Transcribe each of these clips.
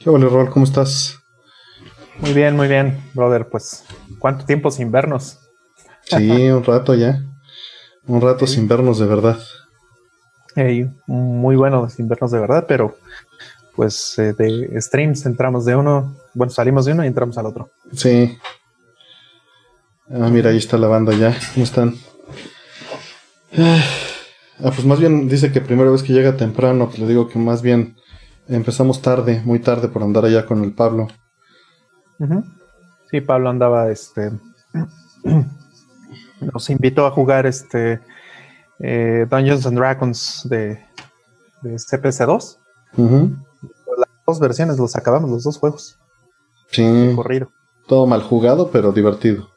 ¿Qué vale, Rol? ¿Cómo estás? Muy bien, muy bien, brother. Pues, ¿cuánto tiempo sin vernos? Sí, un rato ya. Un rato sin vernos de verdad. muy bueno sin vernos de verdad, pero pues eh, de streams entramos de uno, bueno, salimos de uno y entramos al otro. Sí. Ah, mira, ahí está la banda ya. ¿Cómo están? Ah, pues más bien dice que primera vez que llega temprano, que le digo que más bien empezamos tarde, muy tarde por andar allá con el Pablo. Sí, Pablo andaba, este, nos invitó a jugar este eh, Dungeons and Dragons de, de CPC2. Las dos versiones los acabamos, los dos juegos. Sí. Corrido. Todo mal jugado, pero divertido.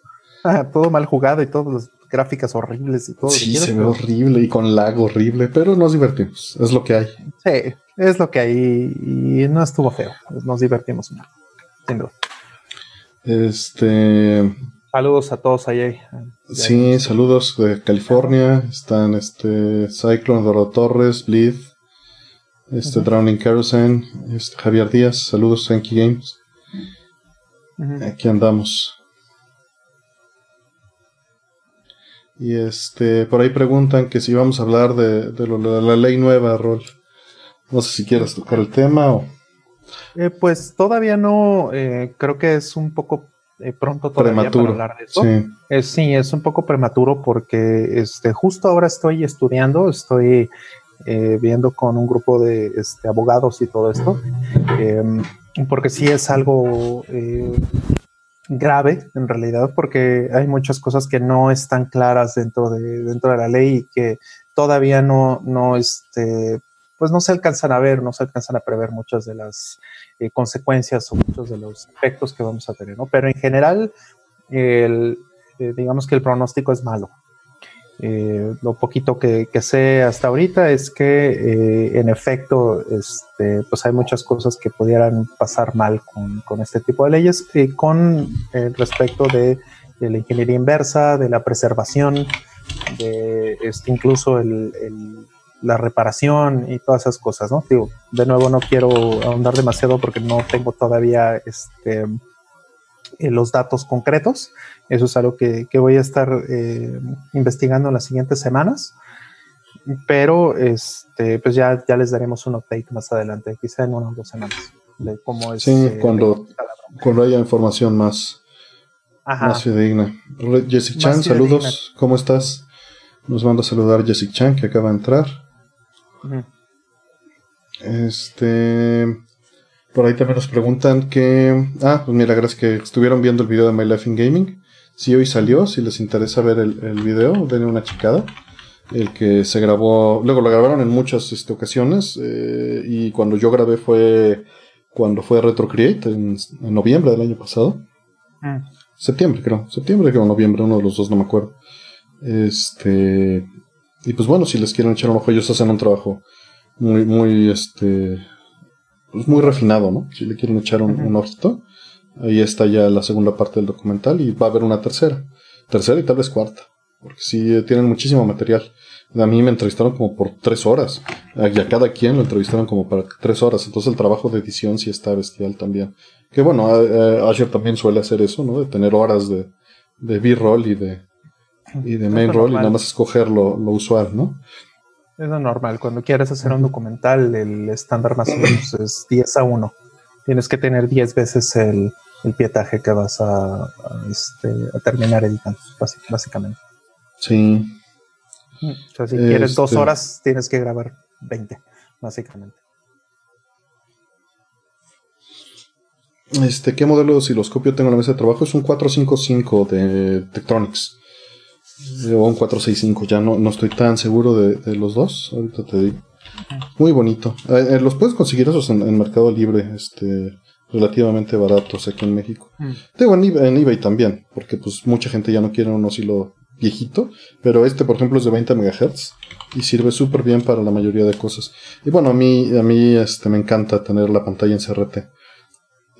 todo mal jugado y todas las gráficas horribles y todo. Sí, se ve horrible y con lag horrible, pero nos divertimos. Es lo que hay. Sí, es lo que hay y no estuvo feo. Nos divertimos sin duda. Este. Saludos a todos ahí. Sí, saludos de California. Están este Cyclone, Doro Torres, Bleed, este Drowning Kerosene, este, Javier Díaz. Saludos, Enki Games. Aquí andamos. Y este, por ahí preguntan que si vamos a hablar de, de, la ley nueva, Rol. No sé si quieres tocar el tema o. Eh, pues todavía no, eh, creo que es un poco eh, pronto todavía para hablar de eso. Sí. sí. es un poco prematuro porque este, justo ahora estoy estudiando, estoy viendo con un grupo de este, abogados y todo esto, em, porque sí es algo grave en realidad, porque hay muchas cosas que no están claras dentro de, dentro de la ley y que todavía no, no este, pues no se alcanzan a ver, no se alcanzan a prever muchas de las eh, consecuencias o muchos de los efectos que vamos a tener, ¿no? Pero en general, el, eh, digamos que el pronóstico es malo. Eh, lo poquito que, sé hasta ahorita es que en efecto este, pues hay muchas cosas que pudieran pasar mal con, este tipo de leyes con respecto de, la ingeniería inversa, de la preservación, de este, incluso el, la reparación y todas esas cosas, ¿no? Digo, de nuevo no quiero ahondar demasiado porque no tengo todavía este, eh, los datos concretos. Eso es algo que, voy a estar eh, investigando en las siguientes semanas. Pero este, pues ya, ya les daremos un update más adelante, quizá en unas dos semanas, de cómo es. Sí, eh, cuando, cuando haya información más, más fidedigna. Jessica Chan, saludos, ¿cómo estás? Nos manda a saludar Jessica Chan, que acaba de entrar. Este. Por ahí también nos preguntan que. Ah, pues mira, gracias que estuvieron viendo el video de My Life in Gaming. Si hoy salió, si les interesa ver el, el video, denle una chicada. El que se grabó. Luego lo grabaron en muchas este, ocasiones. Eh, y cuando yo grabé fue. Cuando fue Retrocreate, en, en noviembre del año pasado. Mm. Septiembre, creo. Septiembre, creo, noviembre, uno de los dos, no me acuerdo. Este. Y pues bueno, si les quieren echar un ojo, ellos hacen un trabajo muy, muy, este, pues muy refinado, ¿no? Si le quieren echar un, ojito, ahí está ya la segunda parte del documental y va a haber una tercera. Tercera y tal vez cuarta. Porque sí, eh, tienen muchísimo material. A mí me entrevistaron como por tres horas. Y a cada quien lo entrevistaron como para tres horas. Entonces el trabajo de edición sí está bestial también. Que bueno, Asher también suele hacer eso, ¿no? De tener horas de, de B-roll y de, y de main role y nada más escoger lo, usual, ¿no? Es lo normal. Cuando quieres hacer un documental, el estándar más o menos es 10 a 1. Tienes que tener 10 veces el, pietaje que vas a, este, terminar editando, básicamente. Sí. O sea, si quieres dos este horas, tienes que grabar 20, básicamente. Este, ¿Qué modelo de osciloscopio tengo en la mesa de trabajo? Es un 455 de Tektronix. O un 465, ya no, no estoy tan seguro de, los dos, ahorita te digo. Muy bonito. Eh, eh, los puedes conseguir esos en, Mercado Libre, este, relativamente baratos aquí en México. Tengo en eBay, también, porque pues mucha gente ya no quiere un oscilo viejito, pero este por ejemplo es de 20 MHz y sirve súper bien para la mayoría de cosas. Y bueno, a mí, a mí este, me encanta tener la pantalla en CRT.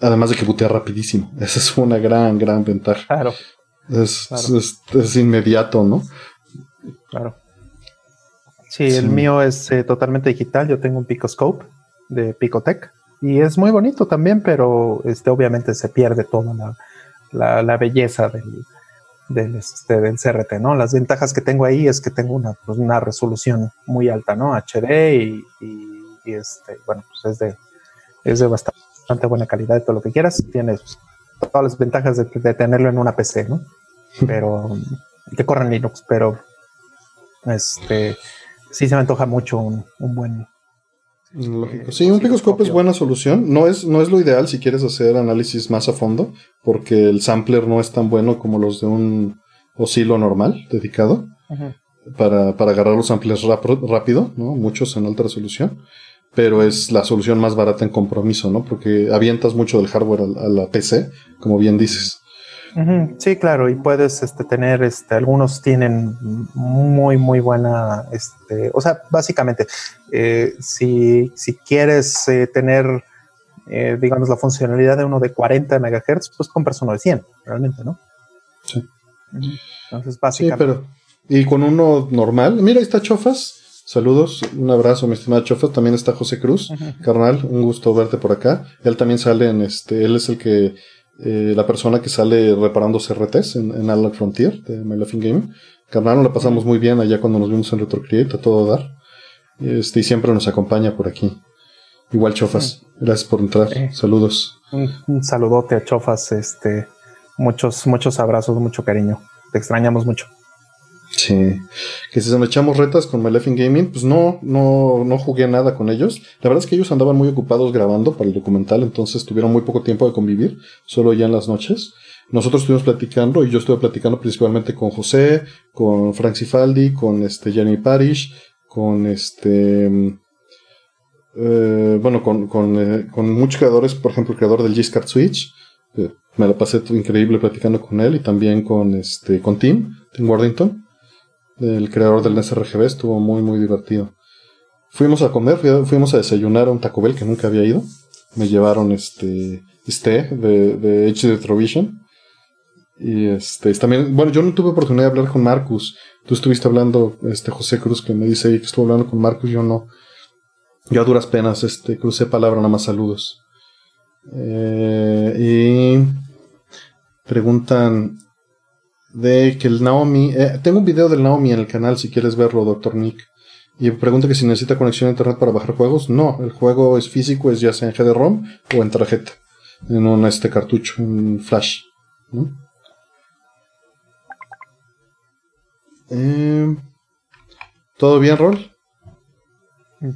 Además de que butea rapidísimo. Esa es una gran, gran ventaja. Claro. Es, es, inmediato, ¿no? Claro. Sí, el mío es eh, totalmente digital. Yo tengo un Picoscope de Picotech y es muy bonito también, pero este, obviamente se pierde toda la, belleza del, del, este, del CRT, ¿no? Las ventajas que tengo ahí es que tengo una, pues, una resolución muy alta, ¿no? HD y, este, bueno, pues es de, es de bastante buena calidad y todo lo que quieras. Tienes todas las ventajas de, de tenerlo en una PC, ¿no? Pero que corran Linux, pero este sí se me antoja mucho un, buen. Lógico. Sí, un Picoscope es buena solución. No es, no es lo ideal si quieres hacer análisis más a fondo, porque el sampler no es tan bueno como los de un oscilo normal dedicado. Para, agarrar los samplers rápido, ¿no? Muchos en alta resolución. Pero es la solución más barata en compromiso, ¿no? Porque avientas mucho del hardware a la PC, como bien dices. Sí, claro, y puedes este, tener, este, algunos tienen muy, muy buena, este, o sea, básicamente, eh, si, si, quieres eh, tener, eh, digamos, la funcionalidad de uno de 40 MHz, pues compras uno de 100, realmente, ¿no? Sí. Entonces, básicamente. Sí, pero, y con uno normal, mira, ahí está Chofas. Saludos, un abrazo, mi estimada Chofas. También está José Cruz, carnal, un gusto verte por acá. Él también sale en este, él es el que eh, la persona que sale reparando CRTs en, en Frontier de My Laughing Game. Carnal, nos la pasamos muy bien allá cuando nos vimos en RetroCreate a todo dar. Este, y siempre nos acompaña por aquí. Igual Chofas, gracias por entrar. Saludos. Un, saludote a Chofas, este, muchos, muchos abrazos, mucho cariño. Te extrañamos mucho. Sí. Que si nos echamos retas con My Gaming, pues no, no, no jugué nada con ellos. La verdad es que ellos andaban muy ocupados grabando para el documental, entonces tuvieron muy poco tiempo de convivir, solo ya en las noches. Nosotros estuvimos platicando y yo estuve platicando principalmente con José, con Frank Cifaldi, con este Jeremy Parish, con este eh, bueno, con, con, eh, con, muchos creadores, por ejemplo, el creador del G-Card Switch. me lo pasé increíble platicando con él y también con este con Tim, Tim Wardington el creador del NSRGB, estuvo muy, muy divertido. Fuimos a comer, fuimos a desayunar a un Taco Bell que nunca había ido. Me llevaron este, este de, de HD Retrovision. Y este, también, bueno, yo no tuve oportunidad de hablar con Marcus. Tú estuviste hablando, este, José Cruz, que me dice que estuvo hablando con Marcus, yo no. Yo a duras penas, este, crucé palabra, nada más saludos. Eh, y preguntan, de que el Naomi. Eh, tengo un video del Naomi en el canal si quieres verlo, Doctor Nick. Y pregunta que si necesita conexión a internet para bajar juegos. No, el juego es físico, es ya sea en GD-ROM o en tarjeta. En un este cartucho, en flash. Eh, ¿Todo bien, Rol?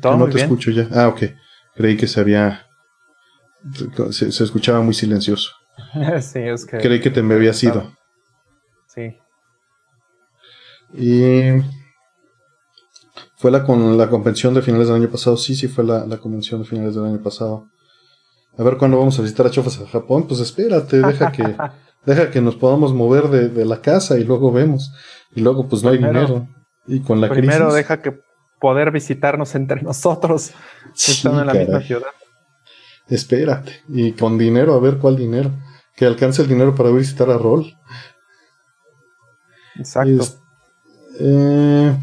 Todo no te escucho ya. Ah, ok. Creí que se había. Se, escuchaba muy silencioso. sí, es que. Creí que te me había ido. Sí. Y fue la con la convención de finales del año pasado. Sí, sí fue la, convención de finales del año pasado. A ver cuándo vamos a visitar a Chofas a Japón. Pues espérate, deja que, deja que nos podamos mover de, la casa y luego vemos. Y luego pues no hay dinero. Y con la primero deja que poder visitarnos entre nosotros estando en la misma ciudad. Espérate. Y con dinero, a ver cuál dinero. Que alcance el dinero para visitar a Roll. Exacto. Eh,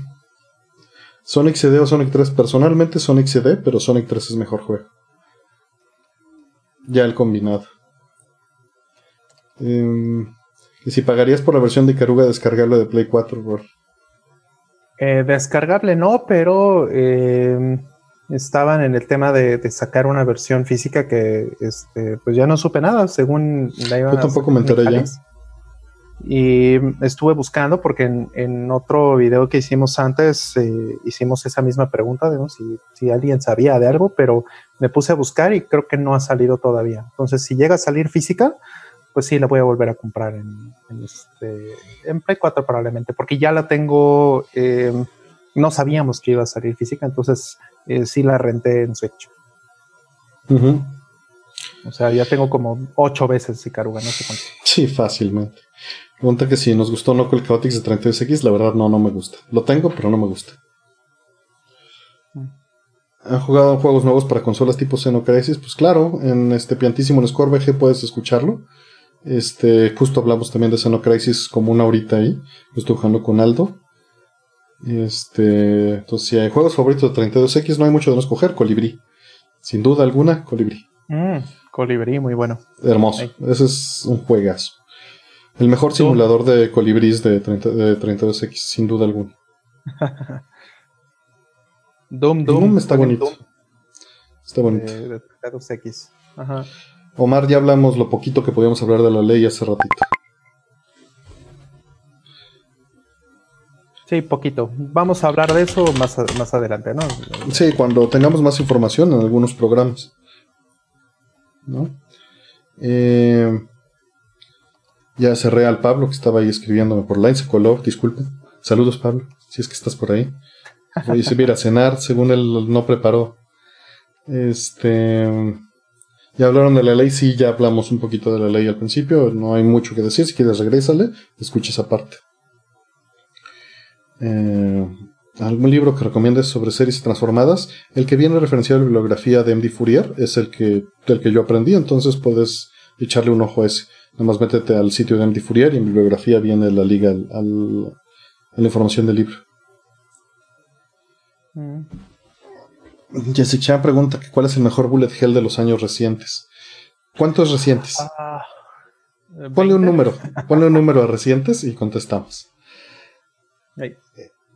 Sonic CD o Sonic 3. Personalmente Sonic CD, pero Sonic 3 es mejor juego. Ya el combinado. Eh, ¿Y si pagarías por la versión de Caruga descargarle de Play 4, eh, descargarle no, pero eh, estaban en el tema de, sacar una versión física que este, pues ya no supe nada, según la iban Yo tampoco me enteré ya. Y estuve buscando porque en, otro video que hicimos antes eh, hicimos esa misma pregunta de si, alguien sabía de algo, pero me puse a buscar y creo que no ha salido todavía. Entonces, si llega a salir física, pues sí, la voy a volver a comprar en, en, este, en Play 4 probablemente, porque ya la tengo, em, no sabíamos que iba a salir física, entonces eh, sí la renté en Switch. O sea, ya tengo como ocho veces Icaruga, no sé cuánto. Sí, fácilmente. Pregunta que si nos gustó o no el Chaotix de 32X, la verdad no, no me gusta. Lo tengo, pero no me gusta. Mm. ¿Han jugado juegos nuevos para consolas tipo Xenocrisis? Pues claro, en este piantísimo en Score VG puedes escucharlo. Este, justo hablamos también de Xenocrisis como una horita ahí. Lo estoy jugando con Aldo. Este, entonces si hay juegos favoritos de 32X, no hay mucho de no escoger. Colibrí. Sin duda alguna, Colibrí. Mm, colibrí, muy bueno. Hermoso. Ese es un juegazo. El mejor simulador de colibrís de, 30, de 32X, sin duda alguna. Doom, Doom. está bonito. Está bonito. De, 32X. Ajá. Omar, ya hablamos lo poquito que podíamos hablar de la ley hace ratito. Sí, poquito. Vamos a hablar de eso más, más adelante, ¿no? Sí, cuando tengamos más información en algunos programas. ¿No? Eh, ya cerré al Pablo que estaba ahí escribiéndome por line, se coló, disculpen. Saludos, Pablo, si es que estás por ahí. Se ir a cenar, según él no preparó. Este. Ya hablaron de la ley, sí, ya hablamos un poquito de la ley al principio, no hay mucho que decir, si quieres regrésale, escucha esa parte. Eh, ¿Algún libro que recomiendes sobre series transformadas? El que viene referenciado a la bibliografía de MD Fourier es el que, del que yo aprendí, entonces puedes echarle un ojo a ese. Nada más métete al sitio de MD Fourier y en bibliografía viene la liga al, a la información del libro. Mm. Jessica Chan pregunta que cuál es el mejor bullet hell de los años recientes. ¿Cuántos recientes? Ah, ponle un número, ponle un número a recientes y contestamos.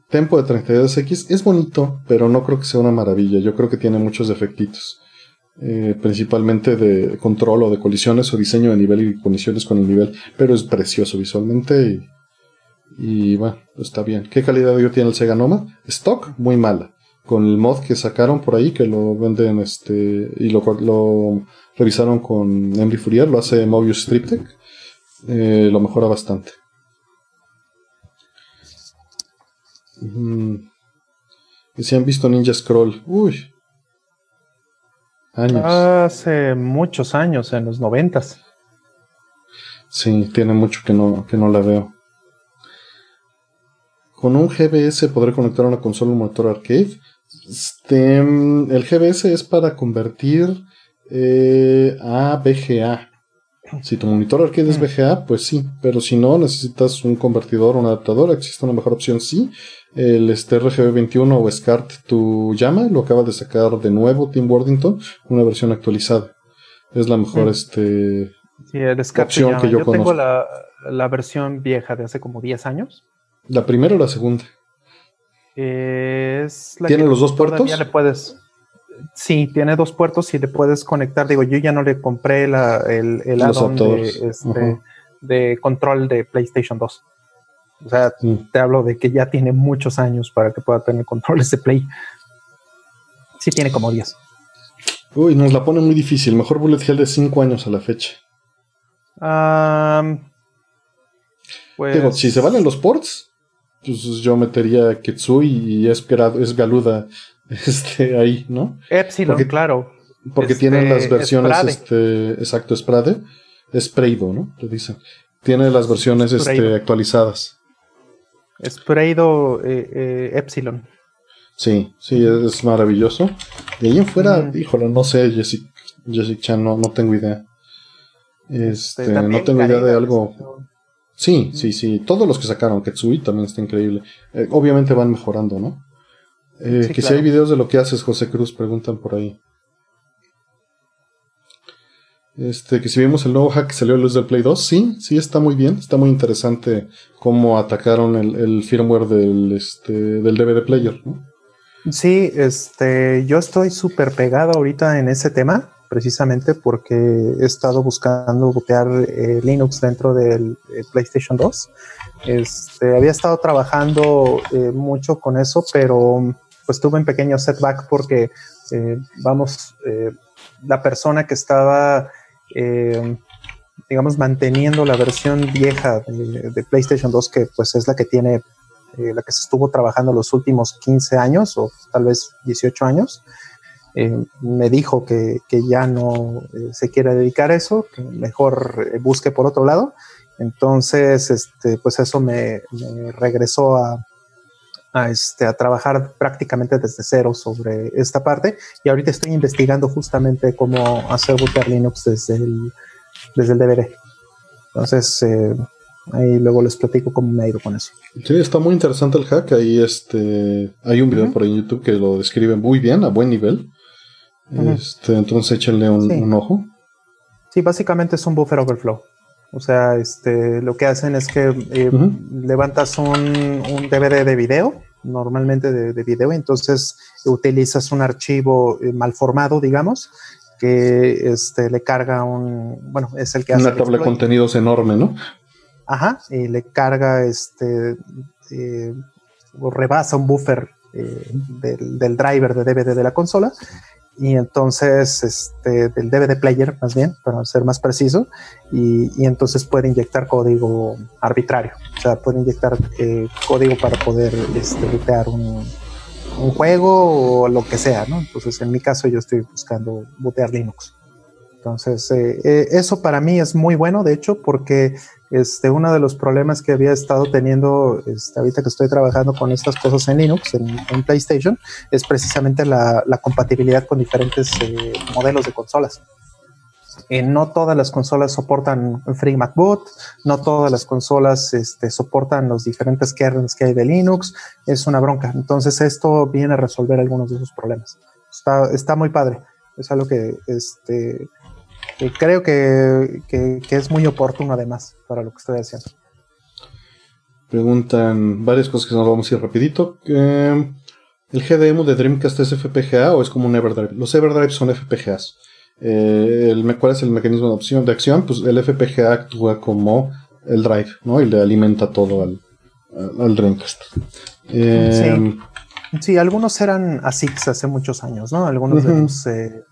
Tempo de 32X es bonito, pero no creo que sea una maravilla. Yo creo que tiene muchos defectitos. Eh, principalmente de control o de colisiones o diseño de nivel y colisiones con el nivel, pero es precioso visualmente y, bueno, está bien. ¿Qué calidad tiene el Sega Noma? Stock, muy mala con el mod que sacaron por ahí, que lo venden este y lo, revisaron con Henry Fourier, lo hace Mobius Striptech, eh, lo mejora bastante. Y si han visto Ninja Scroll, uy, años. Hace muchos años, en los noventas. Sí, tiene mucho que no, que no la veo. Con un GBS podré conectar una consola un monitor arcade. Este, el GBS es para convertir eh, a VGA. Si tu monitor arcade es VGA, mm. pues sí, pero si no, necesitas un convertidor o un adaptador, existe una mejor opción, sí. El este RGB21 o SCART tu llama, lo acaba de sacar de nuevo Tim Worthington, una versión actualizada. Es la mejor mm. este, opción que yo, yo tengo la, la versión vieja de hace como 10 años. ¿La primera o la segunda? Es ¿Tiene los dos puertos? le puedes. Sí, tiene dos puertos y le puedes conectar. Digo, yo ya no le compré la, el, el add de, este, de, control de PlayStation 2. O sea, te hablo de que ya tiene muchos años para que pueda tener controles de Play. Sí, tiene como 10. Uy, nos la pone muy difícil. Mejor Bullet Hell de 5 años a la fecha. pues... Digo, si se valen los ports, pues yo metería Ketsui y es, es Galuda este, ahí, ¿no? Epsilon, claro. Porque tienen las este, versiones, este, exacto, Sprade, Spreido, ¿no? Te dicen. Tiene las versiones este, actualizadas. Spreido eh, eh, Epsilon. Sí, sí, es maravilloso. De ahí en fuera, mm. híjole, no sé, Jessica, Chan, no, no tengo idea. Este, este no tengo idea de algo. Sí, sí, sí. Todos los que sacaron Ketsui también está increíble. Eh, obviamente van mejorando, ¿no? Eh, que si hay videos de lo que haces, José Cruz, preguntan por ahí. Este, que si vimos el nuevo hack que salió a luz del Play 2, sí, sí está muy bien, está muy interesante cómo atacaron el, firmware del, este, del DVD player, ¿no? Sí, este, yo estoy súper pegado ahorita en ese tema precisamente porque he estado buscando botear eh, Linux dentro del PlayStation 2. Este, había estado trabajando eh, mucho con eso, pero pues tuve un pequeño setback porque, eh, vamos, la persona que estaba, digamos, manteniendo la versión vieja de, PlayStation 2, que pues es la que tiene, la que se estuvo trabajando los últimos 15 años o tal vez 18 años, eh, me dijo que, ya no eh, se quiere dedicar a eso, que mejor eh, busque por otro lado. Entonces, este, pues eso me, regresó a, este, a trabajar prácticamente desde cero sobre esta parte. Y ahorita estoy investigando justamente cómo hacer bootear Linux desde el, desde el DVD. Entonces, ahí luego les platico cómo me ha ido con eso. Sí, está muy interesante el hack. Ahí este, hay un video por ahí en YouTube que lo describe muy bien, a buen nivel. este, entonces échale un, ojo. Sí, básicamente es un buffer overflow. O sea, este, lo que hacen es que eh, levantas un, un, DVD de video, normalmente de, de, video, entonces utilizas un archivo eh, mal formado, digamos, que este, le carga un, bueno, es el que hace. Una tabla de contenidos enorme, ¿no? Ajá, y le carga este, eh, o rebasa un buffer eh, del, driver de DVD de la consola y entonces este, del DVD player más bien, para ser más preciso, y, entonces puede inyectar código arbitrario, o sea, puede inyectar eh, código para poder este, un, un, juego o lo que sea, ¿no? Entonces en mi caso yo estoy buscando bootear Linux. Entonces, eh, eh, eso para mí es muy bueno, de hecho, porque este, uno de los problemas que había estado teniendo este, ahorita que estoy trabajando con estas cosas en Linux, en, PlayStation, es precisamente la, compatibilidad con diferentes eh, modelos de consolas. no todas las consolas soportan FreeMac Boot, no todas las consolas este, soportan los diferentes kernels que hay de Linux, es una bronca. Entonces esto viene a resolver algunos de esos problemas. Está, está muy padre. Es algo que este, creo que, es muy oportuno además para lo que estoy haciendo. Preguntan varias cosas que nos vamos a ir rapidito. ¿El GDEMU de Dreamcast es FPGA o es como un Everdrive? Los Everdrive son FPGAs. Eh, ¿Cuál es el mecanismo de, opción, de acción? Pues el FPGA actúa como el drive, ¿no? Y le alimenta todo al, Dreamcast. sí. algunos eran ASICs hace muchos años, ¿no? Algunos de los eh, eh,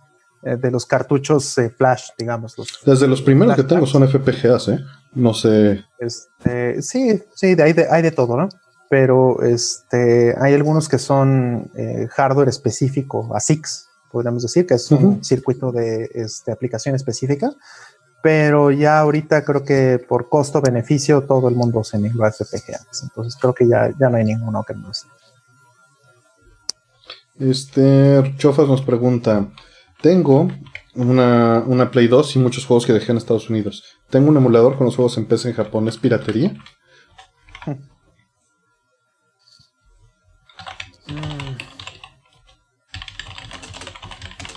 de los cartuchos eh, flash, digamos. Desde los primeros que tengo son FPGAs, ¿eh? No sé. Este, sí, sí, de, hay, de, hay de todo, ¿no? Pero este, hay algunos que son eh, hardware específico, ASICs, podríamos decir, que es un circuito de este, aplicación específica. Pero ya ahorita creo que por costo-beneficio todo el mundo se migró a FPGAs. Entonces creo que ya, ya no hay ninguno que no sea. Este, Chofas nos pregunta, tengo una, Play 2 y muchos juegos que dejé en Estados Unidos. Tengo un emulador con los juegos en PC en Japón. ¿Es piratería? Mm.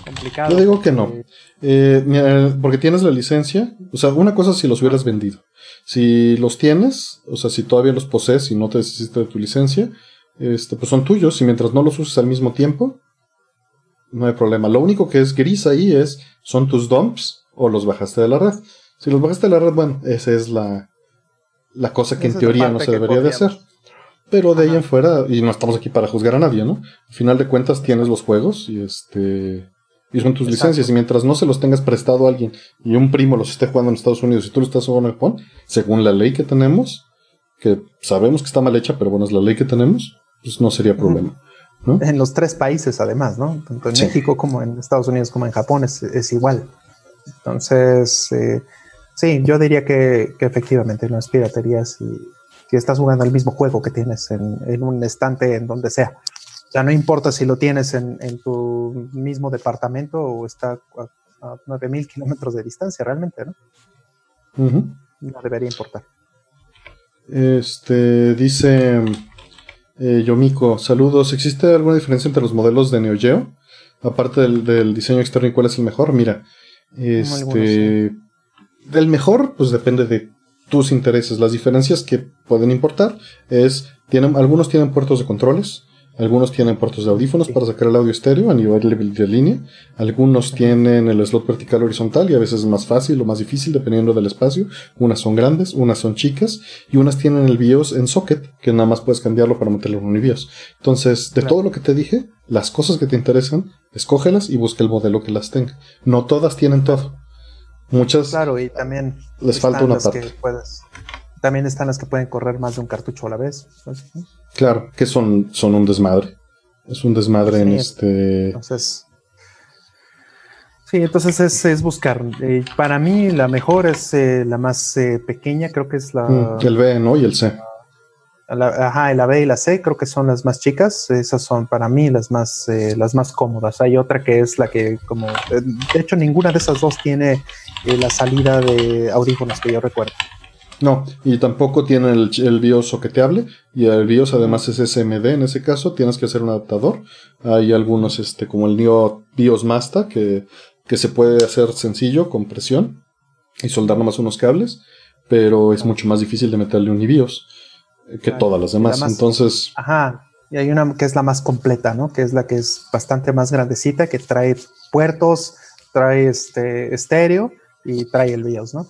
Complicado. Yo digo que no. Eh, porque tienes la licencia. O sea, una cosa es si los hubieras vendido. Si los tienes, o sea, si todavía los posees y no te deshiciste de tu licencia, este, pues son tuyos. Y mientras no los uses al mismo tiempo, no hay problema. Lo único que es gris ahí es, son tus dumps o los bajaste de la red. Si los bajaste de la red, bueno, esa es la, la cosa que en teoría no se debería de hacer. Pero de ahí en fuera, y no estamos aquí para juzgar a nadie, ¿no? Al final de cuentas tienes los juegos y este y son tus licencias. Y mientras no se los tengas prestado a alguien y un primo los esté jugando en Estados Unidos y tú lo estás jugando en Japón, según la ley que tenemos, que sabemos que está mal hecha, pero bueno, es la ley que tenemos, pues no sería problema. En los tres países, además, ¿no? Tanto en México como en Estados Unidos como en Japón es, igual. Entonces, eh, sí, yo diría que, efectivamente no es piratería si, estás jugando el mismo juego que tienes en, un estante en donde sea. O sea, no importa si lo tienes en, tu mismo departamento o está a, 9000 kilómetros de distancia, realmente, ¿no? No debería importar. Este dice eh, Yomiko, saludos. ¿Existe alguna diferencia entre los modelos de Neo Geo? Aparte del, diseño externo y cuál es el mejor. Mira, este. Del mejor, pues depende de tus intereses. Las diferencias que pueden importar es. Tienen, algunos tienen puertos de controles. Algunos tienen puertos de audífonos para sacar el audio estéreo a nivel de línea. Algunos tienen el slot vertical horizontal y a veces es más fácil o más difícil dependiendo del espacio. Unas son grandes, unas son chicas y unas tienen el BIOS en socket que nada más puedes cambiarlo para meterlo en un BIOS. Entonces, de todo lo que te dije, las cosas que te interesan, escógelas y busca el modelo que las tenga. No todas tienen todo. Muchas. Claro, y también les falta una parte. También están las que pueden correr más de un cartucho a la vez. Claro, que son, son un desmadre. Es un desmadre en este. Entonces. Sí, entonces es, buscar. Eh, para mí la mejor es eh, la más eh, pequeña, creo que es la... Mm, el B, ¿no? Y el C. ajá, la B y la C creo que son las más chicas. Esas son para mí las más, las más cómodas. Hay otra que es la que como... de hecho, ninguna de esas dos tiene la salida de audífonos que yo recuerdo. No, y tampoco tiene el, el, BIOS soqueteable. Y el BIOS además es SMD en ese caso. Tienes que hacer un adaptador. Hay algunos, este, como el Neo BIOS Masta, que, que se puede hacer sencillo con presión y soldar nomás unos cables. Pero es mucho más difícil de meterle un BIOS que todas las demás. Entonces. Ajá. Y hay una que es la más completa, ¿no? Que es la que es bastante más grandecita, que trae puertos, trae este estéreo y trae el BIOS, ¿no?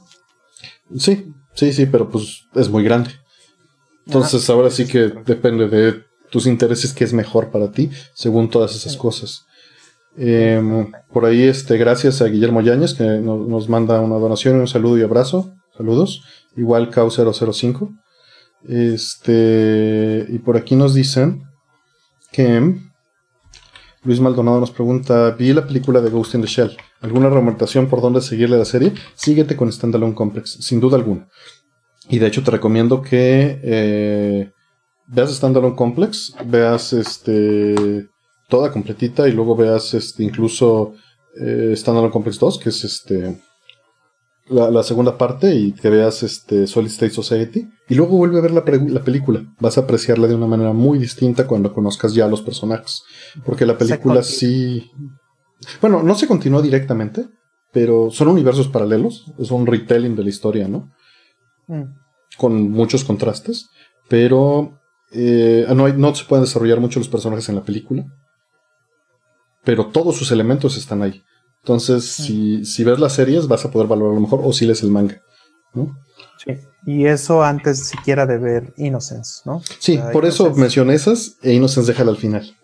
Sí, sí, sí, pero pues es muy grande. Entonces ahora sí que depende de tus intereses qué es mejor para ti, según todas esas cosas. Em, por ahí, este, gracias a Guillermo Yáñez, que nos, manda una donación, un saludo y abrazo. Saludos. Igual KAU005. Este, y por aquí nos dicen que Luis Maldonado nos pregunta, vi la película de Ghost in the Shell. ¿Alguna recomendación por dónde seguirle la serie? Síguete con Standalone Complex, sin duda alguna. Y de hecho te recomiendo que eh, veas Standalone Complex, veas este toda completita y luego veas este incluso eh, Standalone Complex 2, que es este la, segunda parte y que veas este Solid State Society y luego vuelve a ver la, la, película. Vas a apreciarla de una manera muy distinta cuando conozcas ya a los personajes. Porque la película sí... Bueno, no se continúa directamente, pero son universos paralelos. Es un retelling de la historia, ¿no? Mm. Con muchos contrastes. Pero eh, no, no se pueden desarrollar mucho los personajes en la película. Pero todos sus elementos están ahí. Entonces, si, si, ves las series, vas a poder valorarlo mejor, o si lees el manga, ¿no? Sí, y eso antes siquiera de ver Innocence, ¿no? Sí, por eso mencioné esas, e Innocence déjala al final.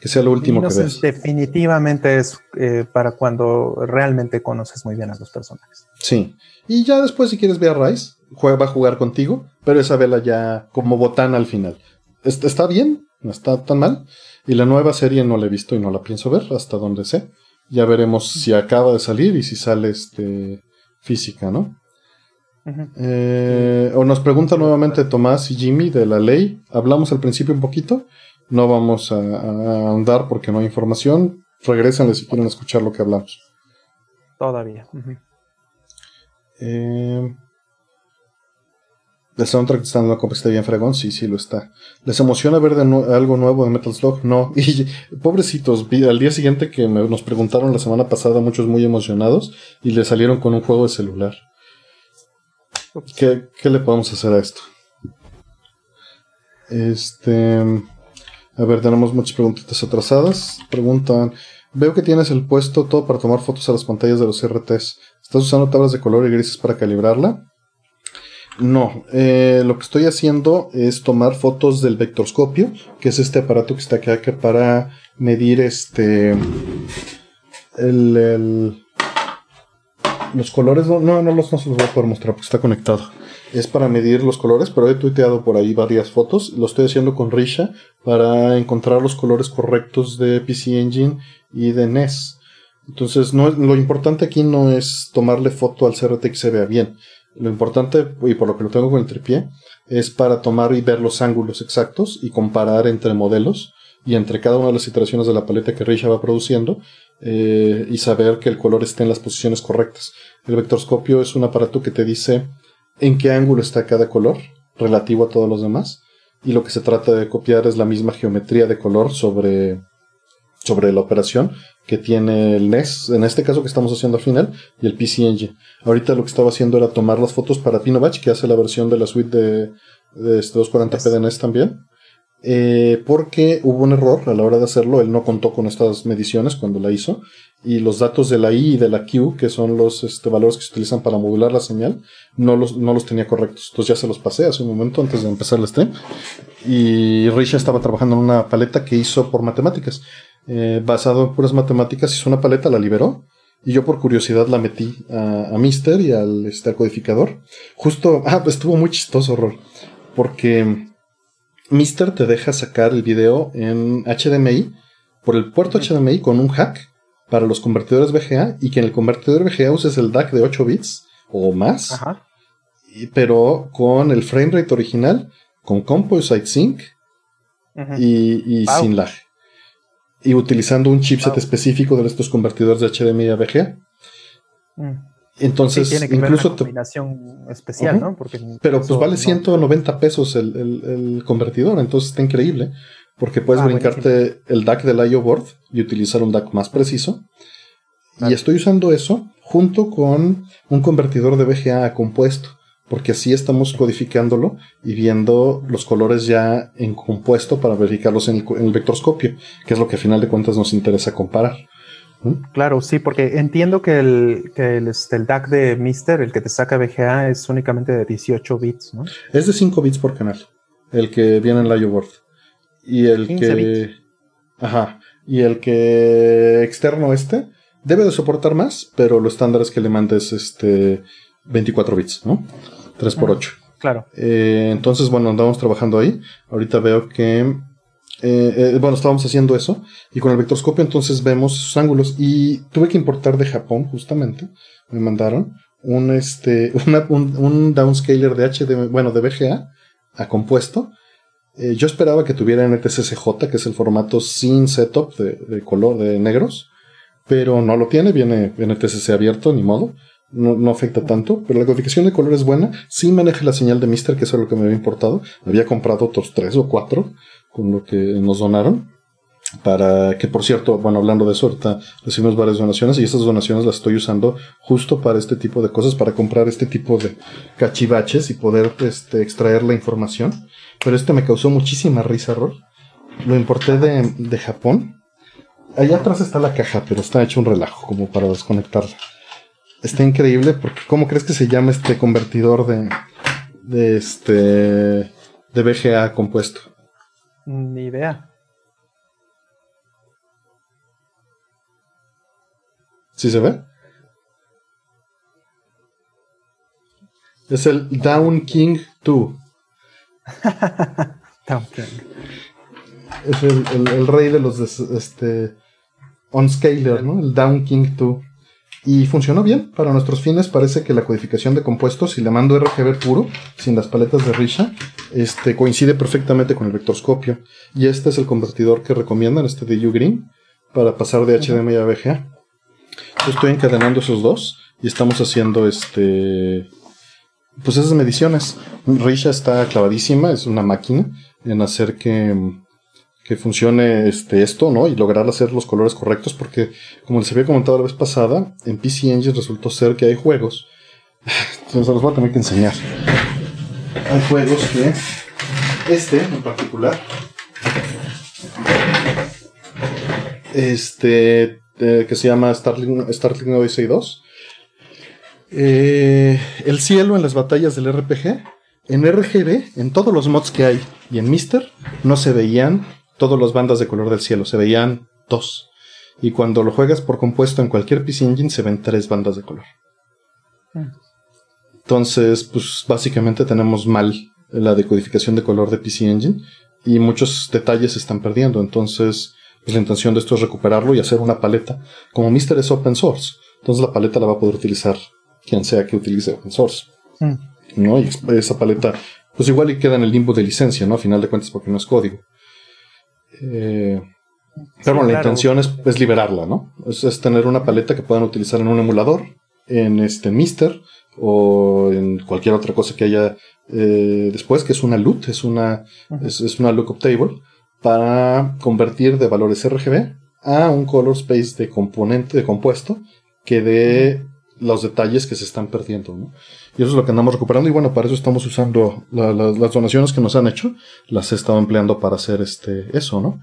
Que sea lo último que ves. Definitivamente es eh, para cuando realmente conoces muy bien a los personajes. Sí. Y ya después, si quieres ver a Rice, juega, va a jugar contigo, pero esa vela ya como botana al final. Está bien, no está tan mal. Y la nueva serie no la he visto y no la pienso ver hasta donde sé. Ya veremos si acaba de salir y si sale este física, ¿no? Eh, o nos pregunta nuevamente Tomás y Jimmy de la ley. Hablamos al principio un poquito. No vamos a, a ahondar porque no hay información. Regrésenle si quieren escuchar lo que hablamos. Todavía. eh, el soundtrack está en la está bien fregón, sí, sí lo está. ¿Les emociona ver algo nuevo de Metal Slug? No. Y pobrecitos, al día siguiente que nos preguntaron la semana pasada, muchos muy emocionados, y le salieron con un juego de celular. ¿Qué, qué le podemos hacer a esto? Este. A ver, tenemos muchas preguntitas atrasadas. Preguntan. Veo que tienes el puesto todo para tomar fotos a las pantallas de los RTs. ¿Estás usando tablas de color y grises para calibrarla? No, eh, lo que estoy haciendo es tomar fotos del vectorscopio, que es este aparato que está acá para medir este el, los colores. No, no, no, los, no se los voy a poder mostrar porque está conectado. Es para medir los colores, pero he tuiteado por ahí varias fotos. Lo estoy haciendo con Risha para encontrar los colores correctos de PC Engine y de NES. Entonces, no, lo importante aquí no es tomarle foto al CRT que se vea bien lo importante, y por lo que lo tengo con el tripié, es para tomar y ver los ángulos exactos y comparar entre modelos y entre cada una de las iteraciones de la paleta que Risha va produciendo eh, y saber que el color esté en las posiciones correctas. El vectorscopio es un aparato que te dice en qué ángulo está cada color relativo a todos los demás y lo que se trata de copiar es la misma geometría de color sobre, sobre la operación que tiene el NES, en este caso que estamos haciendo al final, y el PC Engine. Ahorita lo que estaba haciendo era tomar las fotos para Pinobatch, que hace la versión de la suite de, de este 240p de NES también. Eh, porque hubo un error a la hora de hacerlo, él no contó con estas mediciones cuando la hizo, y los datos de la I y de la Q, que son los este, valores que se utilizan para modular la señal, no los, no los tenía correctos. Entonces ya se los pasé hace un momento antes de empezar el stream. Y Risha estaba trabajando en una paleta que hizo por matemáticas. Eh, basado en puras matemáticas, hizo una paleta, la liberó. Y yo por curiosidad la metí a, Mister y al, este, codificador. Justo, ah, estuvo muy chistoso, Rol. Porque Mister te deja sacar el video en HDMI por el puerto HDMI con un hack para los convertidores VGA y que en el convertidor VGA uses el DAC de 8 bits o más. pero con el framerate original, con Composite Sync y, sin lag y utilizando un chipset específico de estos convertidores de HDMI a VGA. Mm. Entonces, tiene que incluso una combinación especial, ¿no? Pero pues vale 190 pesos el, convertidor, entonces está increíble. Porque puedes ah, brincarte el DAC del IO board y utilizar un DAC más preciso. Y estoy usando eso junto con un convertidor de VGA compuesto. Porque así estamos codificándolo y viendo los colores ya en compuesto para verificarlos en el, en el vectorscopio, que es lo que a final de cuentas nos interesa comparar. Claro, sí, porque entiendo que el, que el, este, DAC de Mister, el que te saca VGA, es únicamente de 18 bits, ¿no? Es de 5 bits por canal, el que viene en la board. Y el que. Ajá. Y el que externo este debe de soportar más, pero lo estándar es que le mandes este 24 bits, ¿no? 3 por 8. Claro. Eh, entonces, bueno, andamos trabajando ahí. Ahorita veo que eh, eh, bueno, estábamos haciendo eso y con el vectorscopio entonces vemos esos ángulos y tuve que importar de Japón justamente, me mandaron un, este, un, downscaler de H, de, bueno, de VGA a compuesto. Eh, yo esperaba que tuviera NTSCJ, que es el formato sin setup de, color de negros, pero no lo tiene, viene NTSC abierto, ni modo. No, no, afecta tanto, pero la codificación de color es buena. Sí maneja la señal de Mister, que es lo que me había importado. Había comprado otros tres o cuatro con lo que nos donaron. Para que, por cierto, bueno, hablando de eso, ahorita recibimos varias donaciones y estas donaciones las estoy usando justo para este tipo de cosas, para comprar este tipo de cachivaches y poder este, extraer la información. Pero este me causó muchísima risa, Rol. Lo importé de, de Japón. Allá atrás está la caja, pero está hecho un relajo, como para desconectarla. Está increíble porque ¿cómo crees que se llama este convertidor de, de este de VGA compuesto? Ni idea. ¿Sí se ve? Es el Down King 2. Down King. Es el, rey de los este, on scaler, ¿no? El Down King 2. Y funcionó bien. Para nuestros fines parece que la codificación de compuestos, si le mando RGB puro, sin las paletas de Risha, este, coincide perfectamente con el vectorscopio. Y este es el convertidor que recomiendan, este de U-Green, para pasar de HDMI a VGA. Yo estoy encadenando esos dos y estamos haciendo este pues esas mediciones. Risha está clavadísima, es una máquina en hacer que, que funcione este, esto, ¿no? Y lograr hacer los colores correctos, porque como les había comentado la vez pasada, en PC Engine resultó ser que hay juegos. Se los voy a tener que enseñar hay juegos que este en particular este eh, que se llama Starling, Starling Odyssey 2 eh, el cielo en las batallas del RPG en RGB en todos los mods que hay y en Mister no se veían todas las bandas de color del cielo se veían dos y cuando lo juegas por compuesto en cualquier PC Engine se ven tres bandas de color mm. Entonces, pues básicamente tenemos mal la decodificación de color de PC Engine y muchos detalles se están perdiendo. Entonces, pues la intención de esto es recuperarlo y hacer una paleta. Como Mister es open source, entonces la paleta la va a poder utilizar quien sea que utilice open source. Mm. ¿No? Y esa paleta, pues igual y queda en el limbo de licencia, ¿no? A final de cuentas, porque no es código. Eh, pero la intención es, liberarla, ¿no? Es, es, tener una paleta que puedan utilizar en un emulador, en este Mister, o en cualquier otra cosa que haya eh, después, que es una LUT, es una, es, una lookup table, para convertir de valores RGB a un color space de componente, de compuesto, que dé los detalles que se están perdiendo. Y eso es lo que andamos recuperando. Y bueno, para eso estamos usando las donaciones que nos han hecho, las he estado empleando para hacer este, eso, ¿no?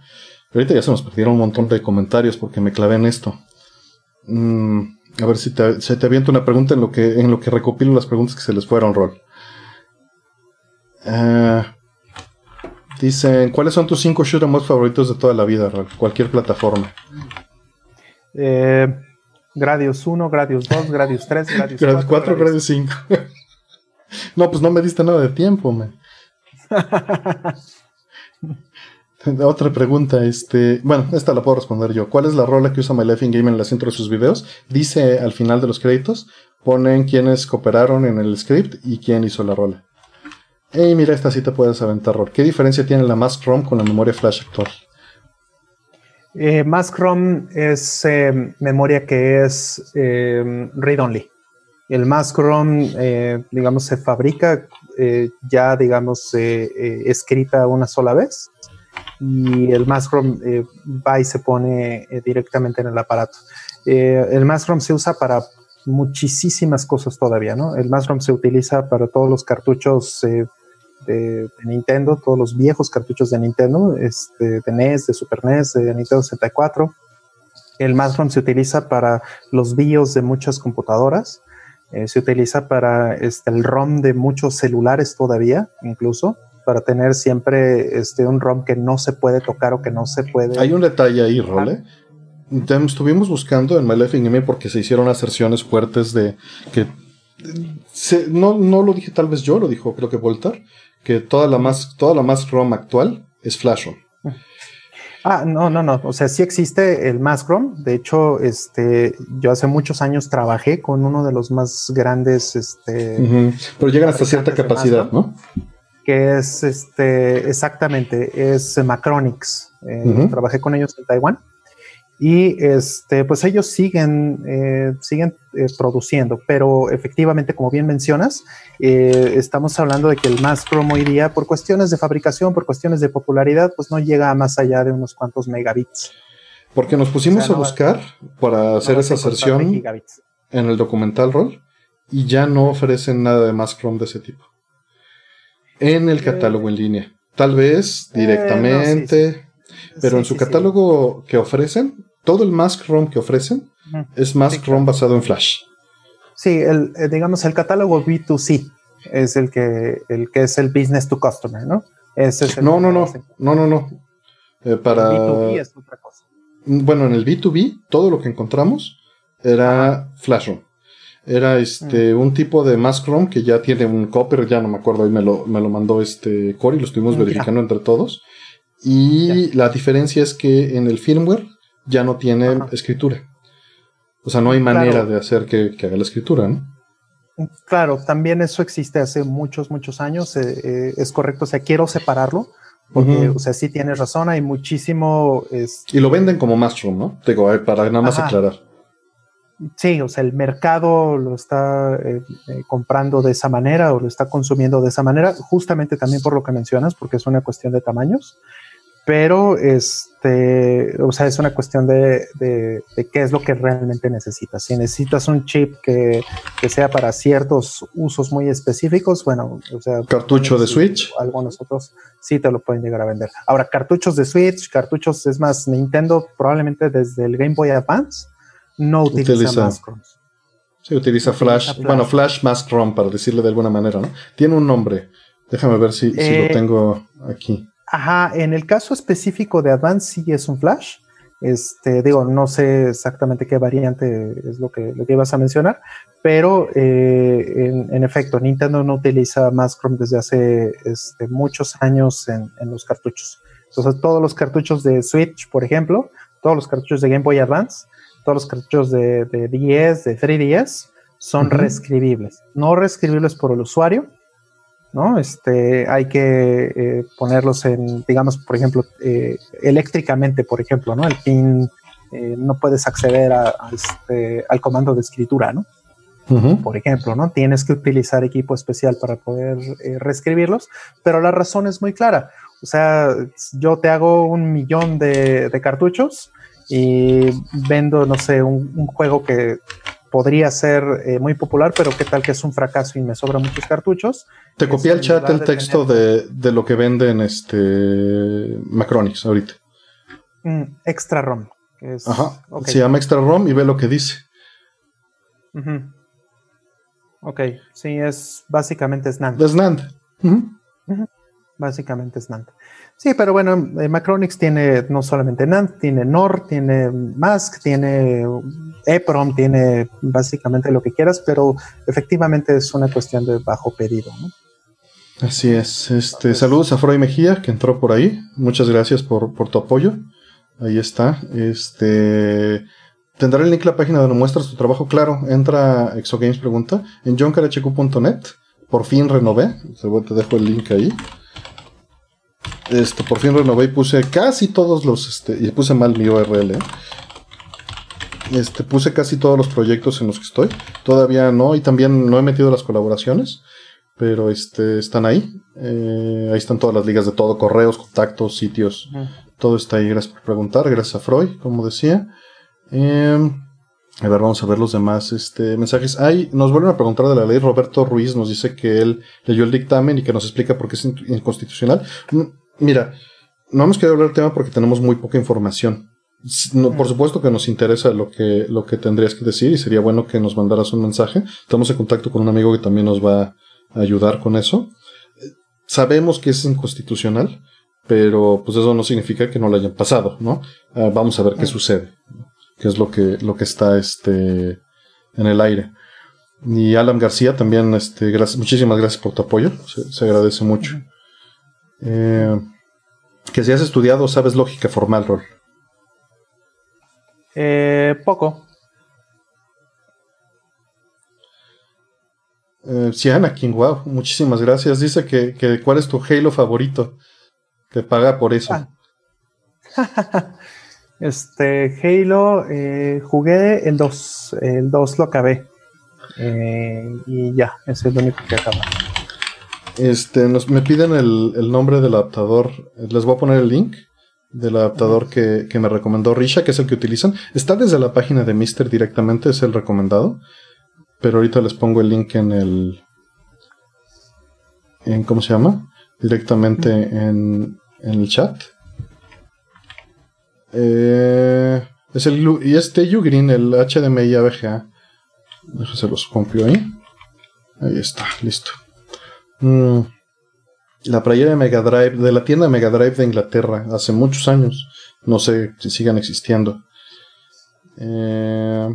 Pero ahorita ya se nos perdieron un montón de comentarios porque me clavé en esto. Mm, a ver si te, se te avienta una pregunta en lo que, en lo que recopilo las preguntas que se les fueron, Rol. Uh, dicen, ¿cuáles son tus cinco shooters más favoritos de toda la vida, Rol? Cualquier plataforma. Eh, Gradius 1, Gradius 2, Gradius 3, Gradius 4. 4 Gradius 5. no, pues no me diste nada de tiempo, man. Otra pregunta, este, bueno, esta la puedo responder yo. ¿Cuál es la rola que usa My Life in Game en el centro de sus videos? Dice al final de los créditos, ponen quiénes cooperaron en el script y quién hizo la rola. Ey, mira, esta sí te puedes aventar, ¿Qué diferencia tiene la Mask ROM con la memoria flash actual? Eh, Mask ROM es eh, memoria que es eh, read only. El mask ROM, eh, digamos, se fabrica eh, ya, digamos, escrita una sola vez y el mask ROM va y se pone directamente en el aparato. el mask ROM se usa para muchísimas cosas todavía, ¿no? El mask ROM se utiliza para todos los cartuchos de, Nintendo, todos los viejos cartuchos de Nintendo, este, de NES, de Super NES, de Nintendo 64. El MASROM se utiliza para los BIOS de muchas computadoras. Eh, se utiliza para este, el ROM de muchos celulares todavía, incluso, para tener siempre este, un ROM que no se puede tocar o que no se puede. Hay un detalle ahí, Role. Estuvimos buscando en My Life porque se hicieron aserciones fuertes de que no, no lo dije tal vez yo, lo dijo creo que Voltar, que toda la más, toda la más ROM actual es Flash ROM. Ah, no, no, no. O sea, sí existe el Mask ROM. De hecho, este, yo hace muchos años trabajé con uno de los más grandes, este. Pero llegan hasta cierta capacidad, ¿no? Que es, este, exactamente, es Macronix. Eh, trabajé con ellos en Taiwán. Y este, pues ellos siguen, eh, siguen eh, produciendo, pero efectivamente, como bien mencionas, eh, estamos hablando de que el más Chrome hoy día, por cuestiones de fabricación, por cuestiones de popularidad, pues no llega a más allá de unos cuantos megabits. Porque nos pusimos a buscar para hacer esa aserción en el documental Roll y ya no ofrecen nada de más Chrome de ese tipo. En el catálogo en línea. Tal vez directamente. Pero en su catálogo que ofrecen, todo el Mask ROM que ofrecen es Mask ROM basado en Flash. Sí, el, eh, digamos el catálogo B2C es el que, el que es el business to customer, ¿no? no, no, no, no, no, no, eh, para... El B2B es otra cosa. Bueno, en el B2B todo lo que encontramos era Flash ROM. Era este mm. un tipo de Mask ROM que ya tiene un copper, ya no me acuerdo, ahí me lo, me lo mandó este Cory, lo estuvimos mm, verificando entre todos. Y la diferencia es que en el firmware ya no tiene escritura. O sea, no hay manera de hacer que, haga la escritura, ¿no? Claro, también eso existe hace muchos, muchos años. Eh, eh, es correcto. O sea, quiero separarlo. Porque, o sea, sí tienes razón, hay muchísimo. Y lo venden como mushroom, ¿no? Digo, para nada más aclarar. Sí, o sea, el mercado lo está eh, comprando de esa manera o lo está consumiendo de esa manera, justamente también por lo que mencionas, porque es una cuestión de tamaños pero este, o sea, es una cuestión de, de, qué es lo que realmente necesitas. Si necesitas un chip que, que, sea para ciertos usos muy específicos, bueno, o sea, cartucho de Switch. Algunos otros sí te lo pueden llegar a vender. Ahora, cartuchos de Switch, cartuchos, es más, Nintendo probablemente desde el Game Boy Advance no utiliza, Mask ROM. Sí, utiliza Flash, bueno, Flash Mask ROM, para decirle de alguna manera, ¿no? Tiene un nombre. Déjame ver si, si lo eh, tengo aquí. Ajá, en el caso específico de Advance sí es un flash. Este, digo, no sé exactamente qué variante es lo que, lo que ibas a mencionar, pero eh, en, efecto, Nintendo no utiliza más Chrome desde hace este, muchos años en, los cartuchos. Entonces, todos los cartuchos de Switch, por ejemplo, todos los cartuchos de Game Boy Advance, todos los cartuchos de, de 10, de 3DS, son reescribibles. No reescribibles por el usuario, ¿no? Este, hay que eh, ponerlos en, digamos, por ejemplo, eh, eléctricamente, por ejemplo, ¿no? El pin, eh, no puedes acceder a, este, al comando de escritura, ¿no? Por ejemplo, ¿no? Tienes que utilizar equipo especial para poder reescribirlos, pero la razón es muy clara. O sea, yo te hago un millón de, cartuchos y vendo, no sé, un juego que podría ser eh, muy popular, pero qué tal que es un fracaso y me sobran muchos cartuchos. Te copié al chat el texto de, lo que venden este Macronix ahorita. Mm, extra ROM. Ajá. Se llama Extra ROM y ve lo que dice. Ok, sí, es básicamente es NAND. Es NAND. Básicamente es NAND. Sí, pero bueno, eh, Macronix tiene no solamente NAND, tiene NOR, tiene MASC, tiene EPROM, tiene básicamente lo que quieras, pero efectivamente es una cuestión de bajo pedido. ¿no? Así es. Este, saludos a Freud Mejía, que entró por ahí. Muchas gracias por, tu apoyo. Ahí está. Este. Tendrá el link a la página donde muestras tu trabajo. Claro, entra a Exogames Pregunta en johncarhq.net. Por fin renové. Te dejo el link ahí. Este, por fin renové y puse casi todos los, este, y puse mal mi URL. ¿eh? Este, puse casi todos los proyectos en los que estoy. Todavía no, y también no he metido las colaboraciones, pero este, están ahí. Eh, ahí están todas las ligas de todo, correos, contactos, sitios. Todo está ahí. Gracias por preguntar. Gracias a Freud, como decía. Em, a ver, vamos a ver los demás este, mensajes. Ay, nos vuelven a preguntar de la ley. Roberto Ruiz nos dice que él leyó el dictamen y que nos explica por qué es inconstitucional. Mira, no hemos querido hablar del tema porque tenemos muy poca información. por supuesto que nos interesa lo que, lo que tendrías que decir y sería bueno que nos mandaras un mensaje. Estamos en contacto con un amigo que también nos va a ayudar con eso. Sabemos que es inconstitucional, pero pues eso no significa que no lo hayan pasado, ¿no? Ah, vamos a ver qué sucede que es lo que, lo que está este, en el aire. Y Alan García también, este, gracias, muchísimas gracias por tu apoyo, se, agradece mucho. Eh, que si has estudiado, sabes lógica formal, Rol. Eh, poco. Eh, sí, Anakin, wow, muchísimas gracias. Dice que, que, cuál es tu Halo favorito. Te paga por eso. Ah. Este, Halo, eh, jugué el 2, el 2 lo acabé. Eh, y ya, ese es lo único que acaba. Este, nos, me piden el, nombre del adaptador. Les voy a poner el link del adaptador que, me recomendó Risha, que es el que utilizan. Está desde la página de Mister directamente, es el recomendado. Pero ahorita les pongo el link en el. En, ¿Cómo se llama? Directamente en, en el chat. Eh, es el, y este Green, el HDMI AVGA. Déjense los compio ahí. Ahí está, listo. Mm, la playera de Mega Drive, de la tienda Mega Drive de Inglaterra, hace muchos años. No sé si sigan existiendo. Eh,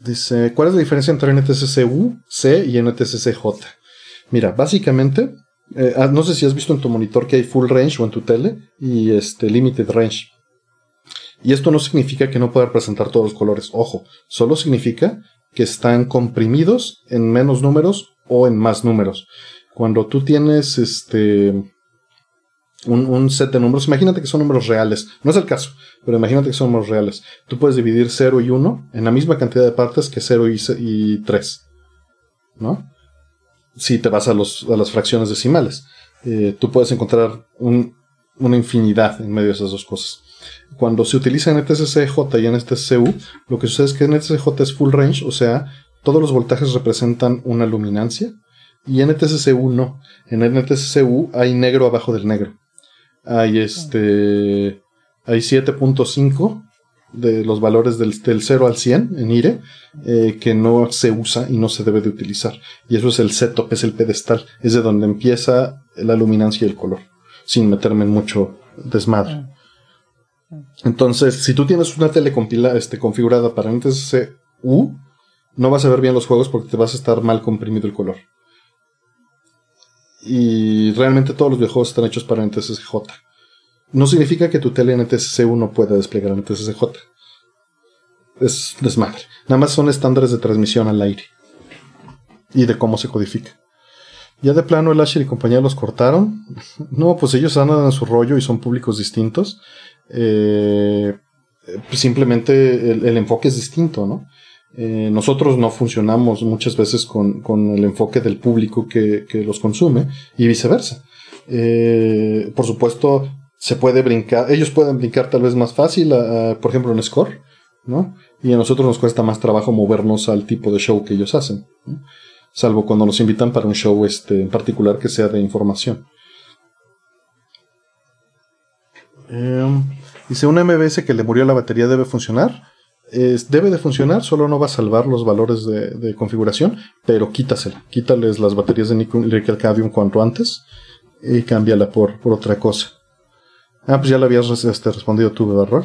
dice, ¿cuál es la diferencia entre NTSC-U, C y NTSC-J? Mira, básicamente eh, ah, no sé si has visto en tu monitor que hay full range o en tu tele y este limited range. Y esto no significa que no pueda representar todos los colores. Ojo, solo significa que están comprimidos en menos números o en más números. Cuando tú tienes este un, set de números, imagínate que son números reales. No es el caso, pero imagínate que son números reales. Tú puedes dividir 0 y 1 en la misma cantidad de partes que 0 y, y 3. ¿No? Si te vas a, los, a las fracciones decimales. Eh, tú puedes encontrar una infinidad en medio de esas dos cosas. Cuando se utiliza NTSC-J y NTSC-U, lo que sucede es que NTSC-J es full range, o sea, todos los voltajes representan una luminancia, y NTSC-U no. En NTSC-U hay negro abajo del negro. Hay este. Hay 7.5 de los valores del, 0 al 100 en IRE eh, que no se usa y no se debe de utilizar. Y eso es el setup, es el pedestal, es de donde empieza la luminancia y el color, sin meterme en mucho desmadre. Entonces, si tú tienes una tele este, configurada para NTSC U, no vas a ver bien los juegos porque te vas a estar mal comprimido el color. Y realmente todos los videojuegos están hechos para NTSC J. No significa que tu tele NTSC1 no pueda desplegar NTSC-J. Es desmadre. Nada más son estándares de transmisión al aire. Y de cómo se codifica. Ya de plano el Asher y compañía los cortaron. No, pues ellos andan en su rollo y son públicos distintos. Eh, pues simplemente el, enfoque es distinto, ¿no? Eh, nosotros no funcionamos muchas veces con, el enfoque del público que, los consume y viceversa. Eh, por supuesto, se puede brincar, ellos pueden brincar tal vez más fácil, por ejemplo en Score, ¿no? Y a nosotros nos cuesta más trabajo movernos al tipo de show que ellos hacen, salvo cuando nos invitan para un show este, en particular que sea de información. Em, dice, ¿un MBS que le murió la batería debe funcionar? debe de funcionar, solo no va a salvar los valores de, configuración, pero quítasela, quítales las baterías de nickel cadmium cuanto antes y cámbiala por, por otra cosa. Ah, pues ya le habías este, respondido tú, ¿verdad, Rol?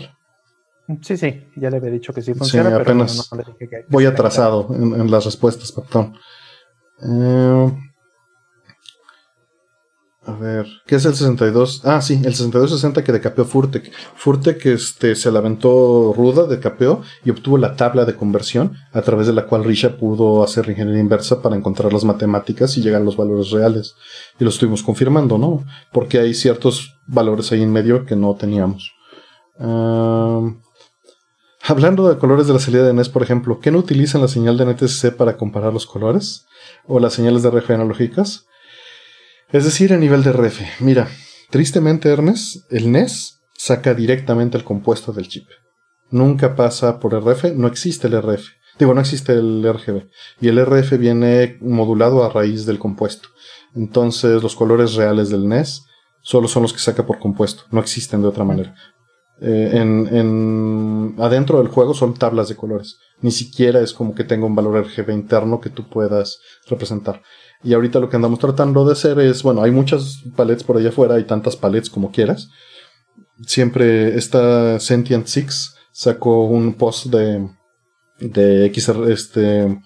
Sí, sí, ya le había dicho que sí funciona, sí, apenas pero no, le dije que voy atrasado en, las respuestas, perdón. Eh, a ver, ¿qué es el 62? Ah, sí, el 6260 que decapeó Furtek. Furtek este, se la ruda, decapeó y obtuvo la tabla de conversión a través de la cual Risha pudo hacer ingeniería inversa para encontrar las matemáticas y llegar a los valores reales. Y lo estuvimos confirmando, ¿no? Porque hay ciertos valores ahí en medio que no teníamos. Hablando de colores de la salida de NES, por ejemplo, ¿qué no utilizan la señal de NTSC para comparar los colores? ¿O las señales de RF analógicas? Es decir, a nivel de RF. Mira, tristemente, Ernest, el NES saca directamente el compuesto del chip. Nunca pasa por RF, no existe el RF. Digo, no existe el RGB. Y el RF viene modulado a raíz del compuesto. Entonces, los colores reales del NES solo son los que saca por compuesto. No existen de otra manera. Eh, en, adentro del juego son tablas de colores. Ni siquiera es como que tenga un valor RGB interno que tú puedas representar. Y ahorita lo que andamos tratando de hacer es, bueno, hay muchas palets por allá afuera, hay tantas palets como quieras. Siempre esta Sentient Six sacó un post de, de XR, este,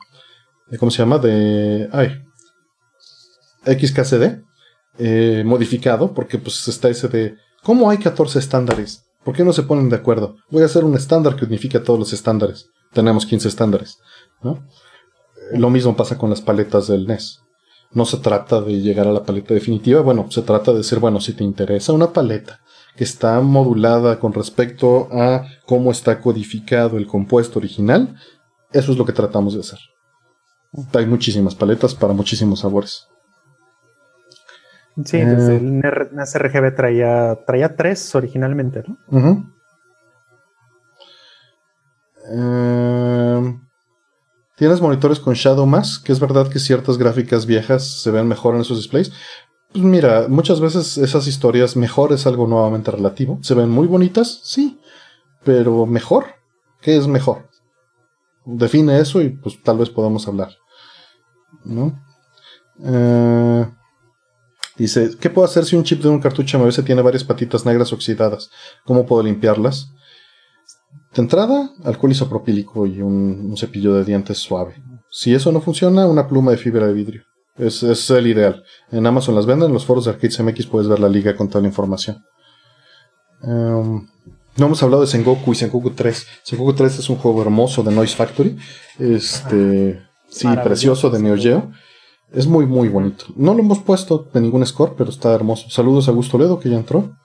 ¿cómo se llama? De, ay, XKCD, eh, modificado, porque pues está ese de, ¿cómo hay 14 estándares? ¿Por qué no se ponen de acuerdo? Voy a hacer un estándar que unifique a todos los estándares. Tenemos 15 estándares. ¿no? Lo mismo pasa con las paletas del NES. No se trata de llegar a la paleta definitiva, bueno, se trata de decir, bueno, si te interesa una paleta que está modulada con respecto a cómo está codificado el compuesto original, eso es lo que tratamos de hacer. Hay muchísimas paletas para muchísimos sabores. Sí, desde eh. el NAS RGB traía, traía tres originalmente, ¿no? Eh, ¿Tienes monitores con Shadow más? Que es verdad que ciertas gráficas viejas se ven mejor en esos displays. Pues mira, muchas veces esas historias mejor es algo nuevamente relativo. Se ven muy bonitas, sí, pero mejor. ¿Qué es mejor? Define eso y pues tal vez podamos hablar. ¿No? Eh, Dice, ¿qué puedo hacer si un chip de un cartucho MBS tiene varias patitas negras oxidadas? ¿Cómo puedo limpiarlas? De entrada, alcohol isopropílico y un, cepillo de dientes suave. Si eso no funciona, una pluma de fibra de vidrio. Es, es, el ideal. En Amazon las venden, en los foros de Arcades MX puedes ver la liga con toda la información. Em, no hemos hablado de Sengoku y Sengoku 3. Sengoku 3 es un juego hermoso de Noise Factory. Este, sí, precioso de Neo Geo. Es muy, muy bonito. No lo hemos puesto de ningún score, pero está hermoso. Saludos a Gusto Ledo, que ya entró.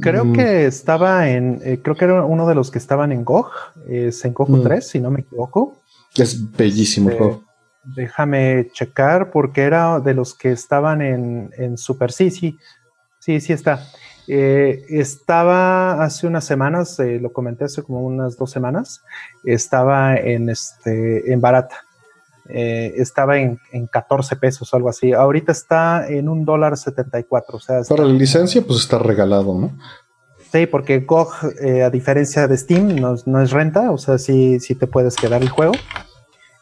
Creo mm. que estaba en. Eh, creo que era uno de los que estaban en GOG, es en GOG 3, si no me equivoco. Es bellísimo el juego. Déjame checar, porque era de los que estaban en, en Super. Sí, sí, sí, sí está. Eh, estaba hace unas semanas, eh, lo comenté hace como unas dos semanas, estaba en, este, en barata. Eh, estaba en, en, 14 pesos o algo así. Ahorita está en un dólar 74. O sea, Para la licencia, pues está regalado, ¿no? Sí, porque GOG, eh, a diferencia de Steam, no, es renta, o sea, sí, sí te puedes quedar el juego.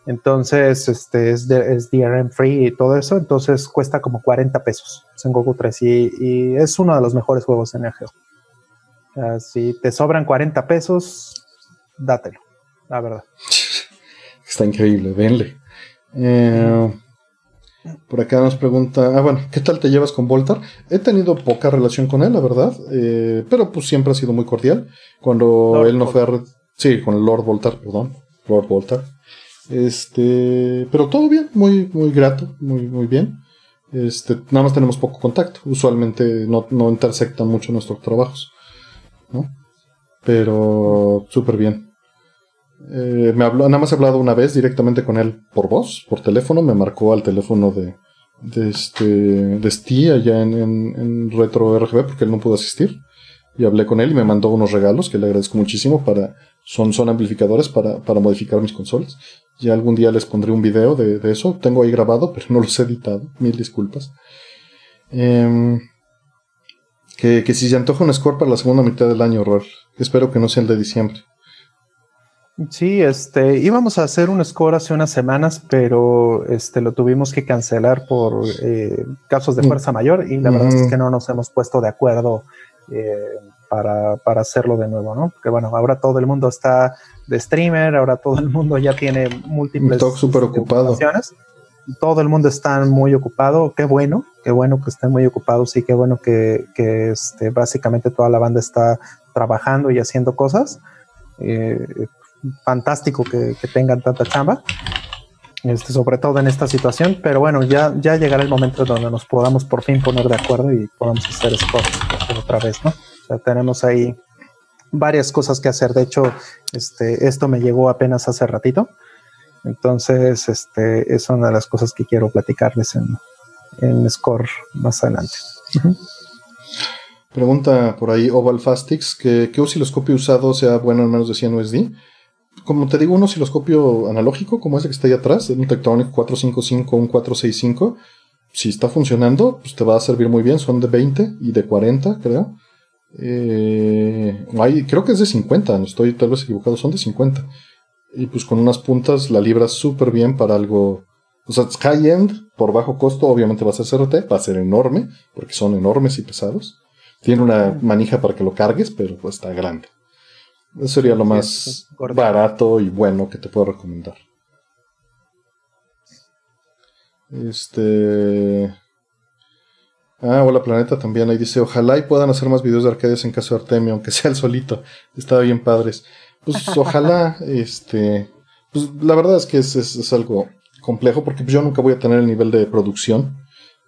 Entonces, este es, es DRM free y todo eso, entonces cuesta como 40 pesos en Goku 3 y, es uno de los mejores juegos en Neo si te sobran 40 pesos, dátelo, la verdad. Está increíble, venle. Eh, por acá nos pregunta, ah bueno, ¿qué tal te llevas con Voltar? He tenido poca relación con él, la verdad, eh, pero pues siempre ha sido muy cordial. Cuando él no fue a... Sí, con el Lord Voltar, perdón, Lord Voltar. Este, pero todo bien, muy, muy grato, muy, muy bien. Este, nada más tenemos poco contacto. Usualmente no, no intersectan mucho nuestros trabajos, ¿no? Pero súper bien. Eh, me habló, nada más he hablado una vez directamente con él por voz, por teléfono. Me marcó al teléfono de, de este de Steve allá en, Retro RGB porque él no pudo asistir. Y hablé con él y me mandó unos regalos que le agradezco muchísimo para. Son, son amplificadores para, para modificar mis consolas. Ya algún día les pondré un video de, de eso. Tengo ahí grabado, pero no los he editado. Mil disculpas. Em, que, que si se antoja un score para la segunda mitad del año, horror. Espero que no sea el de diciembre. Sí, este, íbamos a hacer un score hace unas semanas, pero este, lo tuvimos que cancelar por eh, casos de mm. fuerza mayor y la verdad es que mm. no nos hemos puesto de acuerdo eh, para, para, hacerlo de nuevo, ¿no? Porque bueno, ahora todo el mundo está de streamer, ahora todo el mundo ya tiene múltiples súper ocupado. Todo el mundo está muy ocupado, qué bueno, qué bueno que estén muy ocupados y qué bueno que, que este, básicamente toda la banda está trabajando y haciendo cosas. Eh, fantástico que, tengan tanta chamba, este, sobre todo en esta situación, pero bueno, ya, ya llegará el momento donde nos podamos por fin poner de acuerdo y podamos hacer sport otra vez, ¿no? Tenemos ahí varias cosas que hacer. De hecho, este, esto me llegó apenas hace ratito. Entonces, este, es una de las cosas que quiero platicarles en, en Score más adelante. Pregunta por ahí Oval Fastix, que ¿qué osciloscopio usado sea bueno en menos de 100 USD? Como te digo, un osciloscopio analógico, como ese que está ahí atrás, un Tectronic 455, un 465, si está funcionando, pues te va a servir muy bien. Son de 20 y de 40, creo. Eh, creo que es de 50, no estoy tal vez equivocado, son de 50. Y pues con unas puntas la libras súper bien para algo. O sea, high-end, por bajo costo, obviamente va a ser CRT, va a ser enorme, porque son enormes y pesados. Tiene una manija para que lo cargues, pero pues está grande. Eso sería lo más barato y bueno que te puedo recomendar. Este. Ah, hola Planeta también. Ahí dice: Ojalá y puedan hacer más videos de arcades en caso de Artemio, aunque sea el solito. Estaba bien padres. Pues ojalá, este. Pues la verdad es que es, algo complejo porque pues, yo nunca voy a tener el nivel de producción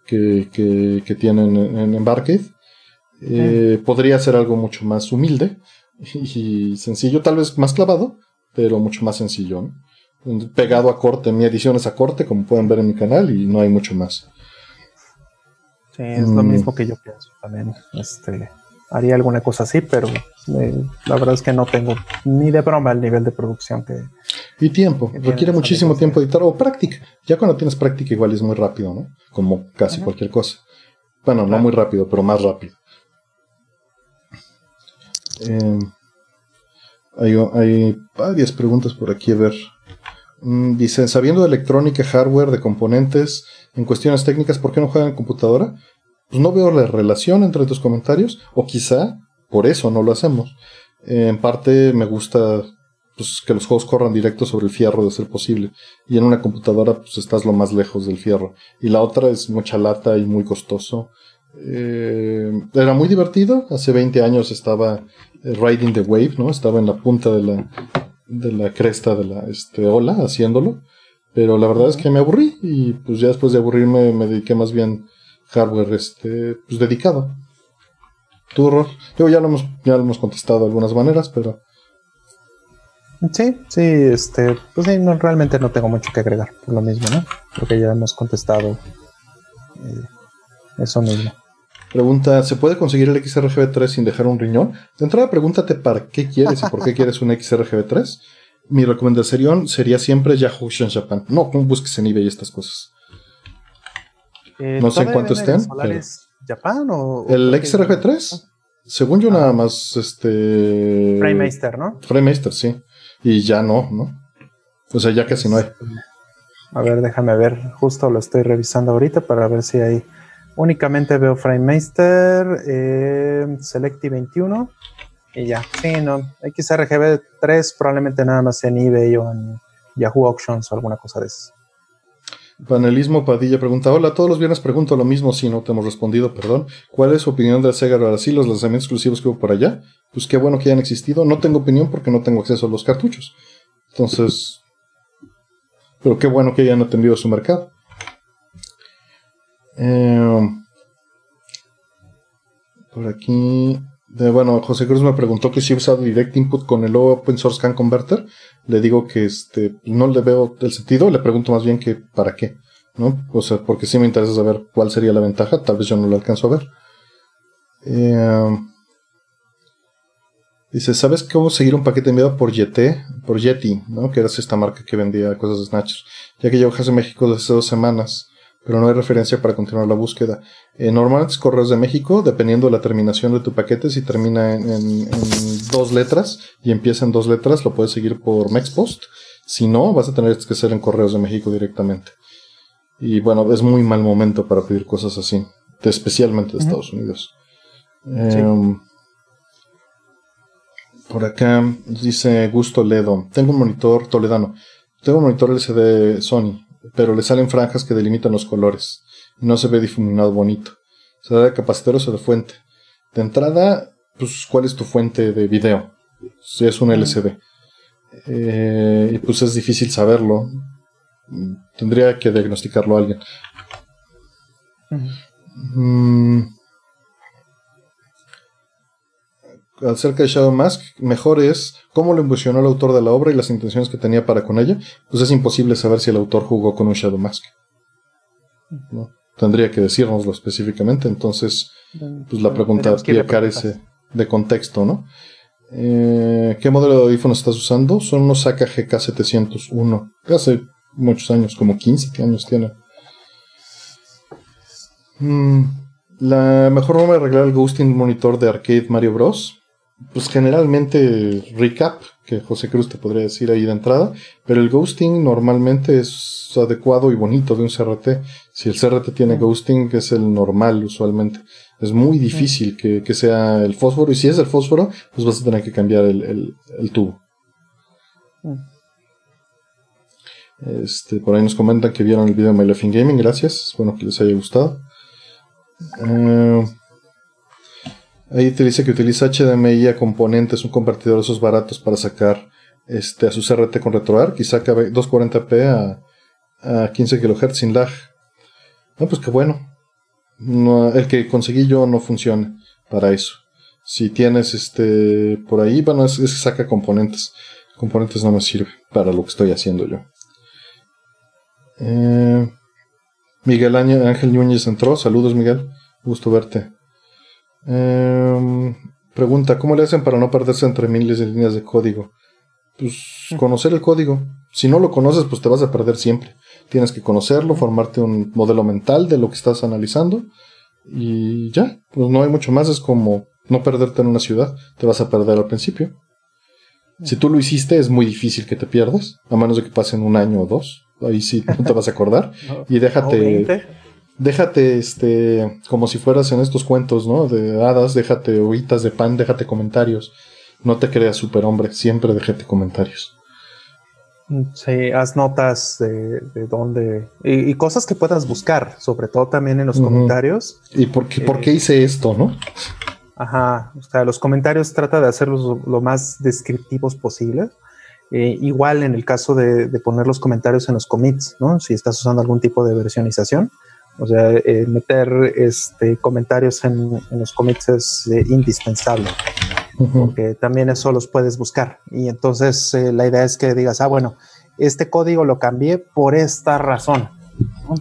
que, que, tienen en, en eh, podría ser algo mucho más humilde y sencillo, tal vez más clavado, pero mucho más sencillo. Pegado a corte, mi edición es a corte, como pueden ver en mi canal, y no hay mucho más. Sí, es lo mm. mismo que yo pienso también. Este, haría alguna cosa así, pero eh, la verdad es que no tengo ni de broma el nivel de producción que. Y tiempo, requiere muchísimo tiempo editar o práctica. Ya cuando tienes práctica, igual es muy rápido, ¿no? Como casi cualquier cosa. Bueno, no muy rápido, pero más rápido. Eh, hay, varias preguntas por aquí, a ver. Mm, dicen, sabiendo de electrónica, hardware, de componentes, en cuestiones técnicas, ¿por qué no juegan en computadora? Pues no veo la relación entre tus comentarios, o quizá por eso no lo hacemos. en parte me gusta pues, que los juegos corran directo sobre el fierro de ser posible, y en una computadora pues estás lo más lejos del fierro. Y la otra es mucha lata y muy costoso. Eh, era muy divertido. Hace 20 años estaba eh, riding the wave, ¿no? Estaba en la punta de la, de la cresta de la este, ola haciéndolo. Pero la verdad es que me aburrí y pues ya después de aburrirme me dediqué más bien hardware este, pues dedicado. ¿Tú, Yo ya lo hemos, ya lo hemos contestado de algunas maneras, pero... Sí, sí, este, pues realmente no tengo mucho que agregar, por lo mismo, ¿no? Porque ya hemos contestado eh, eso mismo. Pregunta, ¿se puede conseguir el XRGB3 sin dejar un riñón? De entrada, pregúntate para qué quieres y por qué quieres un XRGB3. Mi recomendación sería siempre Yahoo Japan. No, ¿cómo busques en eBay estas cosas? Eh, no sé en cuánto estén. Japan o, ¿El XRGB3? Según yo, nada ah. más este. FrameMaster, ¿no? FrameMaster, sí. Y ya no, ¿no? O sea, ya casi no hay. A ver, déjame ver. Justo lo estoy revisando ahorita para ver si hay Únicamente veo FrameMaster, eh, Selecti 21 y ya. Sí, no. XRGB 3 probablemente nada más en eBay o en Yahoo Auctions o alguna cosa de eso. Panelismo Padilla pregunta: Hola, todos los viernes pregunto lo mismo, si no te hemos respondido, perdón. ¿Cuál es su opinión de Sega Brasil, los lanzamientos exclusivos que hubo por allá? Pues qué bueno que hayan existido. No tengo opinión porque no tengo acceso a los cartuchos. Entonces, pero qué bueno que hayan atendido su mercado. Eh, por aquí. bueno, José Cruz me preguntó que si he usado Direct Input con el Open Source Can Converter. Le digo que este no le veo el sentido, le pregunto más bien que para qué, ¿no? O sea, porque sí me interesa saber cuál sería la ventaja, tal vez yo no lo alcanzo a ver. Eh, dice, ¿sabes cómo seguir un paquete enviado por Yeti? Por Yeti, ¿no? Que era esta marca que vendía cosas de Snatchers. Ya que llevo a México desde hace dos semanas pero no hay referencia para continuar la búsqueda. Eh, normalmente es Correos de México, dependiendo de la terminación de tu paquete, si termina en, dos letras y empieza en dos letras, lo puedes seguir por Mexpost. Si no, vas a tener que hacer en Correos de México directamente. Y bueno, es muy mal momento para pedir cosas así, especialmente de Estados Unidos. Em, por acá dice Gusto Ledo. Tengo un monitor toledano. Tengo un monitor LCD Sony pero le salen franjas que delimitan los colores. No se ve difuminado bonito. ¿Se da de capacitor o de fuente? De entrada, pues, ¿cuál es tu fuente de video? Si es un LCD. Eh, y pues es difícil saberlo. Tendría que diagnosticarlo alguien. Mm. Acerca de Shadow Mask, mejor es cómo lo envisionó el autor de la obra y las intenciones que tenía para con ella. Pues es imposible saber si el autor jugó con un Shadow Mask. Tendría que decírnoslo específicamente, entonces pues la pregunta carece de contexto, ¿no? Eh, ¿Qué modelo de audífonos estás usando? Son unos Saka GK701. Hace muchos años, como 15 años tiene. Mm, la mejor forma de arreglar el ghosting monitor de arcade Mario Bros. Pues generalmente recap, que José Cruz te podría decir ahí de entrada, pero el ghosting normalmente es adecuado y bonito de un CRT. Si el CRT tiene ghosting, es el normal usualmente. Es muy difícil que, sea el fósforo, y si es el fósforo, pues vas a tener que cambiar el, tubo. Este, por ahí nos comentan que vieron el video de My Life in Gaming, gracias, bueno que les haya gustado. Eh, ahí te dice que utiliza HDMI a componentes, un convertidor de esos baratos para sacar este, a su CRT con RetroArch y saca 240p a, a 15 kHz sin lag. No, pues qué bueno. el que conseguí yo no funciona para eso. Si tienes este por ahí, bueno, es, que saca componentes. Componentes no me sirve para lo que estoy haciendo yo. Eh, Miguel Ángel Núñez entró. Saludos, Miguel. Gusto verte. Em, pregunta, ¿cómo le hacen para no perderse entre miles de líneas de código? Pues conocer el código. Si no lo conoces, pues te vas a perder siempre. Tienes que conocerlo, formarte un modelo mental de lo que estás analizando y ya, pues no hay mucho más. Es como no perderte en una ciudad. Te vas a perder al principio. Si tú lo hiciste, es muy difícil que te pierdas, a menos de que pasen un año o dos ahí sí no te vas a acordar. y déjate, déjate, este, como si fueras en estos cuentos, ¿no? De hadas, déjate hojitas de pan, déjate comentarios. No te creas superhombre, siempre déjate comentarios. Sí, haz notas de, de dónde. Y, cosas que puedas buscar, sobre todo también en los comentarios. ¿Y por qué, por qué eh, hice esto, no? Ajá, o sea, los comentarios trata de hacerlos lo más descriptivos posibles eh, igual en el caso de, poner los comentarios en los commits, ¿no? Si estás usando algún tipo de versionización, o sea, eh, meter este, comentarios en, los commits es eh, indispensable, porque también eso los puedes buscar. Y entonces la idea es que digas, ah, bueno, este código lo cambié por esta razón,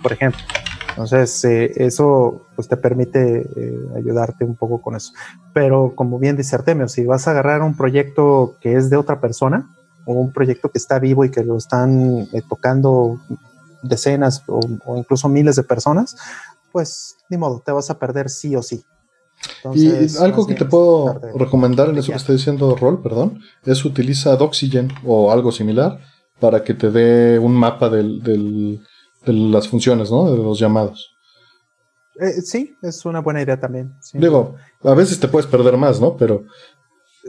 por ejemplo. Entonces, eso pues, te permite ayudarte un poco con eso. Pero como bien dice Artemio, si vas a agarrar un proyecto que es de otra persona, o un proyecto que está vivo y que lo están eh, tocando decenas o, incluso miles de personas, pues ni modo, te vas a perder sí o sí. y algo que te puedo recomendar en eso que estoy diciendo Rol, perdón, es utiliza Doxygen o algo similar para que te dé un mapa del, de las funciones, ¿no? De los llamados. Eh, sí, es una buena idea también. Digo, a veces te puedes perder más, ¿no? Pero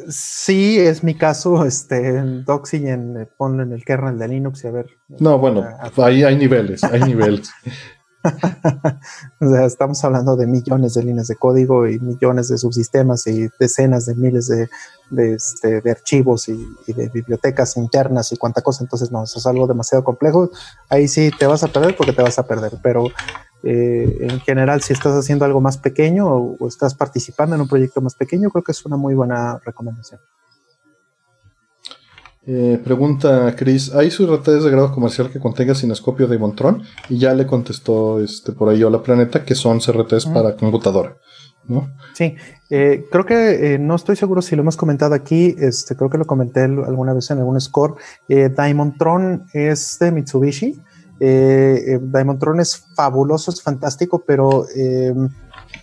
Sí, es mi caso, este, en Doxygen, eh, ponlo en el kernel de Linux y a ver. No, bueno, ahí hay niveles, hay niveles. o sea, estamos hablando de millones de líneas de código y millones de subsistemas y decenas de miles de, de, este, archivos y, y, de bibliotecas internas y cuánta cosa. Entonces, no, eso es algo demasiado complejo. Ahí sí te vas a perder porque te vas a perder. Pero eh, en general, si estás haciendo algo más pequeño o, estás participando en un proyecto más pequeño, creo que es una muy buena recomendación. Eh, pregunta Chris, ¿hay redes de grado comercial que contenga cinescopio de Montron? Y ya le contestó este, por ahí Hola Planeta que son CRTs para computadora. ¿no? Sí, eh, creo que no estoy seguro si lo hemos comentado aquí, este, creo que lo comenté alguna vez en algún score. Diamond Tron es de Mitsubishi eh, eh, Diamond Tron es fabuloso, es fantástico, pero eh,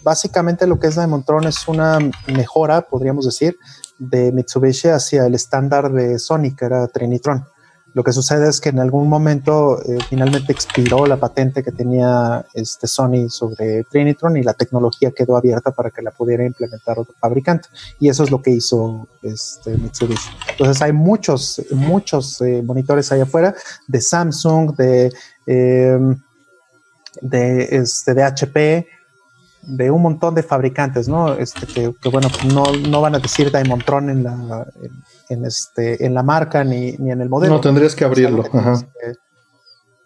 básicamente lo que es Diamond es una mejora, podríamos decir, de Mitsubishi hacia el estándar de Sony, que era Trinitron. Lo que sucede es que en algún momento eh, finalmente expiró la patente que tenía este Sony sobre Trinitron y la tecnología quedó abierta para que la pudiera implementar otro fabricante. Y eso es lo que hizo este Mitsubishi. Entonces hay muchos, muchos eh, monitores allá afuera de Samsung, de, em, este, de HP, de un montón de fabricantes, ¿no? Este, que, bueno, no, no, van a decir Diamondtron en la, en, este, en la marca ni, en el modelo. No, tendrías que abrirlo.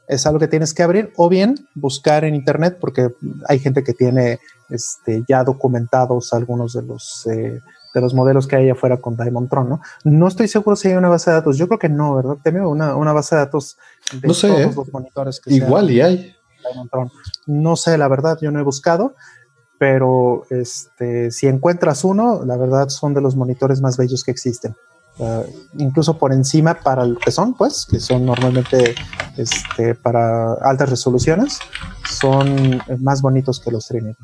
Es algo, que tienes que abrir o bien buscar en internet porque hay gente que tiene este, ya documentados algunos de los, eh, de los modelos que hay afuera con Diamond Tron, ¿no? No estoy seguro si hay una base de datos. Yo creo que no, ¿verdad? Tengo una, una base de datos de todos ¿eh? los monitores que Igual y hay. No sé, la verdad, yo no he buscado, pero este, si encuentras uno, la verdad son de los monitores más bellos que existen. Incluso por encima para el que son, pues, que son normalmente este, para altas resoluciones, son más bonitos que los Trinity.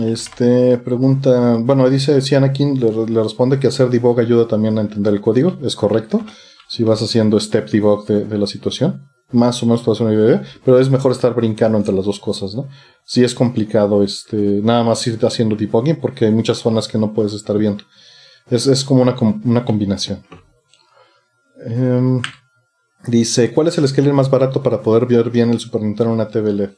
Este pregunta, bueno, dice si Anakin le, responde que hacer debug ayuda también a entender el código, es correcto. Si vas haciendo step debug de, la situación, más o menos para hacer una idea, pero es mejor estar brincando entre las dos cosas, ¿no? Si es complicado, este, nada más ir haciendo debugging porque hay muchas zonas que no puedes estar viendo. Es, como una, una combinación. Em, dice, ¿cuál es el scaler más barato para poder ver bien el Super Nintendo en una TV LED?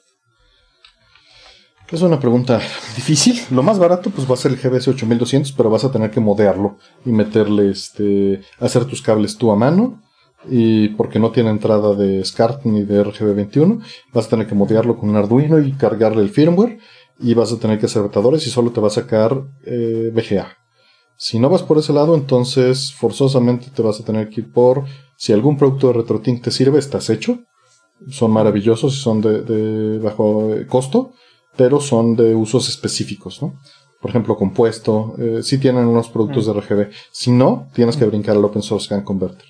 Es una pregunta difícil. Lo más barato pues va a ser el GBS 8200, pero vas a tener que modearlo y meterle este hacer tus cables tú a mano y porque no tiene entrada de SCART ni de RGB21, vas a tener que modearlo con un Arduino y cargarle el firmware y vas a tener que hacer rotadores y solo te va a sacar eh, VGA. Si no vas por ese lado, entonces forzosamente te vas a tener que ir por si algún producto de RetroTink te sirve, estás hecho. Son maravillosos y son de, de bajo costo pero son de usos específicos, ¿no? Por ejemplo, compuesto, eh, sí tienen unos productos de RGB. Si no, tienes que brincar al Open Source Scan Converter.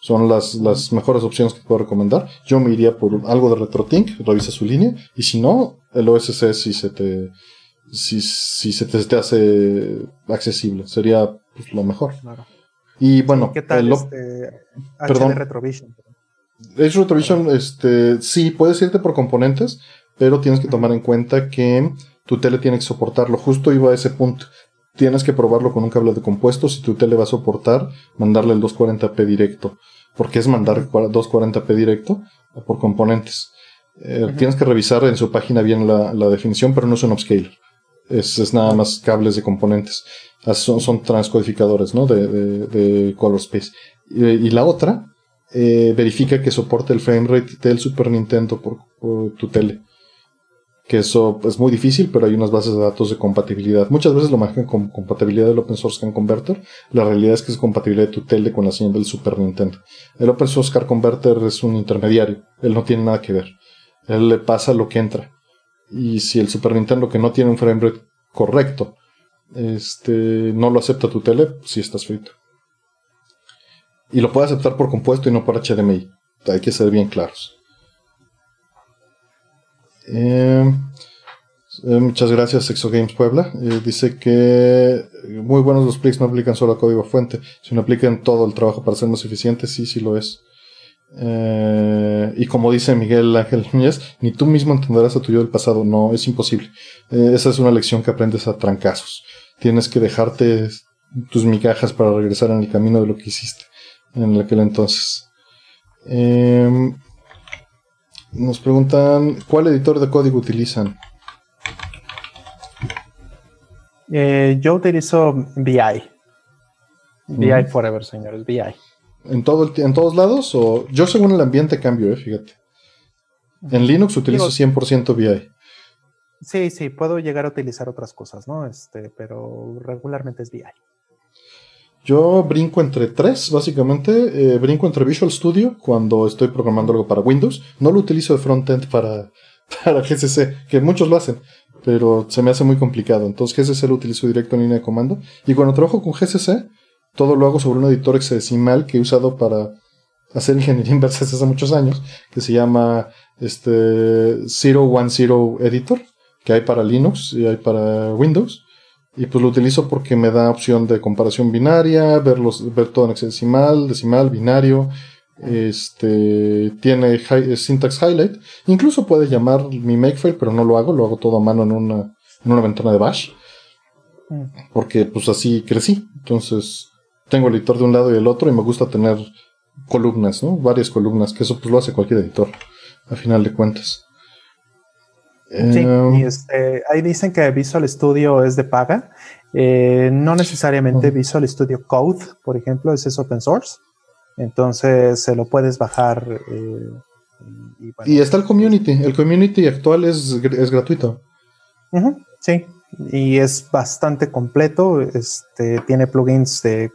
Son las, las mejores opciones que puedo recomendar. Yo me iría por algo de RetroTink, revisa su línea, y si no, el OSC si se te, si, si se te, hace accesible, sería pues, lo mejor. Y bueno, ¿qué tal el, este, perdón, Retrovision? Edge Retrovision, este, sí, puedes irte por componentes, pero tienes que tomar en cuenta que tu tele tiene que soportarlo. Justo iba a ese punto. Tienes que probarlo con un cable de compuesto. Si tu tele va a soportar, mandarle el 240p directo. Porque es mandar 240p directo por componentes. Eh, tienes que revisar en su página bien la, definición, pero no es un upscaler. Es, nada más cables de componentes. Ah, son, transcodificadores, ¿no? De, color space. Y, la otra, eh, verifica que soporte el framerate del Super Nintendo por tu tele que eso es muy difícil, pero hay unas bases de datos de compatibilidad. Muchas veces lo manejan con compatibilidad del Open Source Car Converter. La realidad es que es compatibilidad de tu tele con la señal del Super Nintendo. El Open Source Car Converter es un intermediario. Él no tiene nada que ver. Él le pasa lo que entra. Y si el Super Nintendo que no tiene un framerate correcto, este, no lo acepta tu tele, si estás frito. Y lo puede aceptar por compuesto y no por HDMI. Hay que ser bien claros. Eh, eh, muchas gracias, Exo Games Puebla. Eh, dice que muy buenos los plics no aplican solo a código fuente, sino aplican todo el trabajo para ser más eficiente. Sí, sí lo es. Y como dice Miguel Ángel Núñez, ni tú mismo entenderás a tu yo del pasado. No, es imposible. esa es una lección que aprendes a trancazos. Tienes que dejarte tus migajas para regresar en el camino de lo que hiciste en aquel entonces. Nos preguntan, ¿cuál editor de código utilizan? Eh, yo utilizo VI. VI Forever, señores, VI. ¿En, todo ¿En todos lados? O yo según el ambiente cambio, eh, fíjate. En Linux utilizo 100% VI. Sí, sí, puedo llegar a utilizar otras cosas, ¿no? Este, pero regularmente es VI. Yo brinco entre tres, básicamente. Eh, brinco entre Visual Studio cuando estoy programando algo para Windows. No lo utilizo de frontend para, para GCC, que muchos lo hacen, pero se me hace muy complicado. Entonces GCC lo utilizo directo en línea de comando. Y cuando trabajo con GCC, todo lo hago sobre un editor hexadecimal que he usado para hacer ingeniería inversa hace muchos años, que se llama este 010 Editor, que hay para Linux y hay para Windows. Y pues lo utilizo porque me da opción de comparación binaria, ver, ver todo en hexadecimal, decimal, binario. Este tiene syntax highlight. Incluso puede llamar mi makefile, pero no lo hago, lo hago todo a mano en una, en una ventana de bash. Mm. Porque pues así crecí. Entonces tengo el editor de un lado y el otro y me gusta tener columnas, ¿no? Varias columnas, que eso pues lo hace cualquier editor, a final de cuentas. Sí, em, y este, ahí dicen que Visual Studio es de paga. Eh, no necesariamente Visual Studio Code, por ejemplo, es, open source. Entonces se lo puedes bajar. Eh, y, está el community. El community actual es, es gratuito. sí, y es bastante completo. Este, tiene plugins de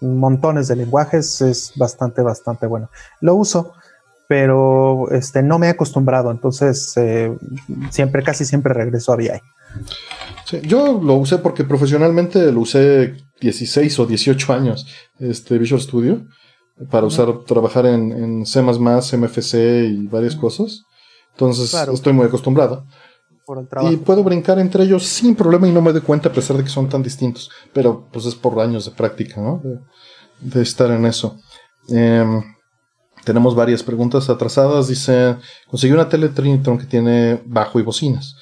montones de lenguajes, es bastante, bastante bueno. Lo uso, pero este, no me he acostumbrado, entonces eh, siempre, casi siempre regreso a VI. yo lo usé porque profesionalmente lo usé 16 o 18 años, este Visual Studio, para usar, trabajar en, C++, MFC y varias cosas. Entonces estoy muy acostumbrado. Y puedo brincar entre ellos sin problema y no me doy cuenta a pesar de que son tan distintos. Pero pues es por años de práctica, ¿no? De, estar en eso. Em, tenemos varias preguntas atrasadas. Dice, conseguí una tele Trinitron que tiene bajo y bocinas.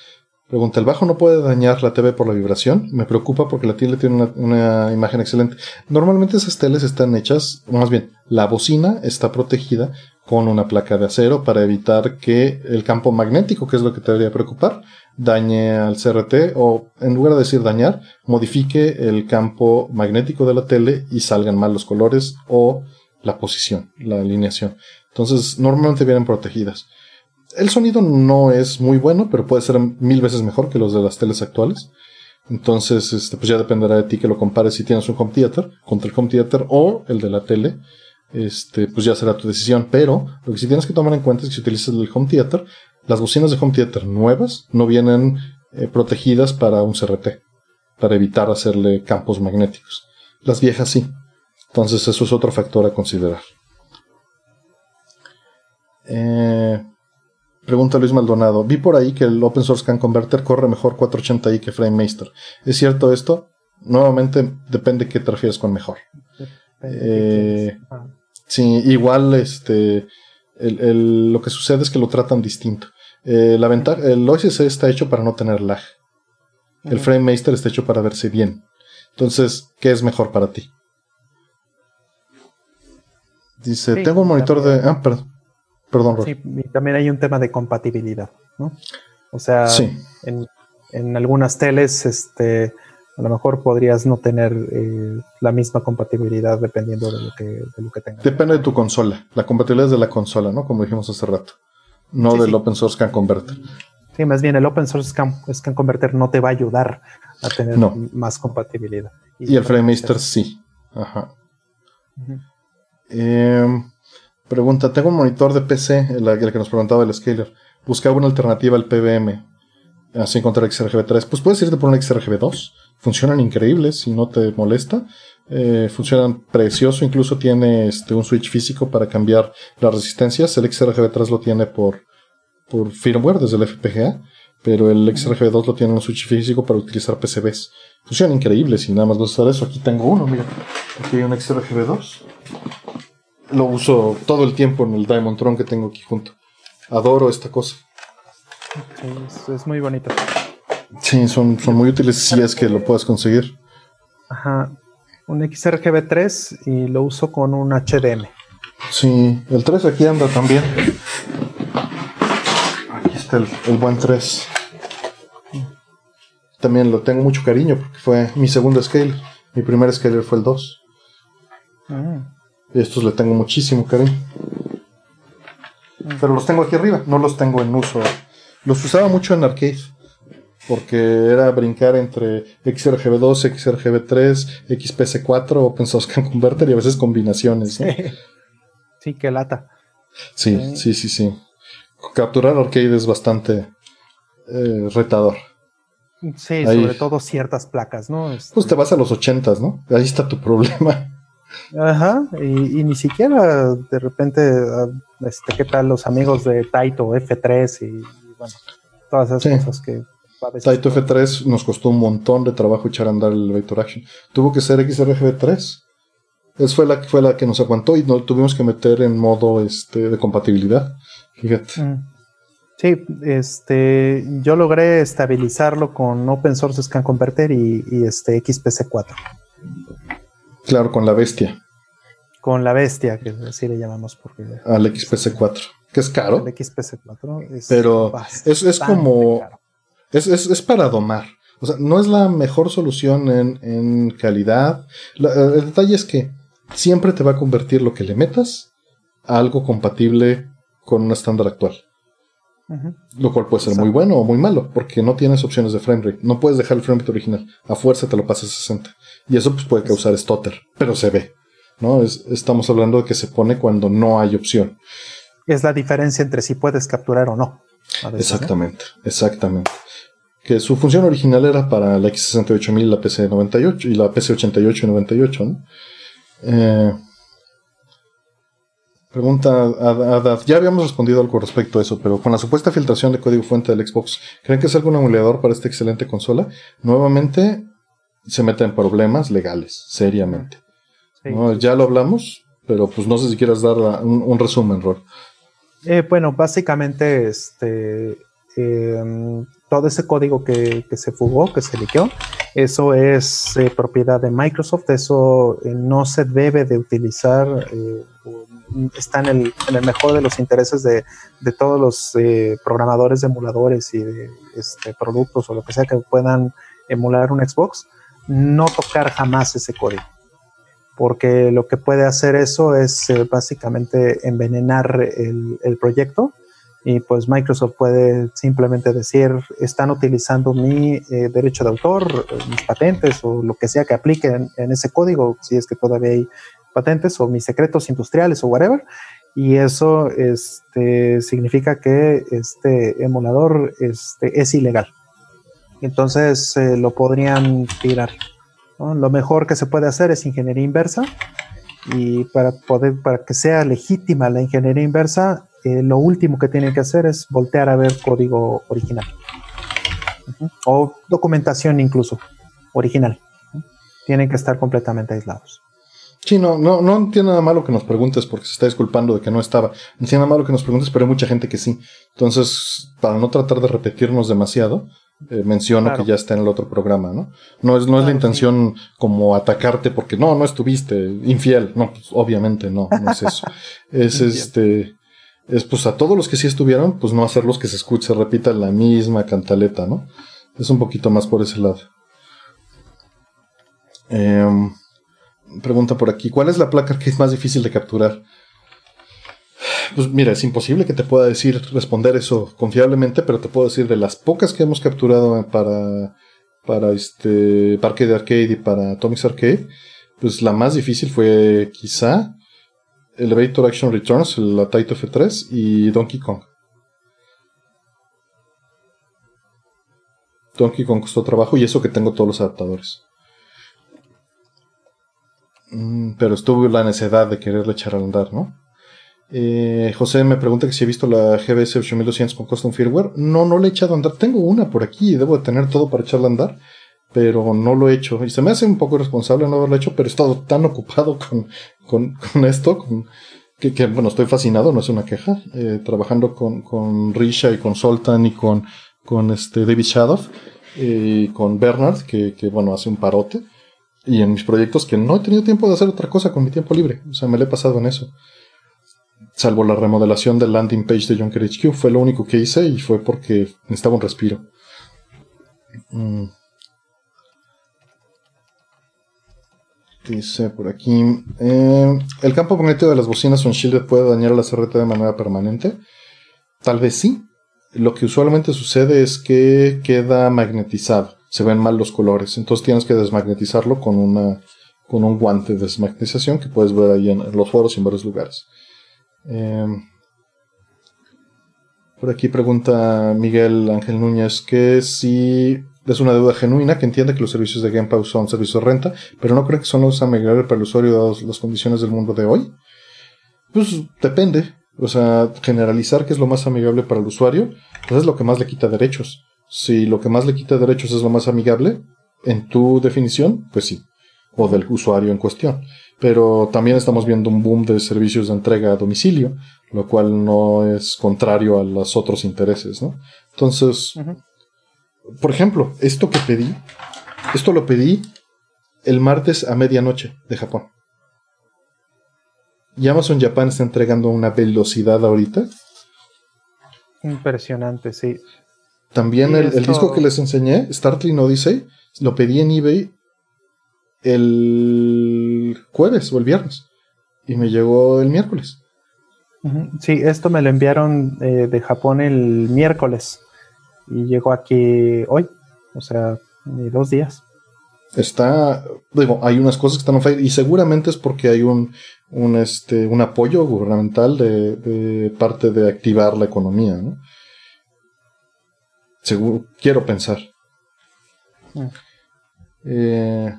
Pregunta, ¿el bajo no puede dañar la TV por la vibración? Me preocupa porque la tele tiene una, imagen excelente. Normalmente esas teles están hechas, más bien, la bocina está protegida con una placa de acero para evitar que el campo magnético, que es lo que te debería preocupar, dañe al CRT o, en lugar de decir dañar, modifique el campo magnético de la tele y salgan mal los colores o la posición, la alineación. Entonces, normalmente vienen protegidas. El sonido no es muy bueno, pero puede ser mil veces mejor que los de las teles actuales. Entonces, este, pues ya dependerá de ti que lo compares si tienes un home theater contra el home theater o el de la tele. Este, pues ya será tu decisión. Pero lo que sí tienes que tomar en cuenta es que si utilizas el home theater, las bocinas de home theater nuevas no vienen eh, protegidas para un CRT, para evitar hacerle campos magnéticos. Las viejas sí. Entonces, eso es otro factor a considerar. Eh, Pregunta Luis Maldonado. Vi por ahí que el Open Source Can Converter corre mejor 480i que FrameMaster. ¿Es cierto esto? Nuevamente depende qué te refieres con mejor. Eh, sí, igual este, lo que sucede es que lo tratan distinto. Eh, la ventaja, el OSC está hecho para no tener lag. El FrameMaster está hecho para verse bien. Entonces, ¿qué es mejor para ti? Dice, tengo un monitor de... Ah, perdón. Perdón, Sí, y también hay un tema de compatibilidad, ¿no? O sea, en, algunas teles, este, a lo mejor podrías no tener eh, la misma compatibilidad dependiendo de lo que, de lo que tengas. Depende de tu consola. La compatibilidad es de la consola, ¿no? Como dijimos hace rato. No del Open Source Scan Converter. Sí, más bien el Open Source Scan, Converter no te va a ayudar a tener más compatibilidad. Y, el FrameMaster sí. Ajá. eh, Pregunta, tengo un monitor de PC, el, que nos preguntaba el scaler. Buscaba una alternativa al PBM. Así encontrar XRGB3. Pues puedes irte por un XRGB2. Funcionan increíbles si no te molesta. Eh, funcionan precioso. Incluso tiene este, un switch físico para cambiar las resistencias. El XRGB3 lo tiene por, por firmware desde el FPGA. Pero el XRGB2 lo tiene un switch físico para utilizar PCBs. Funcionan increíbles y nada más vas a usar eso. Aquí tengo uno, mira. Aquí hay un XRGB2 lo uso todo el tiempo en el Diamond Tron que tengo aquí junto. Adoro esta cosa. Sí, es, muy bonito. Sí, son, son muy útiles si es que lo puedes conseguir. Ajá. Un XRGB3 y lo uso con un HDM. Sí, el 3 aquí anda también. Aquí está el, buen 3. También lo tengo mucho cariño porque fue mi segundo scale. Mi primer scaler fue el 2. Estos le tengo muchísimo cariño. Pero los tengo aquí arriba, no los tengo en uso. Los usaba mucho en arcade. Porque era brincar entre XRGB2, XRGB3, XPC4, Open Source Can Converter y a veces combinaciones. Sí, qué lata. Sí, sí, sí, sí. Capturar arcade es bastante eh, retador. Sí, sobre todo ciertas placas, ¿no? Pues te vas a los 80, ¿no? Ahí está tu problema. Ajá, y, ni siquiera de repente, ah, este, ¿qué tal los amigos de Taito F3 y, bueno, todas esas cosas que... Taito F3 nos costó un montón de trabajo echar a andar el Vector Action. Tuvo que ser XRGB3. Esa fue la, fue la que nos aguantó y no tuvimos que meter en modo este, de compatibilidad. Fíjate. Mm. Sí, este, yo logré estabilizarlo con Open Source Scan Converter y, y este XPC4. Claro, con la bestia. Con la bestia, que así le llamamos. Porque Al XPC4, que es caro. El XPC4 es Pero es, es como... Es, es, para domar. O sea, no es la mejor solución en, calidad. el detalle es que siempre te va a convertir lo que le metas a algo compatible con un estándar actual. Lo cual puede ser muy bueno o muy malo, porque no tienes opciones de frame rate. No puedes dejar el frame rate original. A fuerza te lo pasas a 60. Y eso pues, puede causar stutter, pero se ve. ¿no? estamos hablando de que se pone cuando no hay opción. Es la diferencia entre si puedes capturar o no. exactamente, exactamente. Que su función original era para la X68000 y la PC98 y la PC88 y 98, ¿no? Eh, Pregunta ya habíamos respondido algo respecto a eso, pero con la supuesta filtración de código fuente del Xbox, ¿creen que es algún emulador para esta excelente consola? Nuevamente se mete en problemas legales, seriamente. Ya lo hablamos, pero pues no sé si quieras dar un, resumen, Rol. Eh, bueno, básicamente este, em, todo ese código que, se fugó, que se liqueó, eso es eh, propiedad de Microsoft, eso eh, no se debe de utilizar está en el, mejor de los intereses de, todos los eh, programadores de emuladores y de este, productos o lo que sea que puedan emular un Xbox, no tocar jamás ese código. Porque lo que puede hacer eso es eh, básicamente envenenar el, proyecto y pues Microsoft puede simplemente decir están utilizando mi eh, derecho de autor, mis patentes o lo que sea que apliquen en ese código, si es que todavía hay patentes o mis secretos industriales o whatever. Y eso este, significa que este emulador este, es ilegal. Entonces eh, lo podrían tirar. Lo mejor que se puede hacer es ingeniería inversa. Y para poder, para que sea legítima la ingeniería inversa, eh, lo último que tienen que hacer es voltear a ver código original. O documentación incluso original. Tienen que estar completamente aislados. Sí, no, no, no tiene nada malo que nos preguntes porque se está disculpando de que no estaba. No tiene nada malo que nos preguntes, pero hay mucha gente que sí. Entonces, para no tratar de repetirnos demasiado, eh, menciono que ya está en el otro programa, ¿no? No es, no es la intención como atacarte porque no, no estuviste infiel. No, pues, obviamente no, no es eso. es este, es pues a todos los que sí estuvieron, pues no hacerlos que se escuche, se repita la misma cantaleta, ¿no? Es un poquito más por ese lado. Eh, pregunta por aquí, ¿cuál es la placa que es más difícil de capturar? Pues mira, es imposible que te pueda decir, responder eso confiablemente, pero te puedo decir de las pocas que hemos capturado para, para este Parque de Arcade y para Atomics Arcade, pues la más difícil fue quizá Elevator Action Returns, la Taito F3 y Donkey Kong. Donkey Kong costó trabajo y eso que tengo todos los adaptadores. Mm, pero estuvo la necesidad de quererle echar al andar, ¿no? Eh, José me pregunta que si he visto la GBS 8200 con custom firmware. No, no le he echado a andar. Tengo una por aquí y debo de tener todo para echarla a andar, pero no lo he hecho. Y se me hace un poco responsable no haberlo hecho, pero he estado tan ocupado con, con, esto, que, bueno, estoy fascinado, no es una queja. Eh, trabajando con, con Risha y con Soltan y con, con este David Shadow y con Bernard, que, que bueno, hace un parote y en mis proyectos que no he tenido tiempo de hacer otra cosa con mi tiempo libre. O sea, me lo he pasado en eso. Salvo la remodelación del landing page de Junker HQ, fue lo único que hice y fue porque necesitaba un respiro. Mm. Dice por aquí: eh, ¿El campo magnético de las bocinas Unshielded puede dañar a la CRT de manera permanente? Tal vez sí. Lo que usualmente sucede es que queda magnetizado se ven mal los colores. Entonces tienes que desmagnetizarlo con, una, con un guante de desmagnetización que puedes ver ahí en, los foros y en varios lugares. Em, por aquí pregunta Miguel Ángel Núñez que si es una deuda genuina, que entiende que los servicios de Game son servicios de renta, pero no cree que son los amigables para el usuario dadas las condiciones del mundo de hoy. Pues depende. O sea, generalizar que es lo más amigable para el usuario, pues es lo que más le quita derechos. Si lo que más le quita derechos es lo más amigable, en tu definición, pues sí, o del usuario en cuestión. Pero también estamos viendo un boom de servicios de entrega a domicilio, lo cual no es contrario a los otros intereses, ¿no? Entonces, por ejemplo, esto que pedí, esto lo pedí el martes a medianoche de Japón. Y Amazon Japan está entregando una velocidad ahorita. Impresionante, sí. También el, disco que les enseñé, Startling Odyssey, lo pedí en eBay el jueves o el viernes. Y me llegó el miércoles. Sí, esto me lo enviaron eh, de Japón el miércoles y llegó aquí hoy, o sea, dos días. Está, digo, hay unas cosas que están en fire y seguramente es porque hay un, un, este, un apoyo gubernamental de, parte de activar la economía, ¿no? Seguro, quiero pensar. Mm. Eh,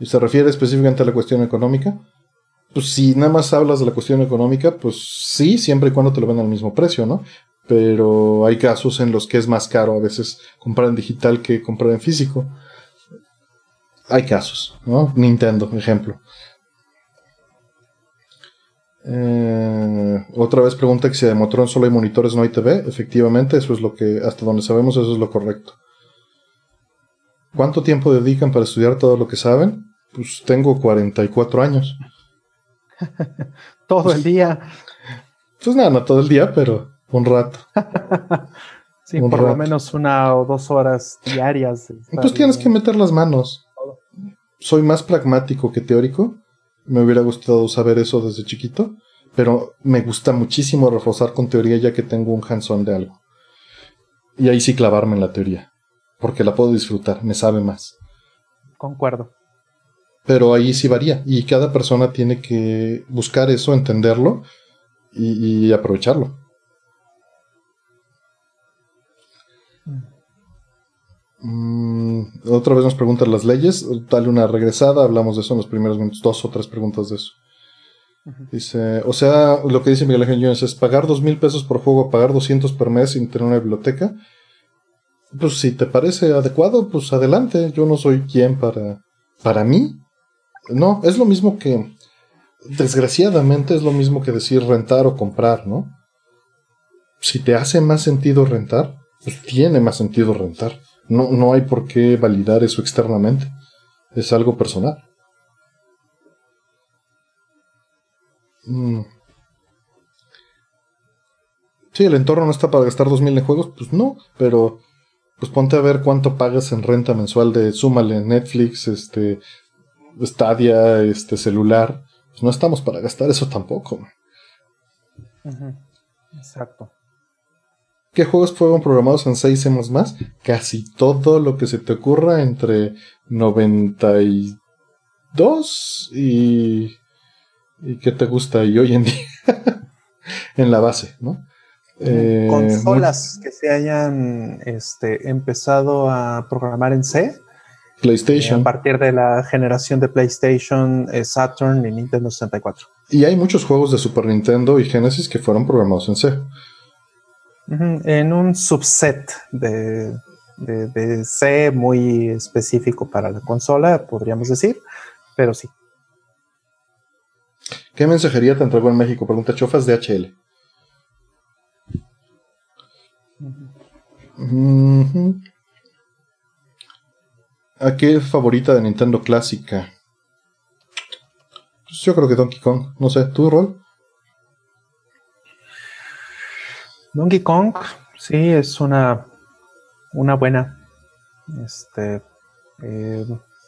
¿Y se refiere específicamente a la cuestión económica? Pues si nada más hablas de la cuestión económica, pues sí, siempre y cuando te lo ven al mismo precio, ¿no? Pero hay casos en los que es más caro a veces comprar en digital que comprar en físico. Hay casos, ¿no? Nintendo, ejemplo. Eh, otra vez pregunta que si de Motron solo hay monitores, no hay TV. Efectivamente, eso es lo que, hasta donde sabemos, eso es lo correcto. ¿Cuánto tiempo dedican para estudiar todo lo que saben? Pues tengo 44 años. todo el día. Pues nada, no todo el día, pero un rato. sí, por lo menos una o dos horas diarias. Pues tienes que meter las manos. Soy más pragmático que teórico me hubiera gustado saber eso desde chiquito, pero me gusta muchísimo reforzar con teoría ya que tengo un hands de algo. Y ahí sí clavarme en la teoría, porque la puedo disfrutar, me sabe más. Concuerdo. Pero ahí sí varía, y cada persona tiene que buscar eso, entenderlo y, y aprovecharlo. Mm, otra vez nos preguntan las leyes. Dale una regresada. Hablamos de eso en los primeros minutos. Dos o tres preguntas de eso. Dice, o sea, lo que dice Miguel Ángel Jones es pagar dos mil pesos por juego, pagar 200 por mes sin tener una biblioteca. Pues si te parece adecuado, pues adelante. Yo no soy quien para. Para mí. No, es lo mismo que. Desgraciadamente es lo mismo que decir rentar o comprar, ¿no? Si te hace más sentido rentar, pues tiene más sentido rentar. No, no hay por qué validar eso externamente. Es algo personal. Mm. Sí, el entorno no está para gastar 2.000 en juegos, pues no, pero pues ponte a ver cuánto pagas en renta mensual de súmale Netflix, este, Stadia, este celular. Pues no estamos para gastar eso tampoco. Exacto. ¿Qué juegos fueron programados en 6 más? Casi todo lo que se te ocurra entre 92 y... ¿Y qué te gusta? Y hoy en día en la base, ¿no? Eh, Consolas que se hayan este, empezado a programar en C. PlayStation. a partir de la generación de PlayStation, eh, Saturn y Nintendo 64. Y hay muchos juegos de Super Nintendo y Genesis que fueron programados en C. En un subset de, C muy específico para la consola, podríamos decir, pero sí. ¿Qué mensajería te entregó en México? Pregunta Chofas de HL. ¿A qué favorita de Nintendo clásica? Pues yo creo que Donkey Kong. No sé, ¿tu rol? Donkey Kong, sí, es una, una buena. Este, eh,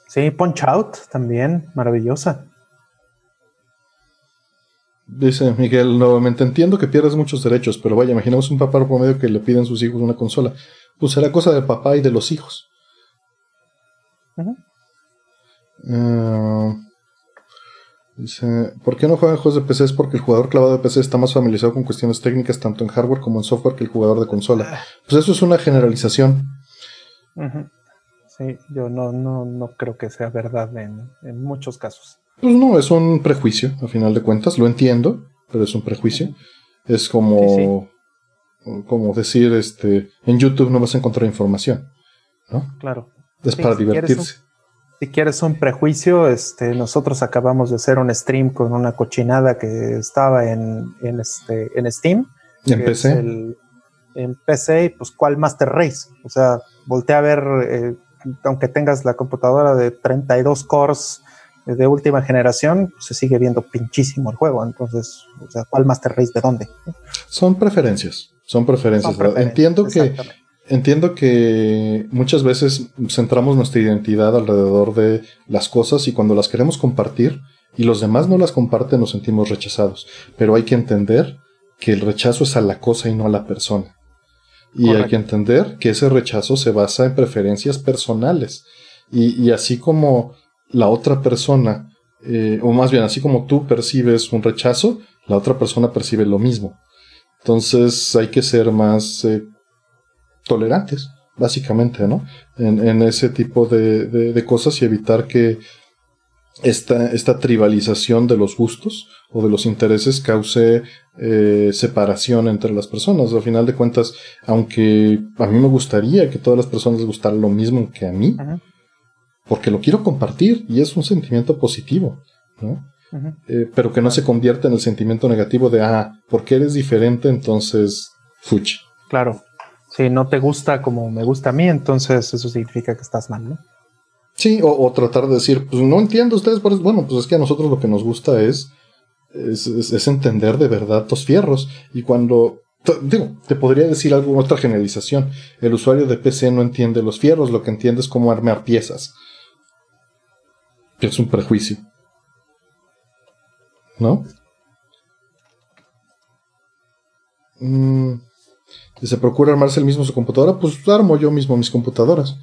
sí, Punch Out también, maravillosa. Dice Miguel, nuevamente entiendo que pierdes muchos derechos, pero vaya, imaginemos un papá promedio que le piden a sus hijos una consola. Pues será cosa del papá y de los hijos. Dice, ¿por qué no juegan juegos de PC? Es porque el jugador clavado de PC está más familiarizado con cuestiones técnicas tanto en hardware como en software que el jugador de consola. Ah. Pues eso es una generalización. Sí, yo no, no, no creo que sea verdad en, muchos casos. Pues no, es un prejuicio, a final de cuentas, lo entiendo, pero es un prejuicio. Es como, como decir, este, en YouTube no vas a encontrar información, ¿no? Claro. Es para divertirse si quieres un prejuicio, este, nosotros acabamos de hacer un stream con una cochinada que estaba en, en, este, en Steam. en PC? en PC, y pues, ¿cuál Master Race? O sea, voltea a ver, eh, aunque tengas la computadora de 32 cores de última generación, se sigue viendo pinchísimo el juego. Entonces, o sea, ¿cuál Master Race de dónde? Son preferencias, son preferencias. Son preferencias Entiendo que Entiendo que muchas veces centramos nuestra identidad alrededor de las cosas y cuando las queremos compartir, y los demás no las comparten, nos sentimos rechazados. Pero hay que entender que el rechazo es a la cosa y no a la persona. Y hay que entender que ese rechazo se basa en preferencias personales. Y, así como la otra persona, eh, o más bien así como tú percibes un rechazo, la otra persona percibe lo mismo. Entonces hay que ser más eh, tolerantes, básicamente, ¿no? En, ese tipo de, cosas y evitar que esta, esta tribalización de los gustos o de los intereses cause eh, separación entre las personas. Al final de cuentas, aunque a mí me gustaría que todas las personas les gustara lo mismo que a mí, porque lo quiero compartir y es un sentimiento positivo, ¿no? Eh, pero que no se convierta en el sentimiento negativo de, ah, porque eres diferente, entonces, fuchi. Claro. Si no te gusta como me gusta a mí, entonces eso significa que estás mal, ¿no? Sí, o, tratar de decir, pues no entiendo ustedes, bueno, pues es que a nosotros lo que nos gusta es, es, entender de verdad los fierros. Y cuando, digo, te podría decir algo, otra generalización, el usuario de PC no entiende los fierros, lo que entiende es cómo armar piezas. Es un prejuicio. ¿No? Mm, se procura armarse el mismo su computadora, pues armo yo mismo mis computadoras.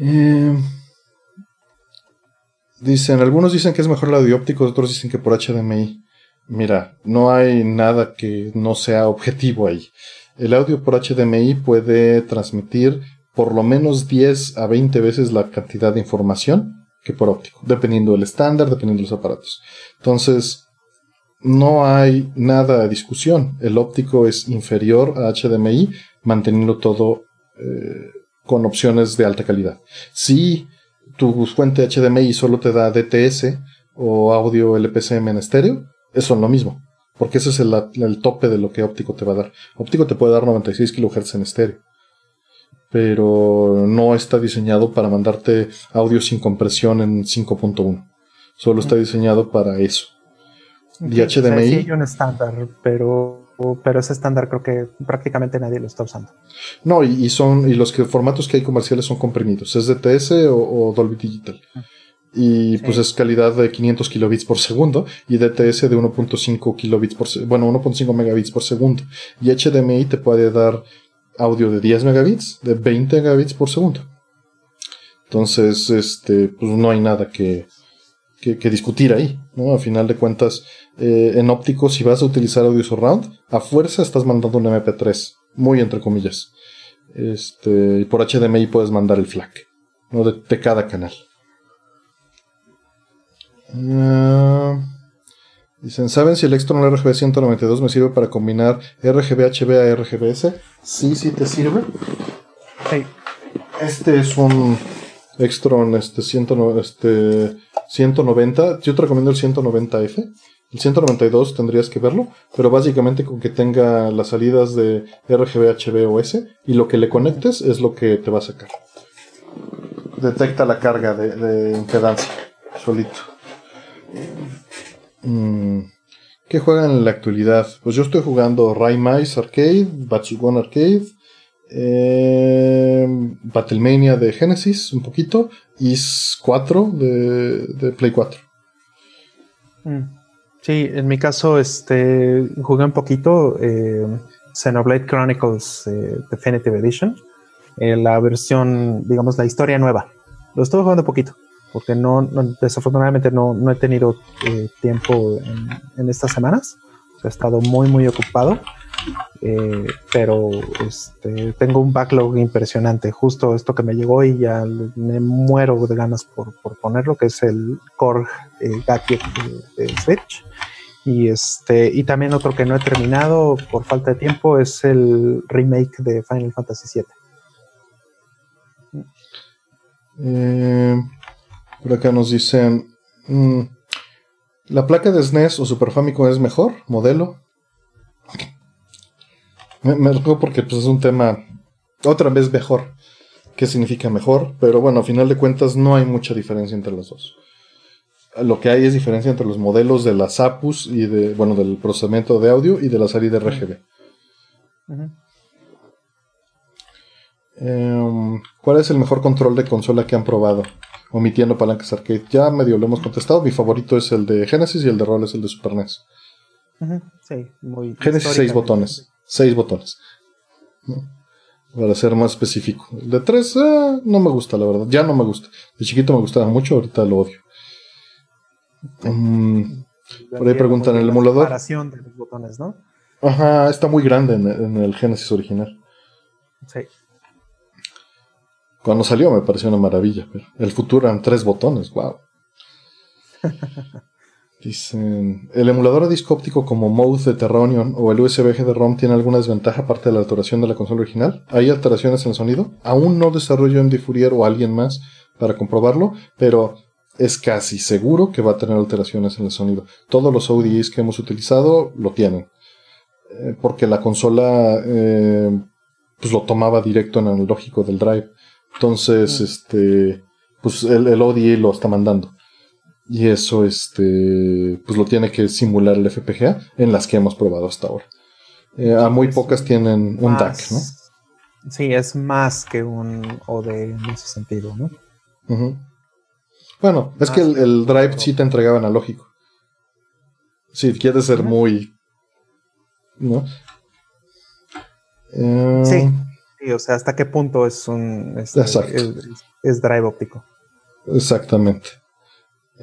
Eh, dicen, algunos dicen que es mejor el audio óptico, otros dicen que por HDMI. Mira, no hay nada que no sea objetivo ahí. El audio por HDMI puede transmitir por lo menos 10 a 20 veces la cantidad de información que por óptico, dependiendo del estándar, dependiendo de los aparatos. Entonces, no hay nada de discusión. El óptico es inferior a HDMI, manteniendo todo eh, con opciones de alta calidad. Si tu fuente HDMI solo te da DTS o audio LPCM en estéreo, es lo mismo, porque ese es el, el, tope de lo que óptico te va a dar. Óptico te puede dar 96 kHz en estéreo, pero no está diseñado para mandarte audio sin compresión en 5.1. Solo está diseñado para eso. Y HDMI. Sí, hay un estándar, pero pero ese estándar creo que prácticamente nadie lo está usando. No, y, son y los que, formatos que hay comerciales son comprimidos, es DTS o, Dolby Digital. Ah. Y pues es calidad de 500 kilobits por segundo y DTS de 1.5 kilobits por bueno, 1.5 megabits por segundo. Y HDMI te puede dar audio de 10 megabits, de 20 megabits por segundo. Entonces, este, pues no hay nada que, que, discutir ahí, ¿no? A final de cuentas, eh, en óptico, si vas a utilizar audio surround, a fuerza estás mandando un MP3, muy entre comillas. Este, y por HDMI puedes mandar el FLAC, ¿no? De, cada canal. Ah, dicen, ¿saben si el Extron RGB 192 me sirve para combinar RGB HB a RGBS? Sí, sí te sirve. Este es un Extron este, este 190. Yo te recomiendo el 190F. El 192 tendrías que verlo, pero básicamente con que tenga las salidas de RGB, HB o S y lo que le conectes es lo que te va a sacar. Detecta la carga de, impedancia solito. Mm, ¿Qué juegan en la actualidad? Pues yo estoy jugando Raimice Arcade, Batsugon Arcade, eh, Battlemania de Genesis, un poquito, y 4 de, Play 4. Mm. Sí, en mi caso, este, jugué un poquito eh, Xenoblade Chronicles eh, Definitive Edition, eh, la versión, digamos, la historia nueva. Lo estuve jugando poquito, porque no, desafortunadamente no, he tenido tiempo en, en, estas semanas. he estado muy, muy ocupado. Eh, pero este, tengo un backlog impresionante. Justo esto que me llegó y ya me muero de ganas por, ponerlo, que es el Core eh, de, Switch. Y, este, y también otro que no he terminado por falta de tiempo es el remake de Final Fantasy VII. Eh, por acá nos dicen: mm, ¿La placa de SNES e o Super Famicom es mejor? ¿Modelo? Me, me porque pues, es un tema otra vez mejor. ¿Qué significa mejor? Pero bueno, a final de cuentas no hay mucha diferencia entre los dos. Lo que hay es diferencia entre los modelos de las APUs y de, bueno, del procesamiento de audio y de la salida RGB. Em, ¿Cuál es el mejor control de consola que han probado? omitiendo palancas arcade. Ya medio lo hemos contestado. Mi favorito es el de Genesis y el de Roll es el de Super NES. Sí, muy. Genesis, seis botones. Seis botones. Para ser más específico. El de tres, eh, no me gusta, la verdad. Ya no me gusta. De chiquito me gustaba mucho, ahorita lo odio. Mm, por ahí preguntan el emulador. de los botones, ¿no? Ajá, está muy grande en, el Genesis original. Sí. Cuando salió me pareció una maravilla, pero el futuro eran tres botones, wow. Dicen, ¿el emulador a disco óptico como Mode de Terronion o el USB de ROM tiene alguna desventaja aparte de la alteración de la consola original? ¿Hay alteraciones en el sonido? Aún no desarrollo MD Fourier o alguien más para comprobarlo, pero es casi seguro que va a tener alteraciones en el sonido. Todos los ODIs que hemos utilizado lo tienen. Eh, porque la consola eh, pues lo tomaba directo en el lógico del drive. Entonces, mm. este, pues el, el ODI lo está mandando. Y eso, este, pues lo tiene que simular el FPGA en las que hemos probado hasta ahora. Eh, a muy pocas tienen un DAC, ¿no? Sí, es más que un OD en ese sentido, ¿no? Bueno, es que el, drive sí te entregaba analógico. Si quieres ser muy. ¿No? Eh, sí. o sea, ¿hasta qué punto es un. es, drive óptico? Exactamente.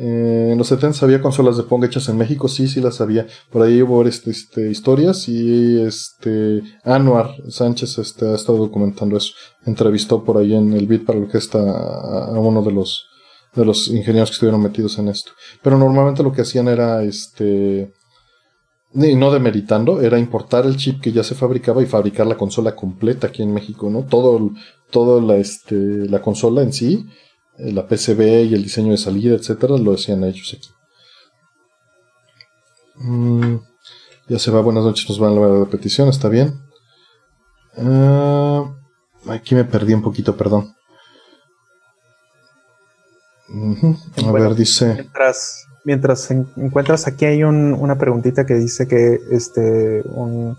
Eh, en los 70 había consolas de Pong hechas en México, sí, sí las había. Por ahí hubo este, este, historias y este Anuar Sánchez este, ha estado documentando eso. Entrevistó por ahí en el beat para lo que está a uno de los de los ingenieros que estuvieron metidos en esto. Pero normalmente lo que hacían era este no demeritando, era importar el chip que ya se fabricaba y fabricar la consola completa aquí en México, ¿no? Todo, todo la, este, la consola en sí la PCB y el diseño de salida, etcétera, lo decían ellos aquí. Mm, ya se va, buenas noches, nos van a la repetición, está bien. Ah, aquí me perdí un poquito, perdón. A ver, dice. Mientras, mientras encuentras aquí hay una preguntita que dice que este un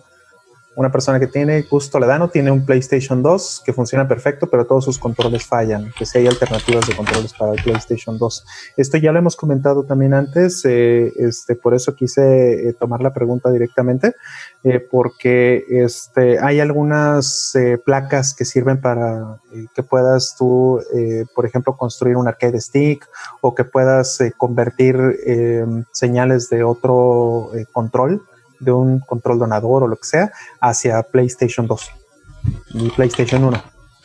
una persona que tiene gusto Toledano tiene un PlayStation 2 que funciona perfecto, pero todos sus controles fallan, que si hay alternativas de controles para el PlayStation 2. Esto ya lo hemos comentado también antes, eh, este, por eso quise eh, tomar la pregunta directamente, eh, porque este, hay algunas placas que sirven para que puedas tú, por ejemplo, construir un arcade stick o que puedas convertir señales de otro control de un control donador o lo que sea hacia PlayStation 2 y PlayStation 1.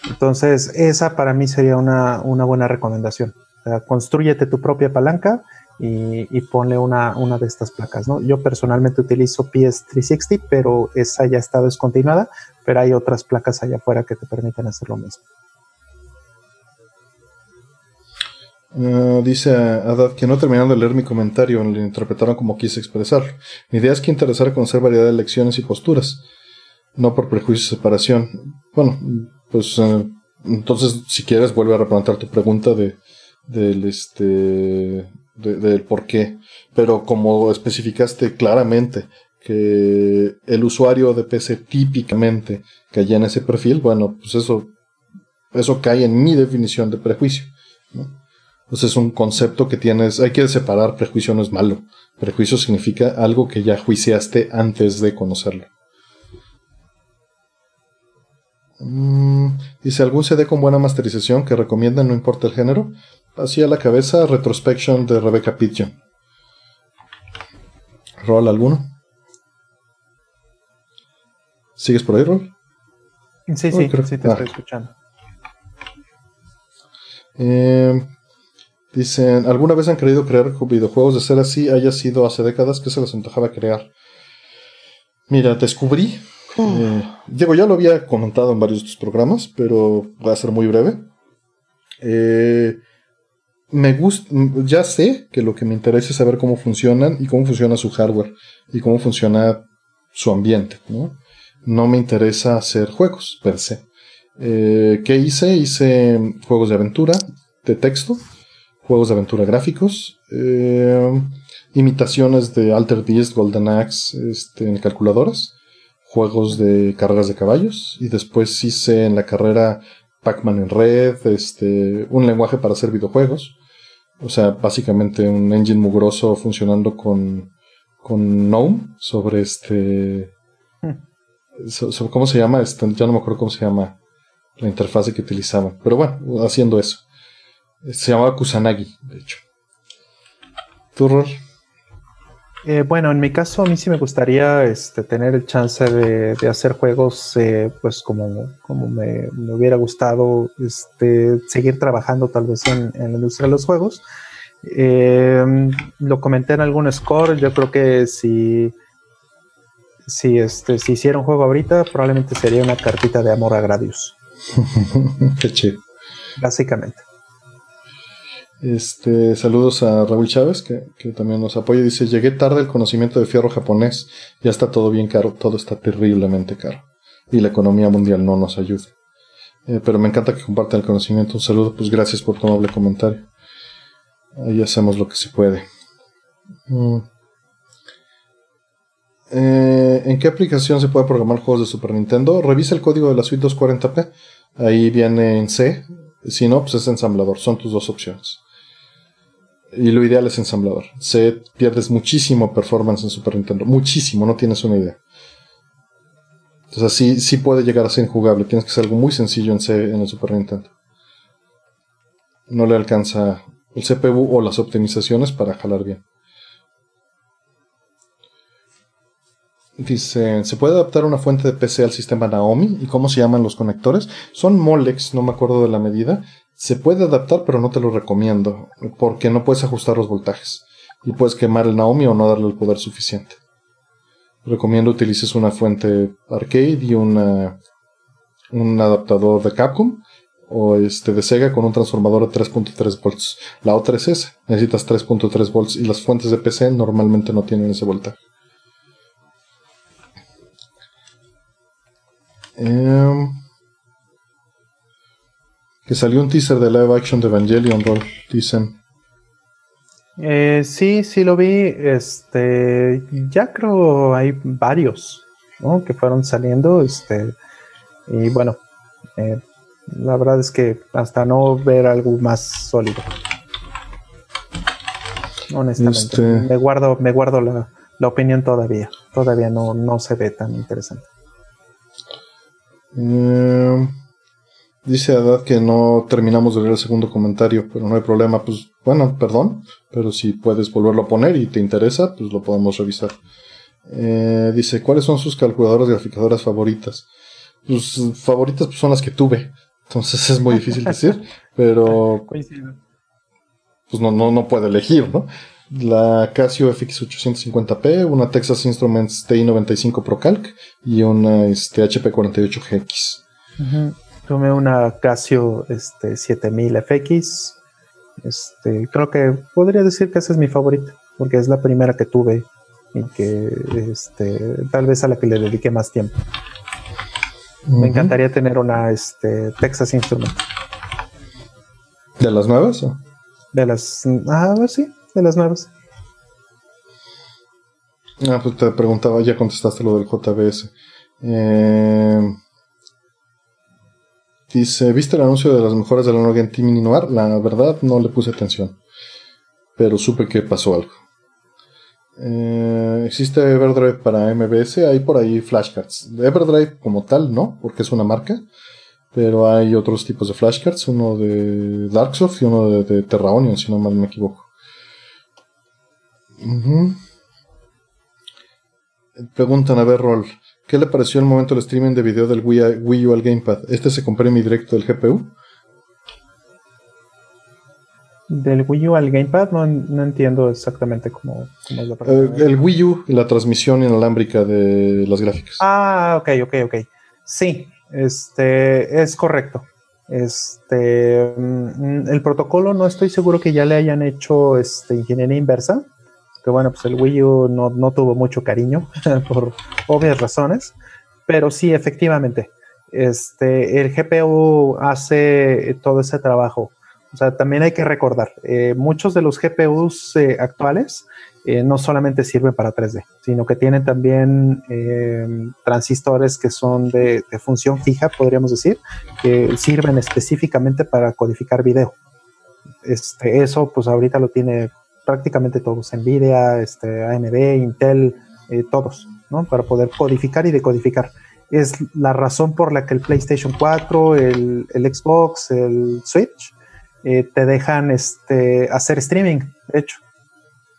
Entonces, esa para mí sería una, buena recomendación. construyete tu propia palanca y, ponle una, una, de estas placas. ¿no? Yo personalmente utilizo PS360, pero esa ya está descontinuada, pero hay otras placas allá afuera que te permiten hacer lo mismo. Ah, dice Adad que no terminando de leer mi comentario, lo interpretaron como quise expresarlo. Mi idea es que interesara conocer variedad de lecciones y posturas, no por prejuicio y separación. Bueno, pues eh, entonces si quieres vuelve a replantear tu pregunta de del este del por qué, pero como especificaste claramente que el usuario de PC típicamente caía en ese perfil, bueno, pues eso eso cae en mi definición de prejuicio. Entonces es un concepto que tienes, hay que separar, prejuicio no es malo. Prejuicio significa algo que ya juiciaste antes de conocerlo. Mm, dice, ¿algún CD con buena masterización que recomiendan, no importa el género? Así a la cabeza, Retrospection de Rebecca Pidgeon. ¿Rol alguno? ¿Sigues por ahí, Rol? Sí, sí, creo... sí, te estoy ah. escuchando. Eh, Dicen, ¿alguna vez han querido crear videojuegos de ser así? Haya sido hace décadas que se les antojaba crear. Mira, descubrí. Hmm. Eh, digo, ya lo había comentado en varios de estos programas, pero va a ser muy breve. Eh, me gusta, ya sé que lo que me interesa es saber cómo funcionan y cómo funciona su hardware y cómo funciona su ambiente. No, no me interesa hacer juegos per se. Eh, ¿Qué hice? Hice juegos de aventura, de texto juegos de aventura gráficos, eh, imitaciones de Alter Beast, Golden Axe este, en calculadoras, juegos de carreras de caballos y después hice en la carrera Pac-Man en red, este, un lenguaje para hacer videojuegos. O sea, básicamente un engine mugroso funcionando con, con GNOME sobre este. Hmm. ¿Cómo se llama? Este, ya no me acuerdo cómo se llama la interfase que utilizaban. Pero bueno, haciendo eso. Se llamaba Kusanagi, de hecho. ¿Tu rol? Eh, bueno, en mi caso a mí sí me gustaría este, tener el chance de, hacer juegos eh, pues como, como me, hubiera gustado este, seguir trabajando tal vez en, la industria de los juegos. Em, lo comenté en algún score, yo creo que si, si, este, si hiciera un juego ahorita probablemente sería una cartita de amor a Gradius. Qué chido. Básicamente. Este, saludos a Raúl Chávez, que, también nos apoya. Dice, llegué tarde al conocimiento de fierro japonés. Ya está todo bien caro, todo está terriblemente caro. Y la economía mundial no nos ayuda. Eh, pero me encanta que compartan el conocimiento. Un saludo, pues gracias por tu noble comentario. Ahí hacemos lo que se puede. Mm. Eh, ¿En qué aplicación se puede programar juegos de Super Nintendo? Revisa el código de la suite 240p. Ahí viene en C. Si no, pues es ensamblador. Son tus dos opciones. Y lo ideal es ensamblador. Se pierdes muchísimo performance en Super Nintendo. Muchísimo, no tienes una idea. Entonces sí, sí puede llegar a ser injugable. Tienes que hacer algo muy sencillo en C en el Super Nintendo. No le alcanza el CPU o las optimizaciones para jalar bien. Dice, ¿se puede adaptar una fuente de PC al sistema Naomi? ¿Y cómo se llaman los conectores? Son Molex, no me acuerdo de la medida. Se puede adaptar, pero no te lo recomiendo, porque no puedes ajustar los voltajes. Y puedes quemar el Naomi o no darle el poder suficiente. Recomiendo utilices una fuente arcade y una, un adaptador de Capcom o este de Sega con un transformador de 3.3 volts. La otra es esa, necesitas 3.3 volts y las fuentes de PC normalmente no tienen ese voltaje. Em, que salió un teaser de live action de Evangelion, Roll, dicen. Eh, sí, sí lo vi. Este, ya creo hay varios, Que fueron saliendo. Este, y bueno, eh, la verdad es que hasta no ver algo más sólido. Honestamente, este me guardo, me guardo la, la opinión todavía. Todavía no, no se ve tan interesante. Eh, dice Adad que no terminamos de leer el segundo comentario, pero no hay problema. Pues bueno, perdón, pero si puedes volverlo a poner y te interesa, pues lo podemos revisar. Eh, dice, ¿cuáles son sus calculadoras graficadoras favoritas? Sus favoritas pues, son las que tuve, entonces es muy difícil decir, pero pues no, no, no puede elegir, ¿no? la Casio FX850P, una Texas Instruments TI-95 ProCalc y una este, HP48GX. Tomé una Casio este, 7000 FX. Este, creo que podría decir que esa es mi favorita, porque es la primera que tuve y que este, tal vez a la que le dediqué más tiempo. Me encantaría tener una este, Texas Instruments. ¿De las nuevas? De las. Ah, sí, de las nuevas. Ah, pues te preguntaba, ya contestaste lo del JBS. Eh, dice, ¿viste el anuncio de las mejoras de la nueva Game Mini Noir? La verdad no le puse atención, pero supe que pasó algo. Eh, ¿Existe Everdrive para MBS? Hay por ahí flashcards. Everdrive como tal, no, porque es una marca. Pero hay otros tipos de flashcards, uno de Darksoft y uno de, de Terra si no mal me equivoco. Preguntan a ver, ¿qué le pareció el momento del streaming de video del Wii, U al Gamepad? ¿Este se mi directo del GPU? Del Wii U al Gamepad no, entiendo exactamente cómo, es la eh, el Wii U y la transmisión inalámbrica de las gráficas. Ah, ok, ok, ok. Sí, este es correcto. Este mm, el protocolo no estoy seguro que ya le hayan hecho este, ingeniería inversa que bueno, pues el Wii U no, tuvo mucho cariño por obvias razones, pero sí, efectivamente, este, el GPU hace todo ese trabajo. O sea, también hay que recordar, eh, muchos de los GPUs eh, actuales eh, no solamente sirven para 3D, sino que tienen también eh, transistores que son de, función fija, podríamos decir, que sirven específicamente para codificar video. Este, eso pues ahorita lo tiene prácticamente todos, Nvidia, este, AMD, Intel, eh, todos, ¿no? Para poder codificar y decodificar. Es la razón por la que el PlayStation 4, el, Xbox, el Switch, te dejan este, hacer streaming, de hecho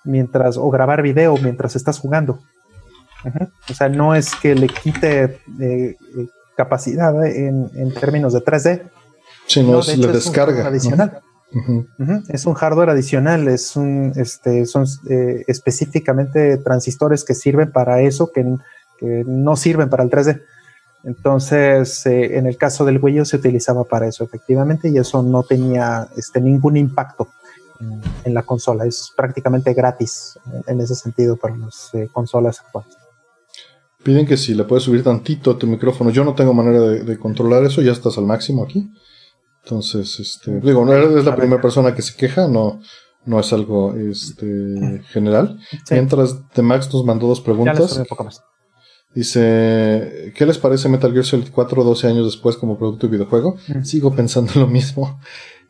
mientras, o grabar video mientras estás jugando. O sea, no es que le quite eh, eh, capacidad en, términos de 3D. sino no, le descarga. adicional. Es un hardware adicional, es un, este, son eh, específicamente transistores que sirven para eso, que, no sirven para el 3D. Entonces, en el caso del U se utilizaba para eso, efectivamente, y eso no tenía este, ningún impacto en, la consola. Es prácticamente gratis en ese sentido para las eh, consolas actuales. Piden que si le puedes subir tantito a tu micrófono. Yo no tengo manera de, controlar eso, ya estás al máximo aquí. Entonces, este, digo, no eres la primera persona que se queja, no, no es algo este, general. Mientras The Max nos mandó dos preguntas. Dice, ¿qué les parece Metal Gear Solid 4 12 años después como producto de videojuego? Sigo pensando lo mismo.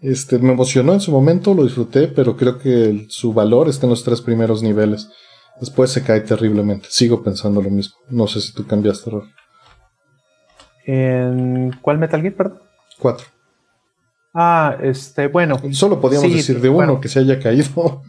Este, me emocionó en su momento, lo disfruté, pero creo que su valor está en los tres primeros niveles. Después se cae terriblemente. Sigo pensando lo mismo. No sé si tú cambiaste, error. ¿En cuál Metal Gear, perdón? Cuatro. Ah, este, bueno. Solo podíamos decir de uno que se haya caído.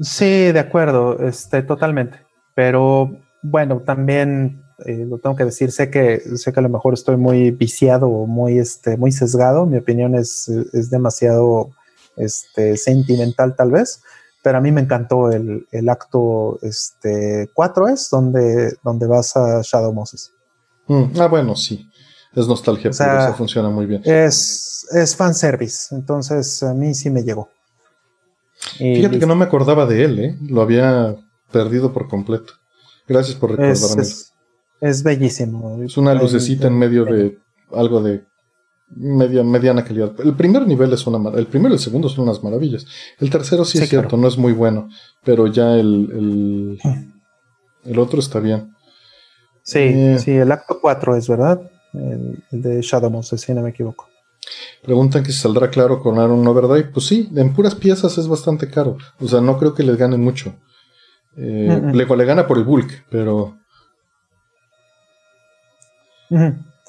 Sí, de acuerdo, este, totalmente. Pero bueno, también eh, lo tengo que decir, sé que, sé que a lo mejor estoy muy viciado o muy, este, muy sesgado, mi opinión es, es demasiado este, sentimental tal vez, pero a mí me encantó el, el acto este, 4 es donde, donde vas a Shadow Moses. Mm, ah, bueno, sí. Es nostalgia, pero eso funciona muy bien. Es, es fanservice, entonces a mí sí me llegó. Fíjate que no me acordaba de él, ¿eh? Lo había perdido por completo. Gracias por recordarme. Es bellísimo. Es una lucecita en medio de algo de media, mediana calidad. El primer nivel es una el primero y el segundo son unas maravillas. El tercero sí, es cierto, no es muy bueno, pero ya el, el, otro está bien. Sí, eh, sí, el acto 4 es verdad, el, de Shadow Monster, si no me equivoco. Preguntan que si saldrá claro con Aaron Overdrive. Pues sí, en puras piezas es bastante caro. O sea, no creo que les gane mucho. Eh, le, le, gana por el bulk, pero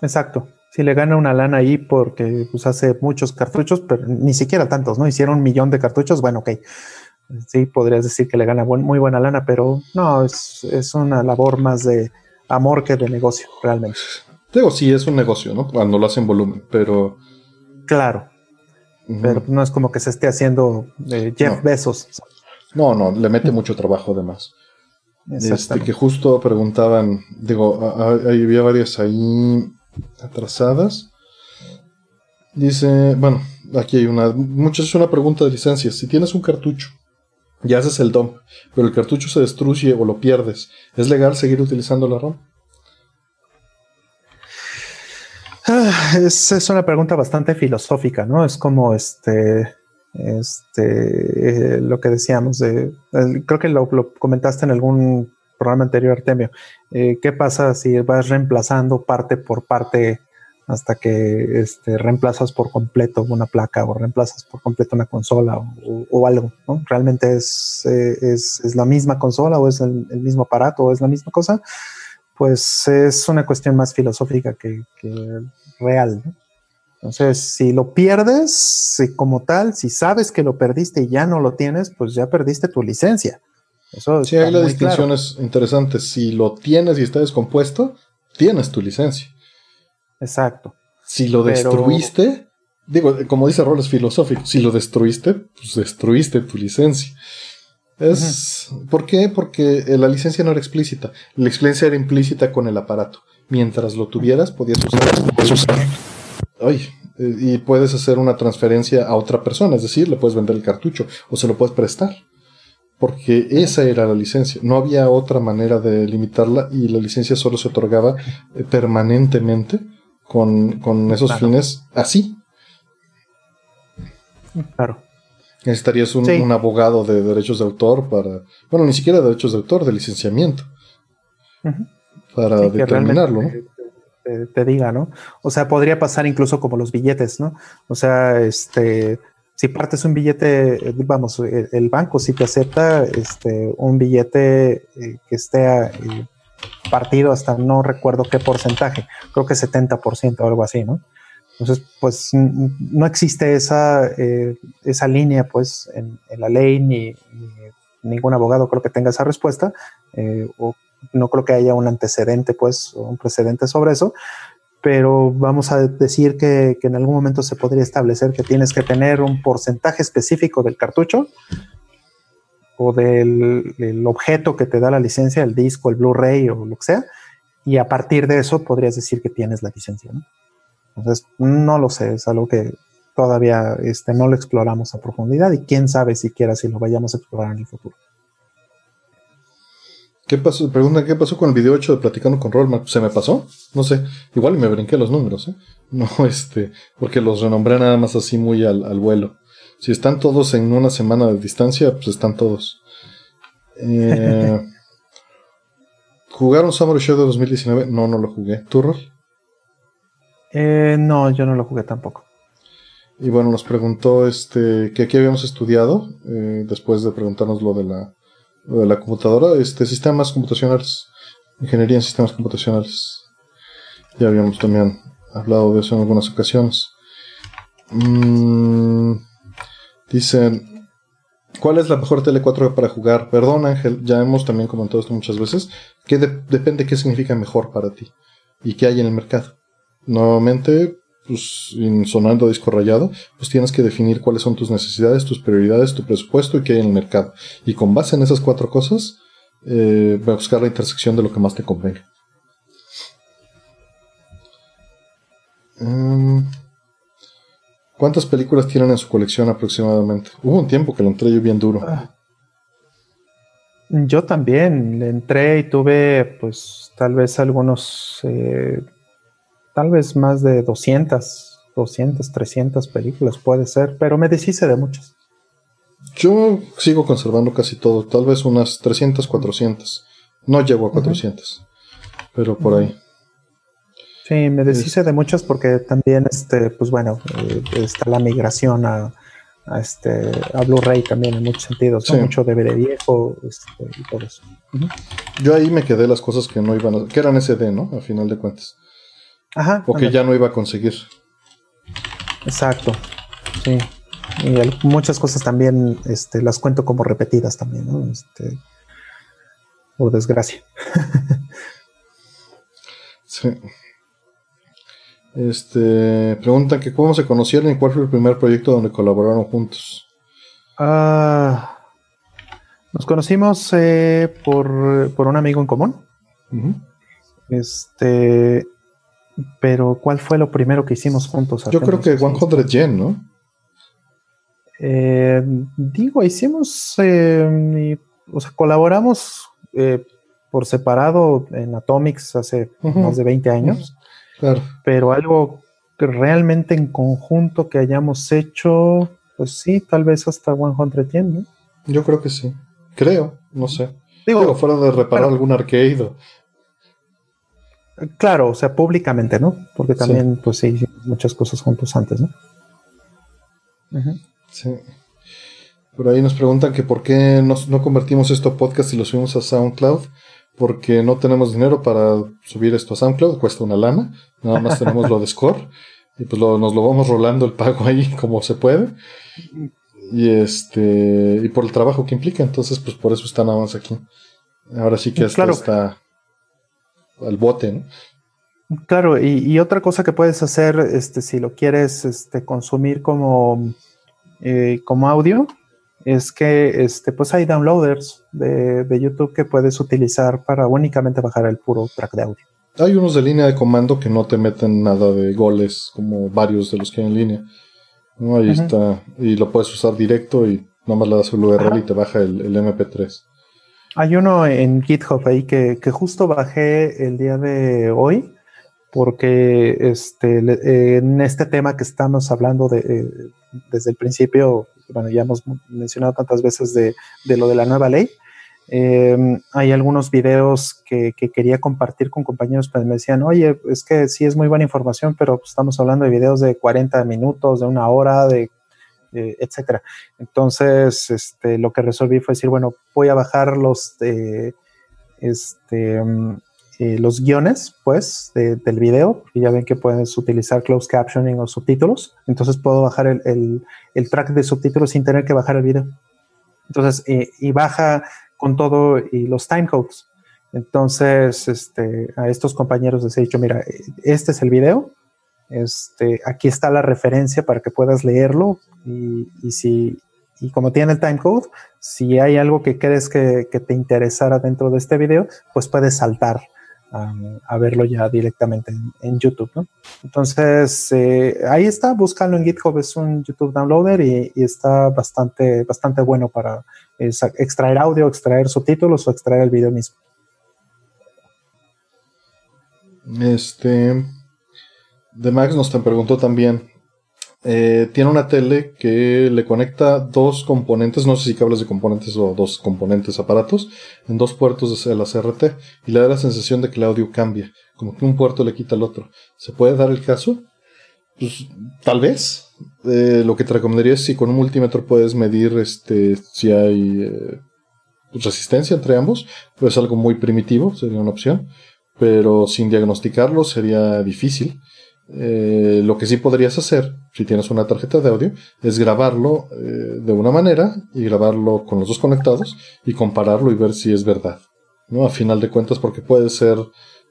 Exacto. Si le gana una lana ahí porque pues, hace muchos cartuchos, pero ni siquiera tantos, ¿no? Hicieron un millón de cartuchos, bueno, ok. Sí, podrías decir que le gana muy buena lana, pero no, es, una labor más de amor que de negocio, realmente. Digo, sí, es un negocio, ¿no? Cuando lo hacen volumen, pero. Claro. Pero no es como que se esté haciendo eh, Jeff Bezos. No, no, le mete mucho trabajo además. Este, que justo preguntaban, digo, había varias ahí atrasadas. Dice, bueno, aquí hay una, muchas es una pregunta de licencias. Si tienes un cartucho y haces el DOM, pero el cartucho se destruye o lo pierdes, ¿es legal seguir utilizando la ROM? Es, es, una pregunta bastante filosófica, ¿no? Es como este este, eh, lo que decíamos, de, creo que lo, comentaste en algún programa anterior, Artemio. Eh, ¿Qué pasa si vas reemplazando parte por parte hasta que este, reemplazas por completo una placa o reemplazas por completo una consola o, algo? ¿Realmente es, eh, es, es, la misma consola o es el, mismo aparato o es la misma cosa? Pues es una cuestión más filosófica que, que real. ¿no? Entonces, si lo pierdes como tal, si sabes que lo perdiste y ya no lo tienes, pues ya perdiste tu licencia. Eso sí, ahí la distinción es interesante. Si lo tienes y está descompuesto, tienes tu licencia. Exacto. Si lo destruiste, digo, como dice Roles filosófico, si lo destruiste, pues destruiste tu licencia. Es, ¿Por qué? Porque la licencia no era explícita. La licencia era implícita con el aparato. Mientras lo tuvieras, podías usar ay, eh, y puedes hacer una transferencia a otra persona, es decir, le puedes vender el cartucho o se lo puedes prestar. Porque esa era la licencia. No había otra manera de limitarla y la licencia solo se otorgaba eh, permanentemente con, esos fines así. Claro. Necesitarías un, abogado de derechos de autor para, bueno, ni siquiera derechos de autor, de licenciamiento, para determinarlo, ¿no? Te, diga, ¿no? O sea, podría pasar incluso como los billetes, ¿no? O sea, este, si partes un billete, vamos, el, banco si te acepta este, un billete eh, que esté eh, partido hasta no recuerdo qué porcentaje, creo que 70% o algo así, ¿no? Entonces, pues no existe esa, eh, esa línea, pues, en, la ley, ni, ningún abogado creo que tenga esa respuesta, eh, o no creo que haya un antecedente, pues, o un precedente sobre eso, pero vamos a decir que, en algún momento se podría establecer que tienes que tener un porcentaje específico del cartucho o del, del objeto que te da la licencia, el disco, el Blu-ray o lo que sea, y a partir de eso podrías decir que tienes la licencia, ¿no? Entonces, no lo sé, es algo que todavía este, no lo exploramos a profundidad y quién sabe siquiera si lo vayamos a explorar en el futuro. ¿Qué pasó? Preguntan qué pasó con el video 8 de Platicando con Rollman. ¿Se me pasó? No sé. Igual me brinqué los números, ¿eh? No, este, porque los renombré nada más así muy al, vuelo. Si están todos en una semana de distancia, pues están todos. Eh, ¿Jugaron Summer Show de 2019? No, no lo jugué. ¿Tú, Rol? Eh, no, yo no lo jugué tampoco. Y bueno, nos preguntó este que aquí habíamos estudiado, eh, después de preguntarnos lo de la, de la computadora, este sistemas computacionales, ingeniería en sistemas computacionales. Ya habíamos también hablado de eso en algunas ocasiones. Mm, dicen, ¿cuál es la mejor tele 4 para jugar? Perdón Ángel, ya hemos también comentado esto muchas veces, que depende qué significa mejor para ti y qué hay en el mercado. Nuevamente, pues, sonando disco rayado, pues tienes que definir cuáles son tus necesidades, tus prioridades, tu presupuesto y qué hay en el mercado. Y con base en esas cuatro cosas, eh, a buscar la intersección de lo que más te convenga. Em, ¿Cuántas películas tienen en su colección aproximadamente? Hubo un tiempo que lo entré yo bien duro. Ah. Yo también le entré y tuve, pues, tal vez algunos eh, tal vez más de 200, 200, 300 películas puede ser, pero me deshice de muchas. Yo sigo conservando casi todo, tal vez unas 300, 400. No llego a 400, pero por ahí. Sí, me deshice de muchas porque también, este, pues bueno, eh, está la migración a, este, a Blu-ray también en muchos sentidos, mucho DVD viejo este, y todo eso. Yo ahí me quedé las cosas que no iban a, que eran SD, ¿no? A final de cuentas. Ajá. O que ya no iba a conseguir. Exacto. Sí. Y muchas cosas también este, las cuento como repetidas también, ¿no? Este, por desgracia. sí. Este, preguntan que cómo se conocieron y cuál fue el primer proyecto donde colaboraron juntos. Ah, nos conocimos eh, por, por, un amigo en común. Este, pero, ¿cuál fue lo primero que hicimos juntos? Yo creo que 100 Yen, ¿no? Eh, digo, hicimos, eh, o sea, colaboramos eh, por separado en Atomics hace más de 20 años. Claro. Pero algo que realmente en conjunto que hayamos hecho, pues sí, tal vez hasta 100 Yen, ¿no? Yo creo que sí. Creo, no sé. Digo, fuera de reparar algún arcade. Claro, o sea, públicamente, ¿no? Porque también, pues sí, hicimos muchas cosas juntos antes, ¿no? Sí. Por ahí nos preguntan que por qué no convertimos esto a podcast y lo subimos a SoundCloud. Porque no tenemos dinero para subir esto a SoundCloud, cuesta una lana. Nada más tenemos lo de Score. Y pues nos lo vamos rolando el pago ahí como se puede. Y este. Y por el trabajo que implica. Entonces, pues por eso está nada más aquí. Ahora sí que esto está al bote, ¿no? Claro, y, otra cosa que puedes hacer, este, si lo quieres este, consumir como, eh, como audio, es que este, pues hay downloaders de, YouTube que puedes utilizar para únicamente bajar el puro track de audio. Hay unos de línea de comando que no te meten nada de goles, como varios de los que hay en línea. Ahí está. Y lo puedes usar directo y nomás le das el URL y te baja el, el MP3. Hay uno en GitHub ahí que, justo bajé el día de hoy, porque este, en este tema que estamos hablando de, eh, desde el principio, bueno, ya hemos mencionado tantas veces de, lo de la nueva ley. Em, hay algunos videos que, quería compartir con compañeros, pero me decían, oye, es que sí es muy buena información, pero estamos hablando de videos de 40 minutos, de una hora, de etcétera. Entonces, este, lo que resolví fue decir, bueno, voy a bajar los, este, mm, eh, los guiones, pues, del video, y ya ven que puedes utilizar closed captioning o subtítulos, entonces puedo bajar el, track de subtítulos sin tener que bajar el video. Entonces, y baja con todo y los timecodes. Entonces, este, a estos compañeros les he dicho, mira, este es el video, este, aquí está la referencia para que puedas leerlo y, si, y como tiene el timecode, si hay algo que crees que, te interesara dentro de este video, pues puedes saltar a verlo ya directamente en, YouTube. Entonces, eh, ahí está, búscalo en GitHub, es un YouTube downloader y, está bastante, bastante bueno para extraer audio, extraer subtítulos o extraer el video mismo. Este, de Max nos te preguntó también, eh, tiene una tele que le conecta dos componentes, no sé si cables de componentes o dos componentes aparatos, en dos puertos de la CRT y le da la sensación de que el audio cambia, como que un puerto le quita al otro. ¿Se puede dar el caso? Pues tal vez. Eh, lo que te recomendaría es si con un multímetro puedes medir este, si hay eh, resistencia entre ambos, pues algo muy primitivo, sería una opción, pero sin diagnosticarlo sería difícil. Eh, lo que sí podrías hacer, si tienes una tarjeta de audio, es grabarlo eh, de una manera y grabarlo con los dos conectados y compararlo y ver si es verdad. ¿no? A final de cuentas, porque puede ser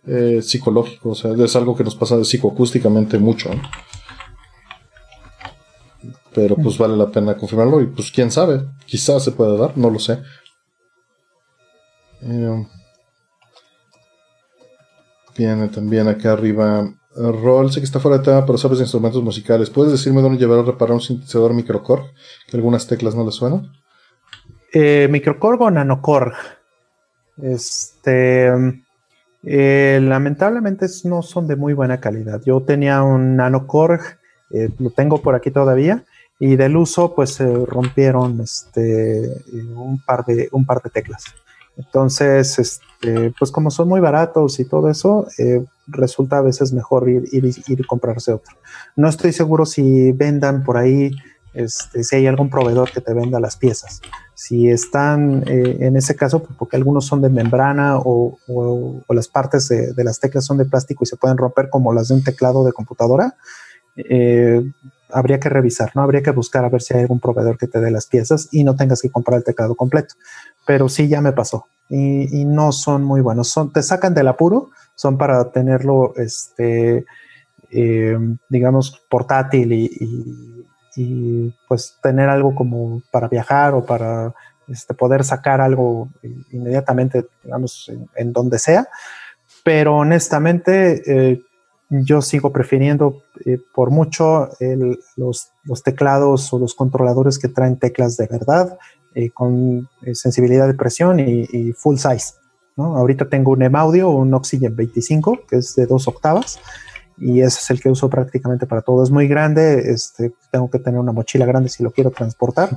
eh, psicológico, o sea, es algo que nos pasa psicoacústicamente mucho. Pero pues vale la pena confirmarlo y pues quién sabe, quizás se pueda dar, no lo sé. viene también acá arriba Rol, sé que está fuera de tema, pero sabes de instrumentos musicales. ¿Puedes decirme dónde llevar a reparar un sintetizador microcorg? Que algunas teclas no le suenan. Eh, microcorg o nanocorg. Este. Eh, lamentablemente no son de muy buena calidad. Yo tenía un nanocorg, eh, lo tengo por aquí todavía, y del uso, pues se rompieron este, un, par de, un par de teclas. Entonces, este, pues como son muy baratos y todo eso, eh, resulta a veces mejor ir, ir, ir, y comprarse otro. No estoy seguro si vendan por ahí, este, si hay algún proveedor que te venda las piezas. Si están eh, en ese caso, pues, porque algunos son de membrana o, las partes de, las teclas son de plástico y se pueden romper como las de un teclado de computadora, eh, habría que revisar, ¿no? Habría que buscar a ver si hay algún proveedor que te dé las piezas y no tengas que comprar el teclado completo pero sí ya me pasó y, no son muy buenos. Son, te sacan del apuro, son para tenerlo, este, eh, digamos, portátil y, pues tener algo como para viajar o para este, poder sacar algo inmediatamente, digamos, en, donde sea. Pero honestamente, eh, yo sigo prefiriendo eh, por mucho los, teclados o los controladores que traen teclas de verdad eh, con eh, sensibilidad de presión y, full size. ¿no? Ahorita tengo un M-Audio, un Oxygen 25, que es de dos octavas, y ese es el que uso prácticamente para todo. Es muy grande, este, tengo que tener una mochila grande si lo quiero transportar,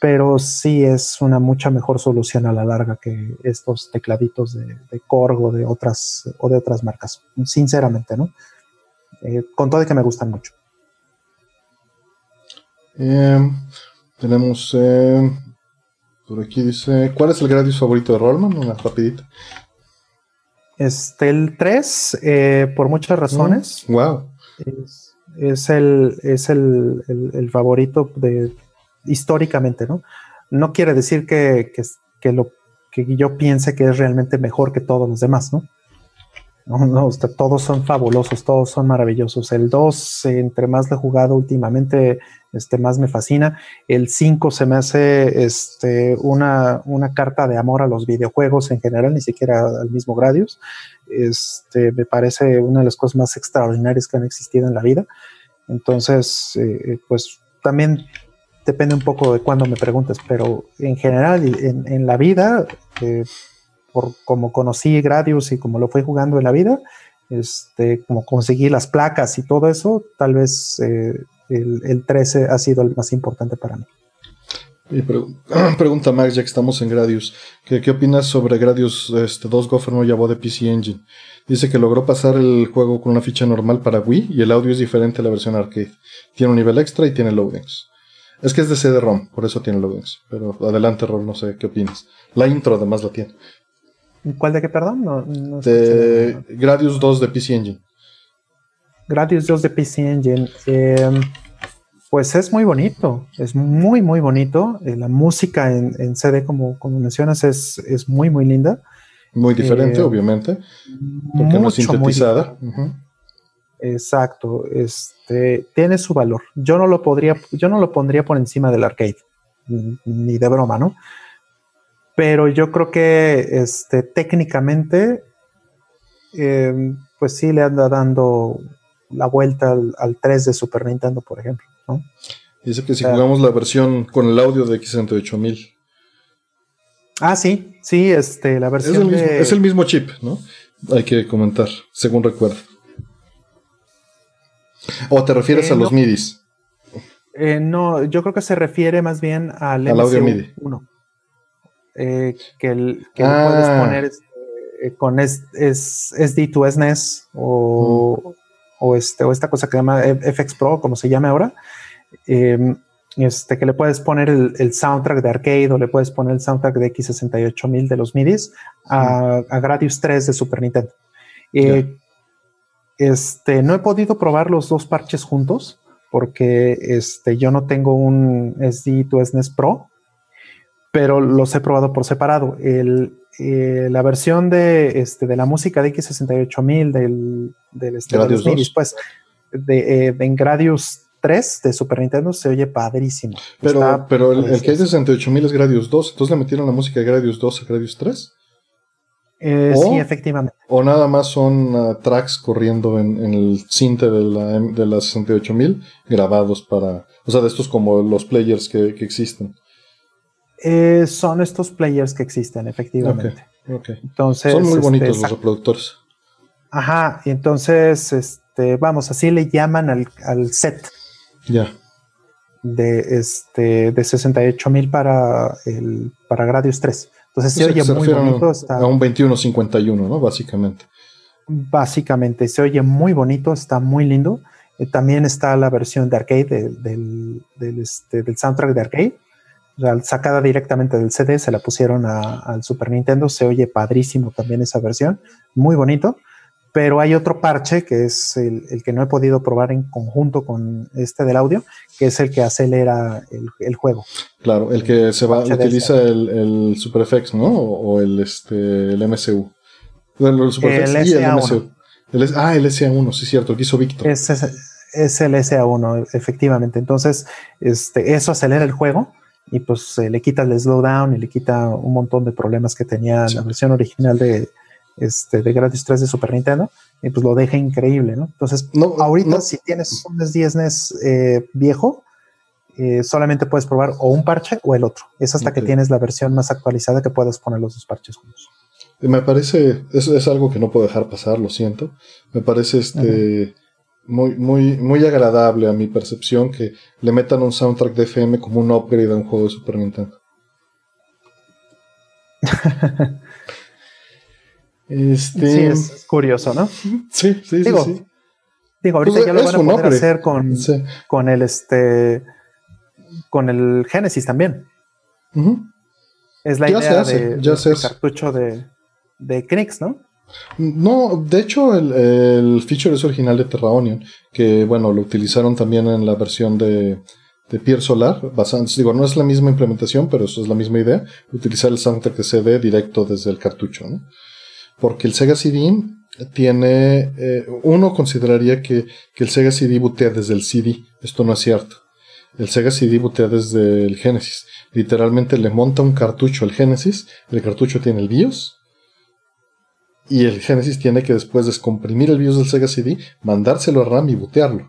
pero sí es una mucha mejor solución a la larga que estos tecladitos de, de Korg o de otras, o de otras marcas, sinceramente, ¿no? Eh, con todo y que me gustan mucho. tenemos por aquí dice, ¿cuál es el Gradius favorito de Rollman? Una rapidita. Este, el 3, eh, por muchas razones. wow. Mm, es, el, es el, favorito de, históricamente, ¿no? No quiere decir que, que, lo, que yo piense que es realmente mejor que todos los demás, ¿no? No, no, todos son fabulosos, todos son maravillosos. El 2, entre más lo he jugado últimamente, este, más me fascina. El 5 se me hace este, una, una, carta de amor a los videojuegos en general, ni siquiera al mismo Gradius. Este, me parece una de las cosas más extraordinarias que han existido en la vida. Entonces, eh, pues también depende un poco de cuándo me preguntes, pero en general, en, la vida, eh, por como conocí Gradius y como lo fui jugando en la vida, este, como conseguí las placas y todo eso, tal vez eh, el, el, 13 ha sido el más importante para mí. Y pregunta Max, ya que estamos en Gradius, ¿qué, opinas sobre Gradius este, 2 Governor Yabo de PC Engine? Dice que logró pasar el juego con una ficha normal para Wii y el audio es diferente a la versión arcade. Tiene un nivel extra y tiene loadings. Es que es de CD-ROM, por eso tiene loadings. Pero adelante, Rol, no sé qué opinas. La intro además la tiene. ¿Cuál de qué, perdón? No, de Gradius 2 de PC Engine. Gradius 2 de PC Engine. Eh, pues es muy bonito, es muy, muy bonito. Eh, la música en, CD, como, como mencionas, es, es, muy, muy linda. Muy diferente, eh, obviamente, porque no es sintetizada. Exacto, este, tiene su valor. Yo no lo podría, yo no lo pondría por encima del arcade, ni de broma, ¿no? Pero yo creo que este, técnicamente, eh, pues sí le anda dando la vuelta al, al 3 de Super Nintendo, por ejemplo. Dice que si jugamos la versión con el audio de X68000. Ah, sí, sí, este, la versión. Es el, mismo, chip, ¿no? Hay que comentar, según recuerdo. ¿O te refieres a los MIDIs? Eh, no, yo creo que se refiere más bien al, audio MIDI. Eh, que el, que ah. puedes poner este, con es, es, SD to SNES o, mm. o, este, o esta cosa que se llama FX Pro, como se llame ahora, Em, este, que le puedes poner el, soundtrack de arcade o le puedes poner el soundtrack de X68000 de los MIDIs a, Gradius 3 de Super Nintendo. Eh, este, no he podido probar los dos parches juntos porque este, yo no tengo un SD to SNES Pro, pero los he probado por separado. Eh, la versión de, este, de la música de X68000 del, del este, de los MIDIs, pues, de, eh, en Gradius 3 de Super Nintendo se oye padrísimo. Pero, pero el, que es de 68.000 es Gradius 2, entonces le metieron la música de Gradius 2 a Gradius 3. Eh, sí, efectivamente. O nada más son uh, tracks corriendo en, el cinte de la, de la 68.000 grabados para. O sea, de estos como los players que, existen. Eh, son estos players que existen, efectivamente. Entonces, son muy bonitos este, los reproductores. Ajá, y entonces, este, vamos, así le llaman al, al set. Ya. De, este, de 68 mil para, el, para Gradius 3. Entonces se oye muy bonito. a un 2151, ¿no? Básicamente. Básicamente, se oye muy bonito, está muy lindo. Eh, también está la versión de arcade del, este, del, soundtrack de arcade. sacada directamente del CD, se la pusieron al Super Nintendo. Se oye padrísimo también esa versión. Muy bonito pero hay otro parche que es el, que no he podido probar en conjunto con este del audio, que es el que acelera el, juego. Claro, el que se va, utiliza el, el SuperFX, ¿no? O, el, este, el MCU. el SuperFX y el MCU. ah, el SA1, sí, cierto, el que hizo Víctor. Es, es, el SA1, efectivamente. Entonces, este, eso acelera el juego y pues le quita el slowdown y le quita un montón de problemas que tenía la versión original de, este, de Gradius 3 de Super Nintendo, y pues lo deja increíble, ¿no? Entonces, no, ahorita si tienes un NES NES eh, viejo, eh, solamente puedes probar o un parche o el otro. Es hasta que tienes la versión más actualizada que puedas poner los dos parches juntos. Me parece, eso es algo que no puedo dejar pasar, lo siento. Me parece este muy, muy, muy agradable a mi percepción que le metan un soundtrack de FM como un upgrade a un juego de Super Nintendo. Este... Sí, es curioso, ¿no? Sí, sí, digo, sí, Digo, ahorita pues ya lo van a poder hacer con, con el este con el Genesis también. Es la idea de, cartucho de, de Knix, ¿no? No, de hecho el, el, feature es original de Terraonion, que bueno, lo utilizaron también en la versión de, de Pier Solar, digo, no es la misma implementación, pero eso es la misma idea, utilizar el soundtrack de CD directo desde el cartucho, ¿no? Porque el Sega CD tiene, eh, uno consideraría que, el Sega CD bootea desde el CD, esto no es cierto. El Sega CD bootea desde el Genesis. Literalmente le monta un cartucho al Genesis, el cartucho tiene el BIOS, y el Genesis tiene que después descomprimir el BIOS del Sega CD, mandárselo a RAM y bootearlo.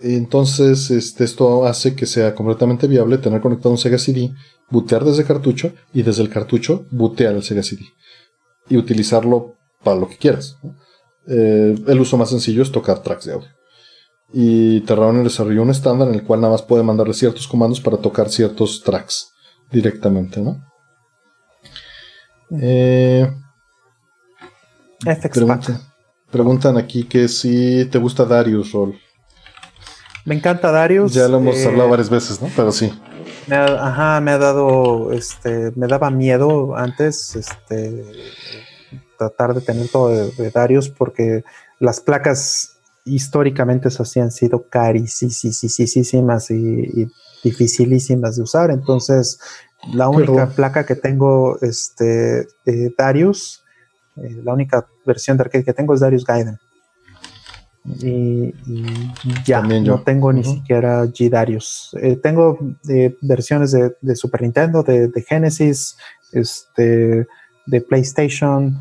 Entonces, este, esto hace que sea completamente viable tener conectado un Sega CD, bootear desde cartucho y desde el cartucho bootear el Sega CD y utilizarlo para lo que quieras. Eh, el uso más sencillo es tocar tracks de audio. Y Terraform desarrolló un estándar en el cual nada más puede mandarle ciertos comandos para tocar ciertos tracks directamente, ¿no? Eh, preguntan aquí que si te gusta Darius Roll. Me encanta Darius. Ya lo hemos eh, hablado varias veces, ¿no? Pero sí. Me ajá, me ha dado, este, me daba miedo antes, este, tratar de tener todo de, Darius porque las placas históricamente así han sido carísimas y, y dificilísimas de usar. Entonces, la única placa que tengo, este, Darius, eh, la única versión de arcade que tengo es Darius Gaiden. Y, ya, no tengo ni siquiera G Darius. Eh, tengo eh, versiones de, Super Nintendo, de, Genesis, este, de PlayStation,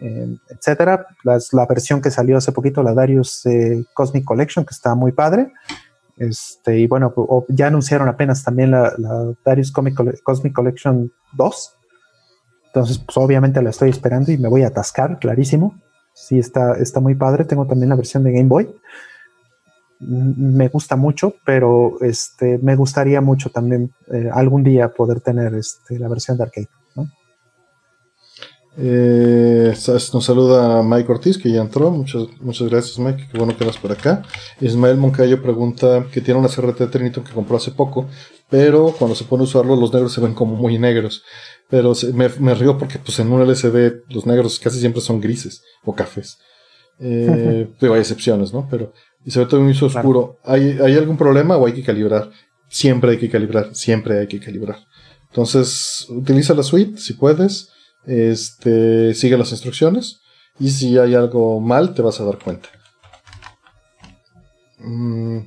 etcétera. la versión que salió hace poquito, la Darius Cosmic Collection, que está muy padre. Este, y bueno, ya anunciaron apenas también la, Darius Cosmic Collection 2. Entonces, pues obviamente la estoy esperando y me voy a atascar, clarísimo. Sí, está, está muy padre. Tengo también la versión de Game Boy. Me gusta mucho, pero este, me gustaría mucho también eh, algún día poder tener este, la versión de arcade. Eh, nos saluda Mike Ortiz, que ya entró. Muchas, muchas gracias, Mike. Qué bueno que vas por acá. Ismael Moncayo pregunta que tiene una CRT Triniton que compró hace poco, pero cuando se pone a usarlo, los negros se ven como muy negros. Pero me, me río porque pues, en un LCD los negros casi siempre son grises o cafés. Eh, hay excepciones, ¿no? Pero y se ve todo muy oscuro. ¿Hay, ¿Hay algún problema o hay que calibrar? Siempre hay que calibrar, siempre hay que calibrar. Entonces, utiliza la suite si puedes este, sigue las instrucciones y si hay algo mal te vas a dar cuenta. Mm,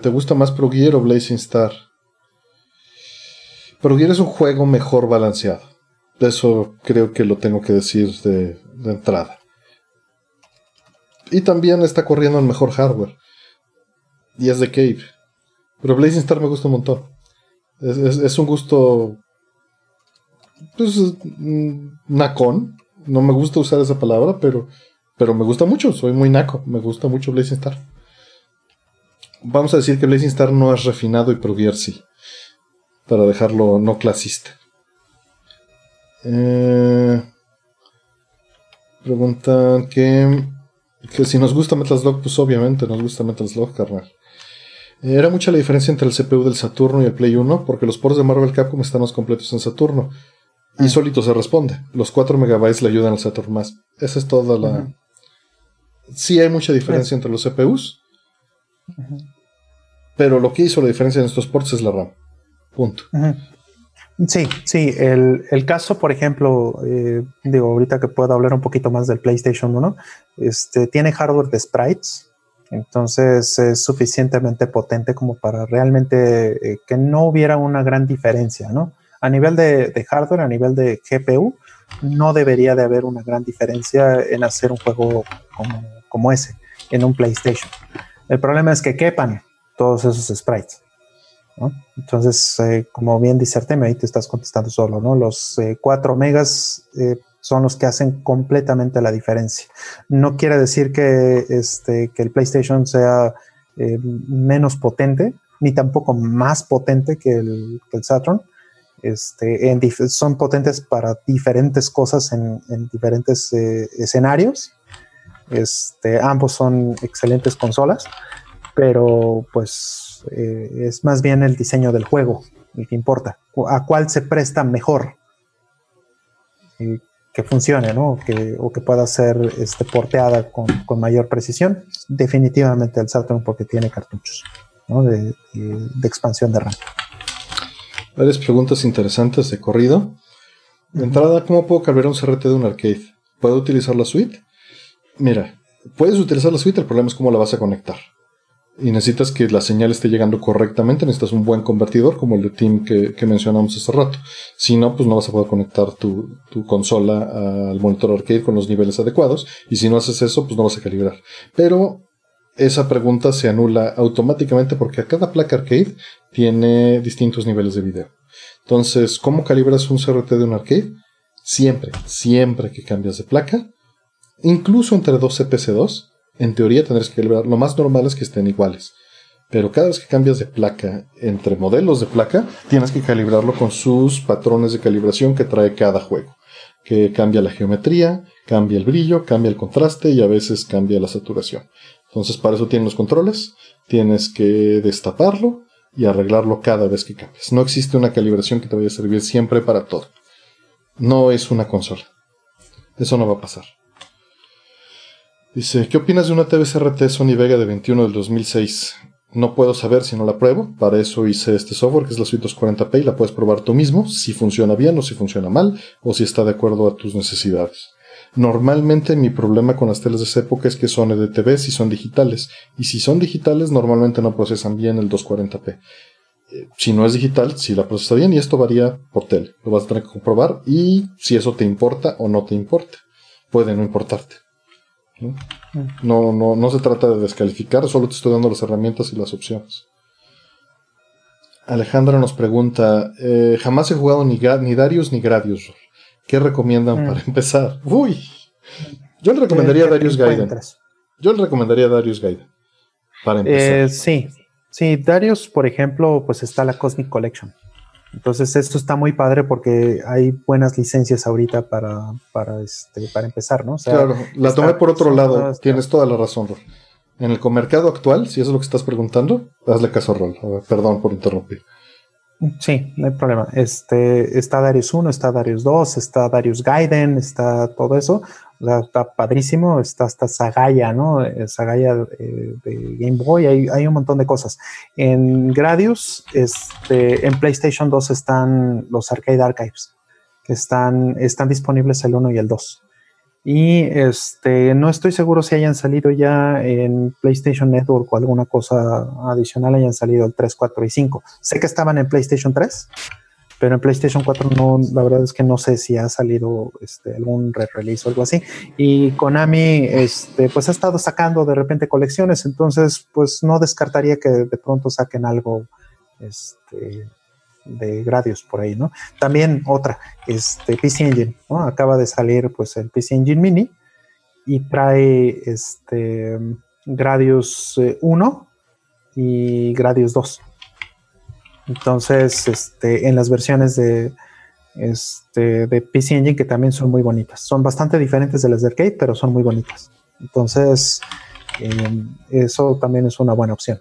¿te gusta más Pro Gear o Blazing Star? Pro Gear es un juego mejor balanceado. Eso creo que lo tengo que decir de, entrada. Y también está corriendo en mejor hardware. Y es de Cave. Pero Blazing Star me gusta un montón. es un gusto pues, mm, nacón. No me gusta usar esa palabra, pero, pero me gusta mucho. Soy muy naco. Me gusta mucho Blazing Star. Vamos a decir que Blazing Star no es refinado y Provier sí. Para dejarlo no clasista. Eh, preguntan que, que si nos gusta Metal Slug, pues obviamente nos gusta Metal Slug, carnal. Era mucha la diferencia entre el CPU del Saturno y el Play 1, porque los ports de Marvel Capcom están más completos en Saturno. Y solito se responde. Los 4 megabytes le ayudan al Saturn más. Esa es toda la. Sí hay mucha diferencia entre los CPUs. Pero lo que hizo la diferencia en estos ports es la RAM. Punto. Sí, sí. El, caso, por ejemplo, eh, digo, ahorita que puedo hablar un poquito más del PlayStation 1, este, tiene hardware de sprites. Entonces es suficientemente potente como para realmente eh, que no hubiera una gran diferencia, ¿no? a nivel de, hardware, a nivel de GPU, no debería de haber una gran diferencia en hacer un juego como, ese en un PlayStation. El problema es que quepan todos esos sprites. Entonces, eh, como bien dice Artemio, ahí te estás contestando solo, ¿no? Los 4 eh, megas eh, son los que hacen completamente la diferencia. No quiere decir que, este, que el PlayStation sea menos potente, ni tampoco más potente que el, Saturn, este, son potentes para diferentes cosas en, diferentes eh, escenarios. Este, ambos son excelentes consolas, pero pues eh, es más bien el diseño del juego el que importa. A cuál se presta mejor que funcione, ¿no? Que, o que pueda ser este, porteada con, mayor precisión. Definitivamente el Saturn porque tiene cartuchos de expansión de RAM varias preguntas interesantes de corrido. De entrada, ¿cómo puedo cambiar un CRT de un arcade? ¿Puedo utilizar la suite? Mira, puedes utilizar la suite, el problema es cómo la vas a conectar. Y necesitas que la señal esté llegando correctamente, necesitas un buen convertidor como el de Team que, mencionamos hace rato. Si no, pues no vas a poder conectar tu, tu, consola al monitor arcade con los niveles adecuados. Y si no haces eso, pues no vas a calibrar. Pero esa pregunta se anula automáticamente porque a cada placa arcade tiene distintos niveles de video. Entonces, ¿cómo calibras un CRT de un arcade? Siempre, siempre que cambias de placa, incluso entre dos CPC2, En teoría tendrías que calibrar. Lo más normal es que estén iguales. Pero cada vez que cambias de placa entre modelos de placa, tienes que calibrarlo con sus patrones de calibración que trae cada juego. Que cambia la geometría, cambia el brillo, cambia el contraste y a veces cambia la saturación. Entonces para eso tienen los controles. Tienes que destaparlo y arreglarlo cada vez que cambies. No existe una calibración que te vaya a servir siempre para todo. No es una consola. Eso no va a pasar. Dice, ¿qué opinas de una TV CRT Sony Vega de 21 del 2006? No puedo saber si no la pruebo. Para eso hice este software que es la Suite 240p y la puedes probar tú mismo si funciona bien o si funciona mal o si está de acuerdo a tus necesidades. Normalmente mi problema con las teles de esa época es que son EDTV si son digitales. Y si son digitales, normalmente no procesan bien el 240p. Eh, si no es digital, si la procesa bien, y esto varía por tele. Lo vas a tener que comprobar y si eso te importa o no te importa. Puede no importarte. No, no, no se trata de descalificar, solo te estoy dando las herramientas y las opciones. Alejandra nos pregunta, eh, jamás he jugado ni, ni, Darius ni Gradius. ¿Qué recomiendan mm. para empezar? Uy, yo le recomendaría Darius Gaiden. Yo le recomendaría Darius Gaiden para empezar. Eh, sí, sí, Darius, por ejemplo, pues está la Cosmic Collection. Entonces esto está muy padre porque hay buenas licencias ahorita para, para, este, para empezar, ¿no? claro, la tomé por otro lado, tienes toda la razón, Rol. En el mercado actual, si eso es lo que estás preguntando, hazle caso a Rol. Perdón por interrumpir. Sí, no hay problema. Este, está Darius 1, está Darius 2, está Darius Gaiden, está todo eso. Está padrísimo. Está hasta Sagaya, ¿no? Eh, Sagaya eh, de Game Boy, hay, hay, un montón de cosas. En Gradius, este, en PlayStation 2 están los Arcade Archives, que están, están disponibles el 1 y el 2. Y este, no estoy seguro si hayan salido ya en PlayStation Network o alguna cosa adicional, hayan salido el 3, 4 y 5. Sé que estaban en PlayStation 3, pero en PlayStation 4 no, la verdad es que no sé si ha salido este, algún re-release o algo así. Y Konami, este, pues ha estado sacando de repente colecciones, entonces pues no descartaría que de pronto saquen algo este, de Gradius por ahí, ¿no? También otra, este PC Engine, ¿no? Acaba de salir pues el PC Engine Mini y trae este Gradius 1 eh, y Gradius 2. Entonces, este, en las versiones de, este, de PC Engine que también son muy bonitas. Son bastante diferentes de las de arcade, pero son muy bonitas. Entonces, em, eso también es una buena opción.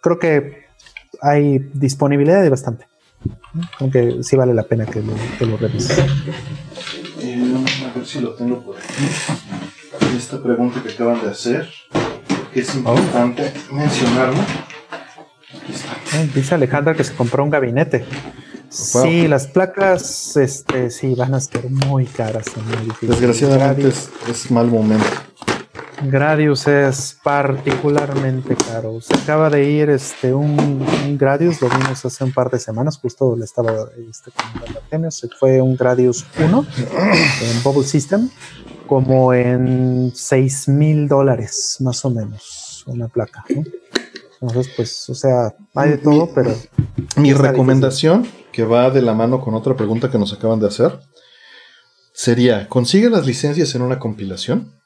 creo que hay disponibilidad de bastante. Aunque sí vale la pena que lo, que lo revises. Eh, a ver si lo tengo por aquí. Esta pregunta que acaban de hacer, que es importante mencionarlo. dice Alejandra que se compró un gabinete. Sí, las placas este, sí van a estar muy caras. Desgraciadamente es mal momento. Gradius es particularmente caro. Se acaba de ir este, un, Gradius, lo vimos hace un par de semanas, justo le estaba este, comentando Se fue un Gradius 1 en Bubble System, como en 6 mil dólares, más o menos, una placa. Entonces, pues, o sea, hay de todo, pero. Mi recomendación, que va de la mano con otra pregunta que nos acaban de hacer, sería: consigue las licencias en una compilación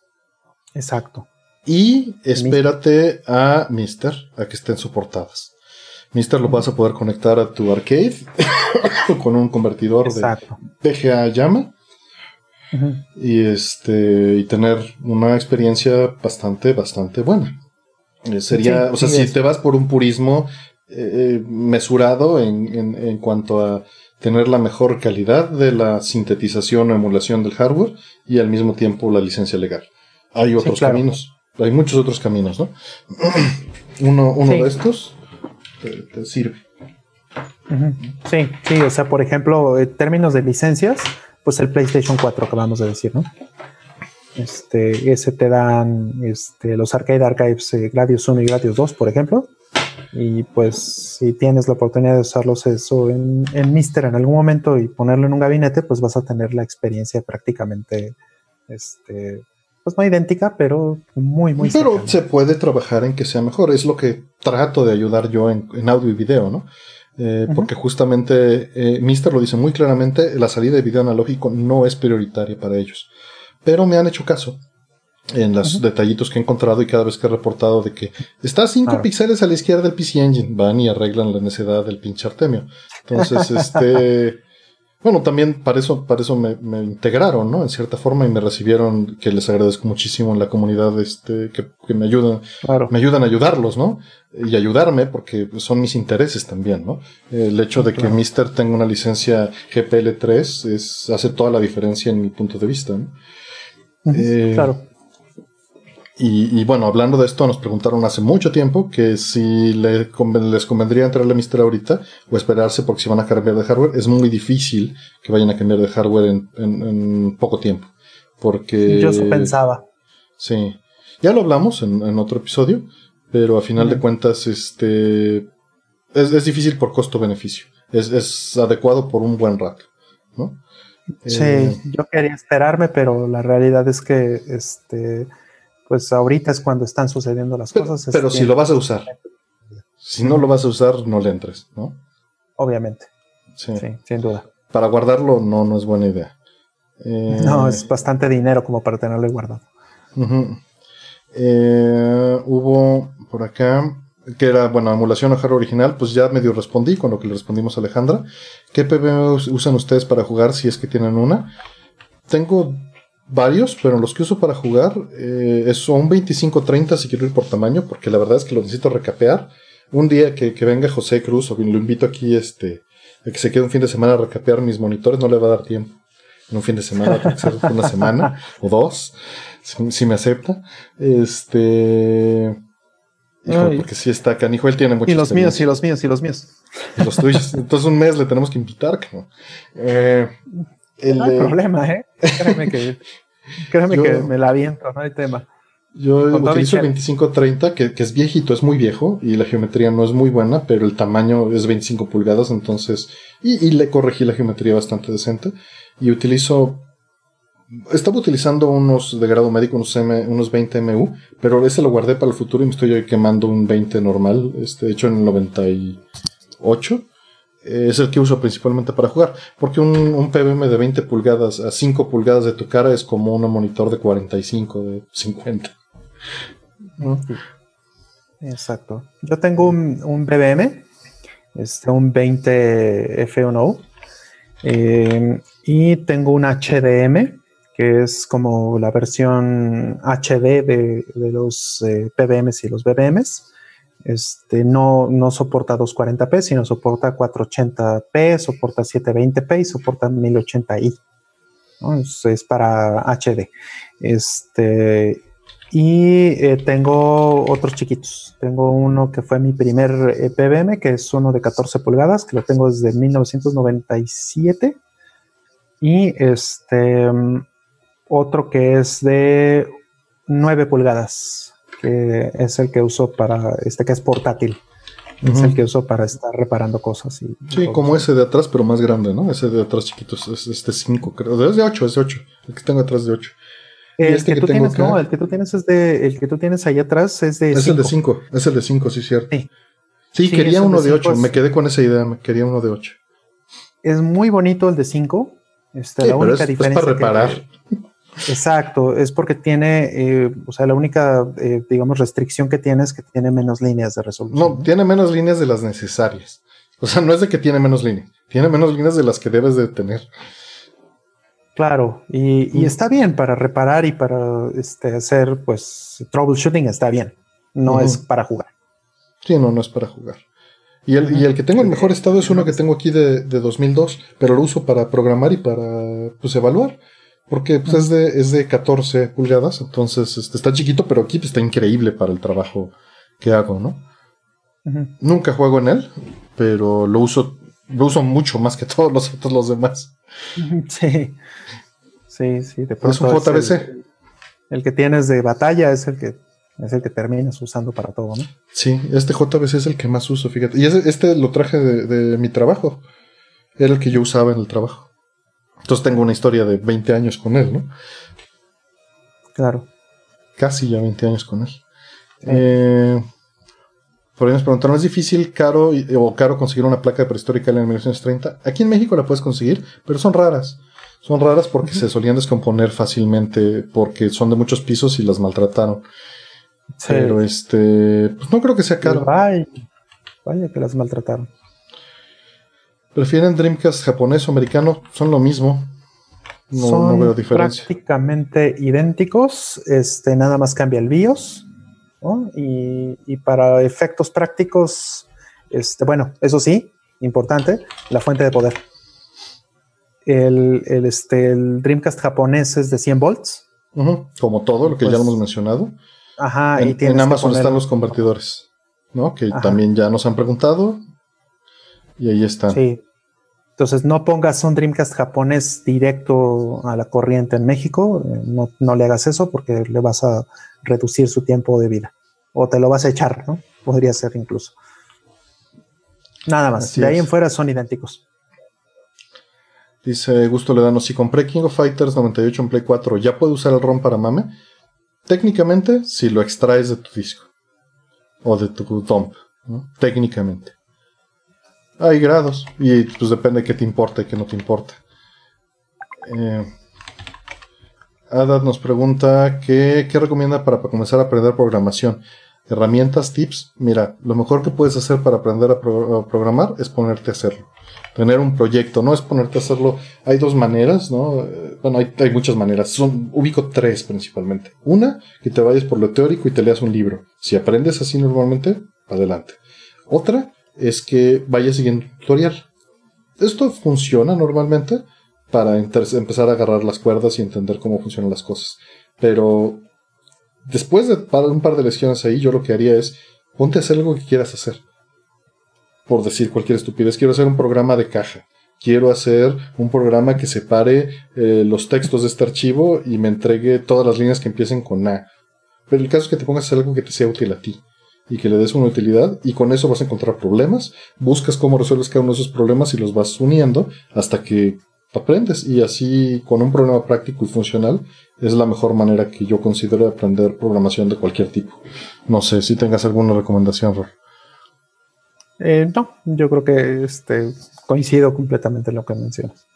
Exacto. Y espérate a Mister, a que estén soportadas. Mister lo vas a poder conectar a tu arcade con un convertidor de PGA llama. Y este. Y tener una experiencia bastante, bastante buena. Eh, sería. o sea, si te vas por un purismo eh, eh, mesurado en, en cuanto a tener la mejor calidad de la sintetización o emulación del hardware y al mismo tiempo la licencia legal. Hay otros caminos. Hay muchos otros caminos, ¿no? uno uno de estos te, sirve. Sí, sí, o sea, por ejemplo, en términos de licencias, pues el PlayStation 4 acabamos de decir, ¿no? Este, ese te dan este, los Arcade Archives eh, Gradius 1 y Gradius 2, por ejemplo. Y pues si tienes la oportunidad de usarlos eso en, en Mister en algún momento y ponerlo en un gabinete, pues vas a tener la experiencia prácticamente este, pues no idéntica, pero muy, muy Pero se puede trabajar en que sea mejor. Es lo que trato de ayudar yo en, audio y video, ¿no? Eh, porque justamente eh, Mister lo dice muy claramente, la salida de video analógico no es prioritaria para ellos. Pero me han hecho caso. en los detallitos que he encontrado y cada vez que he reportado de que está 5 píxeles a la izquierda del PC Engine, van y arreglan la necedad del pinche Artemio. Entonces, este, bueno, también para eso, para eso me, integraron, ¿no? En cierta forma y me recibieron, que les agradezco muchísimo en la comunidad, este, que, me ayudan, me ayudan a ayudarlos, ¿no? Y ayudarme porque son mis intereses también, ¿no? El hecho de que Mister tenga una licencia GPL3 es, hace toda la diferencia en mi punto de vista, ¿no? Eh, claro. Y, bueno, hablando de esto, nos preguntaron hace mucho tiempo que si les convendría entrarle a Mister ahorita o esperarse porque si van a cambiar de hardware. Es muy difícil que vayan a cambiar de hardware en, poco tiempo. Porque. Yo eso pensaba. Sí. Ya lo hablamos en, otro episodio, pero a final de cuentas, este. Es, difícil por costo-beneficio. Es, adecuado por un buen rato, ¿no? Sí, eh, yo quería esperarme, pero la realidad es que este pues ahorita es cuando están sucediendo las cosas. Pero si lo vas a usar. Si no lo vas a usar, no le entres, ¿no? Obviamente. Sí. sin duda. Para guardarlo no, no es buena idea. Eh, no, es bastante dinero como para tenerlo guardado. Eh, hubo por acá, que era, bueno, emulación o hardware original, pues ya medio respondí con lo que le respondimos a Alejandra. ¿Qué PB usan ustedes para jugar si es que tienen una? Tengo varios, pero los que uso para jugar eh, es un 25-30 si quiero ir por tamaño, porque la verdad es que lo necesito recapear. Un día que, venga José Cruz, o lo invito aquí este, a que se quede un fin de semana a recapear mis monitores, no le va a dar tiempo. En un fin de semana, ser una semana o dos, si, me acepta. Este. Porque si está canijo, él tiene mucho. Y los míos, y los míos, y los míos. Y los tuyos. Entonces un mes le tenemos que invitar. Eh, no hay problema, ¿eh? Créeme que, créeme que me la aviento, no hay tema. Yo utilizo el 2530, que, que es viejito, es muy viejo y la geometría no es muy buena, pero el tamaño es 25 pulgadas, entonces. Y, le corregí la geometría bastante decente. Y utilizo. Estaba utilizando unos de grado médico, unos, M, unos 20 MU, pero ese lo guardé para el futuro y me estoy quemando un 20 normal, este, hecho en el 98 es el que uso principalmente para jugar. Porque un, un, PBM de 20 pulgadas a 5 pulgadas de tu cara es como un monitor de 45, de 50. Exacto. Yo tengo un, un BBM, este, un 20 F1U, eh, y tengo un HDM, que es como la versión HD de, los eh, PBMs y los BBMs. Este, no, no soporta 240p, sino soporta 480p, soporta 720p y soporta 1080i. Es, para HD. Este, y eh, tengo otros chiquitos. Tengo uno que fue mi primer eh, PBM, que es uno de 14 pulgadas, que lo tengo desde 1997. Y este otro que es de 9 pulgadas que es el que uso para, este que es portátil. Es el que uso para estar reparando cosas. Y sí, como ese de atrás, pero más grande, ¿no? Ese de atrás chiquito, es este 5, creo. Es de 8, es de 8. El que tengo atrás de 8. El este que, tú tienes, no, el que tú tienes es de, el que tú tienes ahí atrás es de Es el de 5, es el de 5, sí, cierto. Sí, quería uno de 8, me quedé con esa idea, me quería uno de 8. Es muy bonito el de 5. Este, la única diferencia es para reparar. Exacto, es porque tiene, eh, o sea, la única, eh, digamos, restricción que tiene es que tiene menos líneas de resolución. No, tiene menos líneas de las necesarias. O sea, no es de que tiene menos líneas, tiene menos líneas de las que debes de tener. Claro, y, mm. está bien para reparar y para este, hacer, pues, troubleshooting está bien. No es para jugar. Sí, no, no es para jugar. Y el, y el que tengo en mejor estado es uno que tengo aquí de, de 2002, pero lo uso para programar y para, pues, evaluar. Porque pues, es, de, es de 14 pulgadas, entonces este, está chiquito, pero aquí está increíble para el trabajo que hago, ¿no? Nunca juego en él, pero lo uso, lo uso mucho más que todos los otros los demás. Sí, sí, sí. De es un JBC. El, que tienes de batalla es el que es el que terminas usando para todo, ¿no? Sí, este JBC es el que más uso, fíjate. Y este lo traje de, de mi trabajo. Era el que yo usaba en el trabajo. Entonces tengo una historia de 20 años con él, ¿no? Claro. Casi ya 20 años con él. Eh, por ahí nos preguntaron, ¿es difícil, caro o caro conseguir una placa de prehistórica en 1930? Aquí en México la puedes conseguir, pero son raras. Son raras porque se solían descomponer fácilmente porque son de muchos pisos y las maltrataron. Pero este, pues no creo que sea caro. Vaya, vaya que las maltrataron. ¿Prefieren Dreamcast japonés o americano? Son lo mismo. No, son veo diferencia. prácticamente idénticos. Este, nada más cambia el BIOS. Y, y, para efectos prácticos, este, bueno, eso sí, importante, la fuente de poder. El, el, este, el Dreamcast japonés es de 100 volts. Como todo lo que ya pues hemos mencionado. Ajá, en, y en Amazon están los convertidores, ¿no? Que también ya nos han preguntado. Y ahí están. Sí. Entonces no pongas un Dreamcast japonés directo a la corriente en México. Eh, no, no le hagas eso porque le vas a reducir su tiempo de vida. O te lo vas a echar, ¿no? Podría ser incluso. Nada más. de ahí en fuera son idénticos. Dice Gusto Ledano, si compré King of Fighters 98 en Play 4, ¿ya puedo usar el ROM para mame? Técnicamente, si lo extraes de tu disco. O de tu dump. Técnicamente. Hay grados y pues depende de qué te importa y qué no te importa. Eh, Adad nos pregunta ¿qué, recomienda para, comenzar a aprender programación. Herramientas, tips. Mira, lo mejor que puedes hacer para aprender a, programar es ponerte a hacerlo. Tener un proyecto, no es ponerte a hacerlo. Hay dos maneras, ¿no? Eh, bueno, hay, hay, muchas maneras. Son, ubico tres principalmente. Una, que te vayas por lo teórico y te leas un libro. Si aprendes así normalmente, adelante. Otra, es que vaya siguiendo un tutorial. Esto funciona normalmente para empezar a agarrar las cuerdas y entender cómo funcionan las cosas. Pero después de un par de lecciones ahí, yo lo que haría es ponte a hacer algo que quieras hacer. Por decir cualquier estupidez, quiero hacer un programa de caja. Quiero hacer un programa que separe eh, los textos de este archivo y me entregue todas las líneas que empiecen con A. Pero el caso es que te pongas hacer algo que te sea útil a ti y que le des una utilidad y con eso vas a encontrar problemas, buscas cómo resuelves cada uno de esos problemas y los vas uniendo hasta que aprendes y así con un problema práctico y funcional es la mejor manera que yo considero de aprender programación de cualquier tipo. No sé si tengas alguna recomendación, Ror. Eh, no, yo creo que este, coincido completamente en lo que mencionas.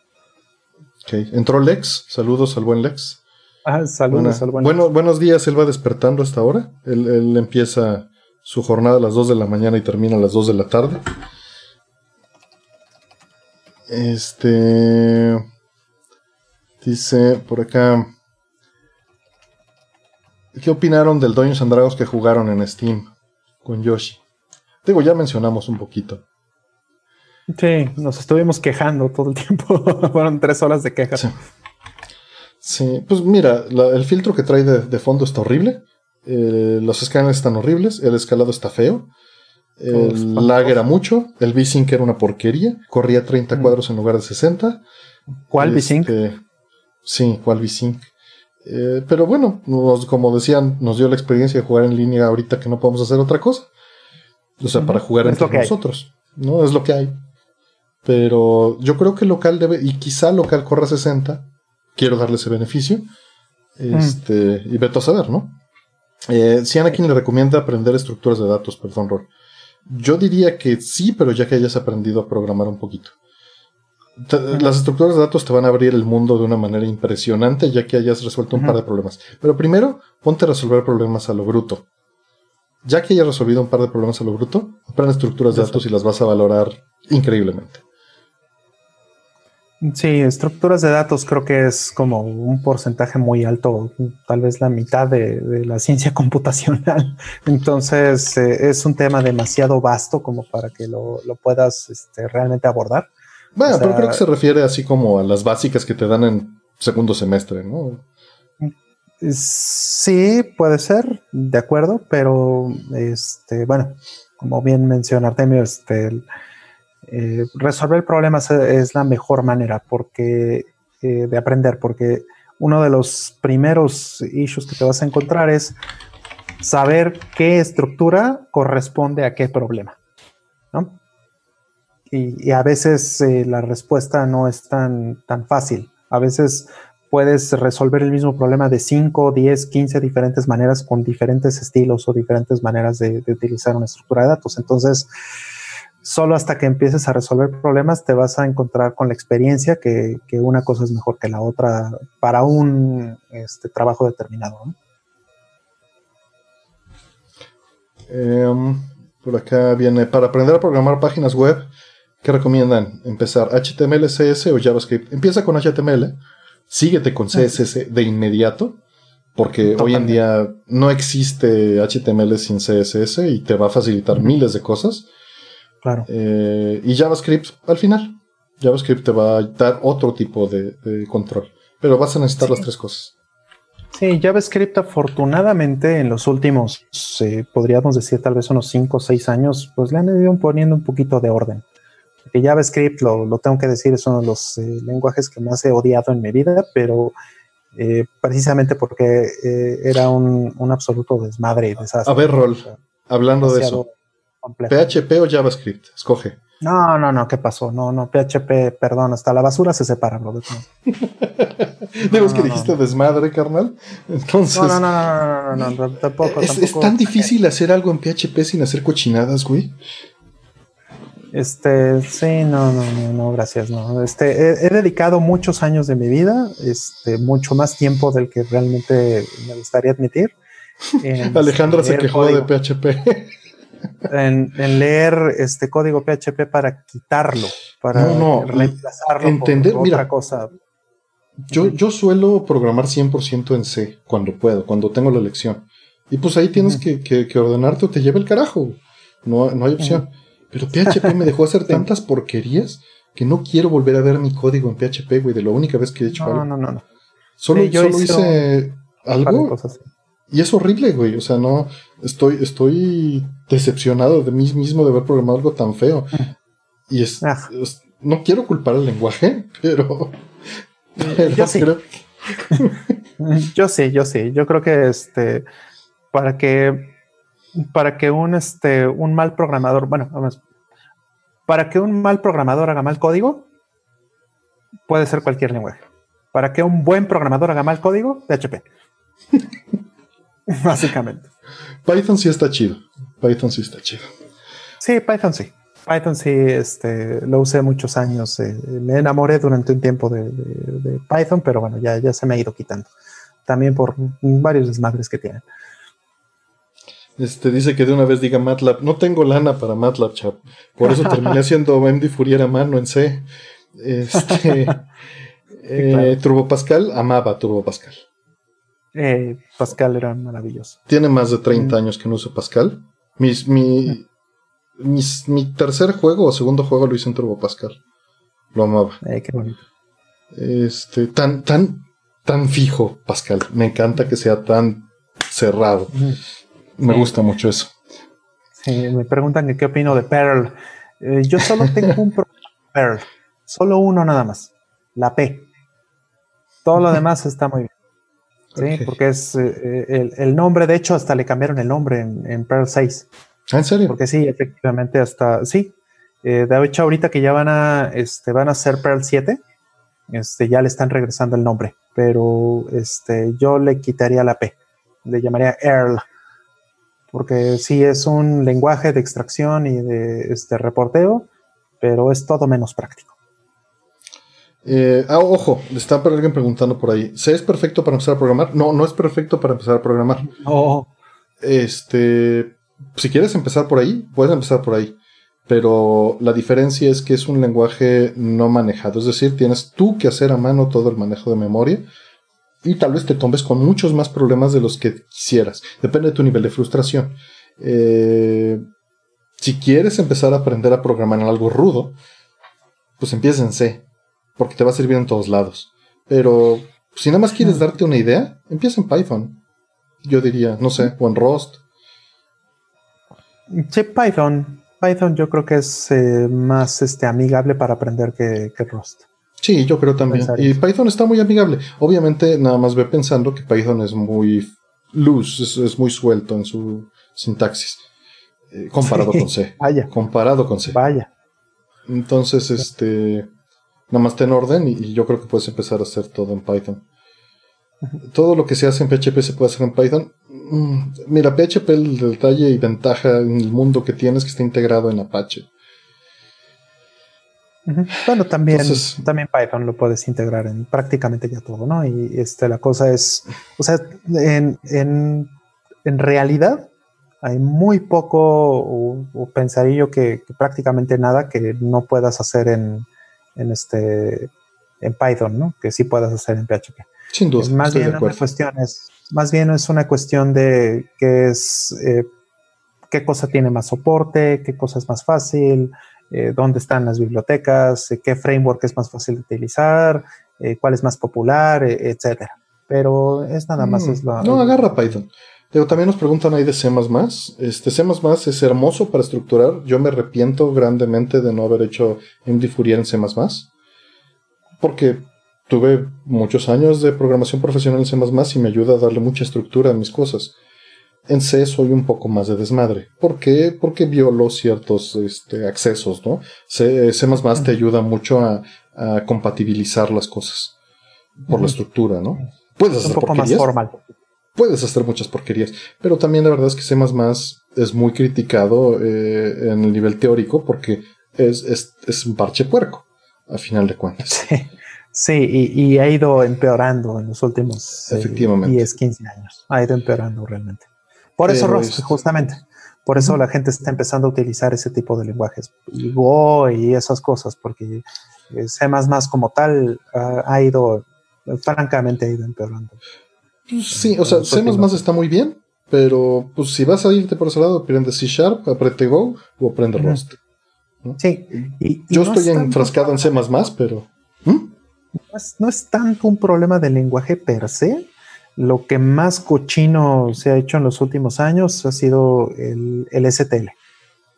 Ok, entró Lex, saludos al buen Lex. Ah, saludos al buen bueno, Buenos días, él va despertando hasta ahora. Él, él empieza su jornada a las 2 de la mañana y termina a las 2 de la tarde. Este. Dice por acá. ¿Qué opinaron del Dungeons and Dragons que jugaron en Steam con Yoshi? Digo, ya mencionamos un poquito. Sí, nos estuvimos quejando todo el tiempo. Fueron tres horas de quejas. Sí. pues mira, el filtro que trae de, fondo está horrible. Eh, los escáneres están horribles, el escalado está feo, el lag era mucho, el V-Sync era una porquería, corría 30 mm. cuadros en lugar de 60. ¿Cuál V-Sync? Este, sí, ¿cuál V-Sync? Eh, pero bueno, como decían, nos dio la experiencia de jugar en línea ahorita que no podemos hacer otra cosa. O sea, para jugar entre nosotros. ¿No? Es lo que hay. Pero yo creo que local debe, y quizá local corra 60. Quiero darle ese beneficio. Mm. Este, y veto a saber, ¿no? Eh, si Anakin le recomienda aprender estructuras de datos, perdón, Rol. Yo diría que sí, pero ya que hayas aprendido a programar un poquito. las estructuras de datos te van a abrir el mundo de una manera impresionante, ya que hayas resuelto un par de problemas. Pero primero, ponte a resolver problemas a lo bruto. Ya que hayas resolvido un par de problemas a lo bruto, aprende estructuras de datos y las vas a valorar increíblemente. Sí, estructuras de datos creo que es como un porcentaje muy alto, tal vez la mitad de, la ciencia computacional. Entonces eh, es un tema demasiado vasto como para que lo, puedas este, realmente abordar. Bueno, pero creo que se refiere así como a las básicas que te dan en segundo semestre, ¿no? Sí, puede ser, de acuerdo, pero este, bueno, como bien menciona Artemio, este, eh, resolver problemas es la mejor manera porque, eh, de aprender, porque uno de los primeros issues que te vas a encontrar es saber qué estructura corresponde a qué problema. Y, a veces eh, la respuesta no es tan, tan fácil. A veces puedes resolver el mismo problema de 5, 10, 15 diferentes maneras con diferentes estilos o diferentes maneras de utilizar una estructura de datos. Entonces, solo hasta que empieces a resolver problemas te vas a encontrar con la experiencia que, una cosa es mejor que la otra para un este, trabajo determinado. Em, por acá viene, para aprender a programar páginas web, ¿qué recomiendan? ¿Empezar HTML, CSS o JavaScript? Empieza con HTML, síguete con CSS de inmediato, porque hoy en día no existe HTML sin CSS y te va a facilitar miles de cosas. Claro. Eh, y JavaScript al final. JavaScript te va a dar otro tipo de, control. Pero vas a necesitar las tres cosas. Sí, JavaScript afortunadamente en los últimos, eh, podríamos decir tal vez unos 5 o 6 años, pues le han ido poniendo un poquito de orden. Porque JavaScript, lo, tengo que decir, es uno de los eh, lenguajes que más he odiado en mi vida, pero precisamente porque era un, absoluto desmadre y desastre. A ver, Rol, hablando de eso, PHP o JavaScript, escoge. No, no, no, ¿qué pasó? No, no, PHP, perdón, hasta la basura se separa, bro. Digo, que dijiste desmadre, carnal. Entonces. No, no, no, no, no, tampoco. Es, tan difícil hacer algo en PHP sin hacer cochinadas, güey. Este, sí, no, no, no, no, gracias, no. Este, he, dedicado muchos años de mi vida, este, mucho más tiempo del que realmente me gustaría admitir. Alejandra se quejó de PHP en, leer este código PHP para quitarlo, para reemplazarlo entender, por otra cosa. Yo, yo suelo programar 100% en C cuando puedo, cuando tengo la lección. Y pues ahí tienes que, que, ordenarte o te lleva el carajo. No, no hay opción. Pero PHP me dejó hacer tantas porquerías que no quiero volver a ver mi código en PHP, güey, de la única vez que he hecho algo. No, no, no. Solo, solo hice algo y es horrible, güey. O sea, no. Estoy, estoy decepcionado de mí mismo de haber programado algo tan feo. Y es, ah. no quiero culpar al lenguaje, pero. yo sí. yo sí, yo sí. Yo creo que este. Para que. Para que un este. un mal programador. Bueno, vamos. Para que un mal programador haga mal código, puede ser cualquier lenguaje. Para que un buen programador haga mal código, PHP. Básicamente. Python sí está chido. Python sí está chido. Sí, Python sí. Python sí, este, lo usé muchos años. Eh, me enamoré durante un tiempo de, Python, pero bueno, ya, ya se me ha ido quitando. También por varios desmadres que tienen. Este, dice que de una vez diga MATLAB. No tengo lana para MATLAB, chap. Por eso terminé haciendo MD Fourier a mano en C. Este, eh, Turbo Pascal, amaba Turbo Pascal. Eh, Pascal era maravilloso. Tiene más de 30 mm. años que no uso Pascal. Mis, mi, mi tercer juego o segundo juego lo hice en Turbo Pascal. Lo amaba. Eh, qué bonito. Este, tan, tan, tan fijo, Pascal. Me encanta que sea tan cerrado. Me gusta mucho eso. me preguntan qué opino de Perl. Eh, yo solo tengo un problema Perl. Solo uno nada más. La P. Todo lo demás está muy bien. Sí, porque es eh, eh, el, nombre, de hecho, hasta le cambiaron el nombre en, Perl 6. ¿Ah, ¿En serio? Porque sí, efectivamente, hasta, sí. Eh, de hecho, ahorita que ya van a, este, van a hacer Perl 7, este, ya le están regresando el nombre, pero este, yo le quitaría la P, le llamaría Earl, porque sí es un lenguaje de extracción y de este, reporteo, pero es todo menos práctico. Eh, ah, ojo, está alguien preguntando por ahí. ¿Se es perfecto para empezar a programar? No, no es perfecto para empezar a programar. Oh. Este, si quieres empezar por ahí, puedes empezar por ahí. Pero la diferencia es que es un lenguaje no manejado. Es decir, tienes tú que hacer a mano todo el manejo de memoria. Y tal vez te tomes con muchos más problemas de los que quisieras. Depende de tu nivel de frustración. Eh, si quieres empezar a aprender a programar en algo rudo, pues empieza en C porque te va a servir en todos lados. Pero si nada más quieres darte una idea, empieza en Python. Yo diría, no sé, o en Rust. Sí, Python. Python yo creo que es eh, más este, amigable para aprender que, Rust. Sí, yo creo también. Y Python está muy amigable. Obviamente, nada más ve pensando que Python es muy loose, es, muy suelto en su sintaxis. Eh, comparado con C. Vaya. Comparado con C. Vaya. Entonces, este nada más ten orden y, yo creo que puedes empezar a hacer todo en Python. Todo lo que se hace en PHP se puede hacer en Python. Mm, mira, PHP el detalle y ventaja en el mundo que tienes que está integrado en Apache. Bueno, también, también Python lo puedes integrar en prácticamente ya todo, ¿no? Y este, la cosa es, o sea, en, en, en realidad hay muy poco, o, pensaría yo que, prácticamente nada que no puedas hacer en, en, este, en Python, ¿no? Que sí puedas hacer en PHP. Sin duda. más bien una cuestión es, más bien es una cuestión de qué es, eh, qué cosa tiene más soporte, qué cosa es más fácil, eh, dónde están las bibliotecas, eh, qué framework es más fácil de utilizar, cuál es más popular, etcétera. Pero es nada más. Mm, no, agarra Python. Pero también nos preguntan ahí de C. Este C es hermoso para estructurar. Yo me arrepiento grandemente de no haber hecho MD Fourier en C. Porque tuve muchos años de programación profesional en C y me ayuda a darle mucha estructura a mis cosas. En C soy un poco más de desmadre. ¿Por qué? Porque violo ciertos este, accesos, ¿no? C, C te ayuda mucho a, compatibilizar las cosas por la estructura, ¿no? Puedes hacer un poco más formal. Puedes hacer muchas porquerías, pero también la verdad es que C es muy criticado eh, en el nivel teórico porque es, es, un parche puerco, a final de cuentas. Sí, y, ha ido empeorando en los últimos eh, 10, 15 años. Ha ido empeorando realmente. Por eso Rust, justamente. Por eso la gente está empezando a utilizar ese tipo de lenguajes. Y Go y esas cosas, porque eh, C como tal ha, ido, francamente, ha ido empeorando. Sí, o sea, C está muy bien, pero pues si vas a irte por ese lado, aprende C Sharp, aprende Go o aprende Rust. Sí. Yo estoy enfrascado en C, pero. ¿Mm? no es tanto un problema del lenguaje per se, lo que más cochino se ha hecho en los últimos años ha sido el, STL,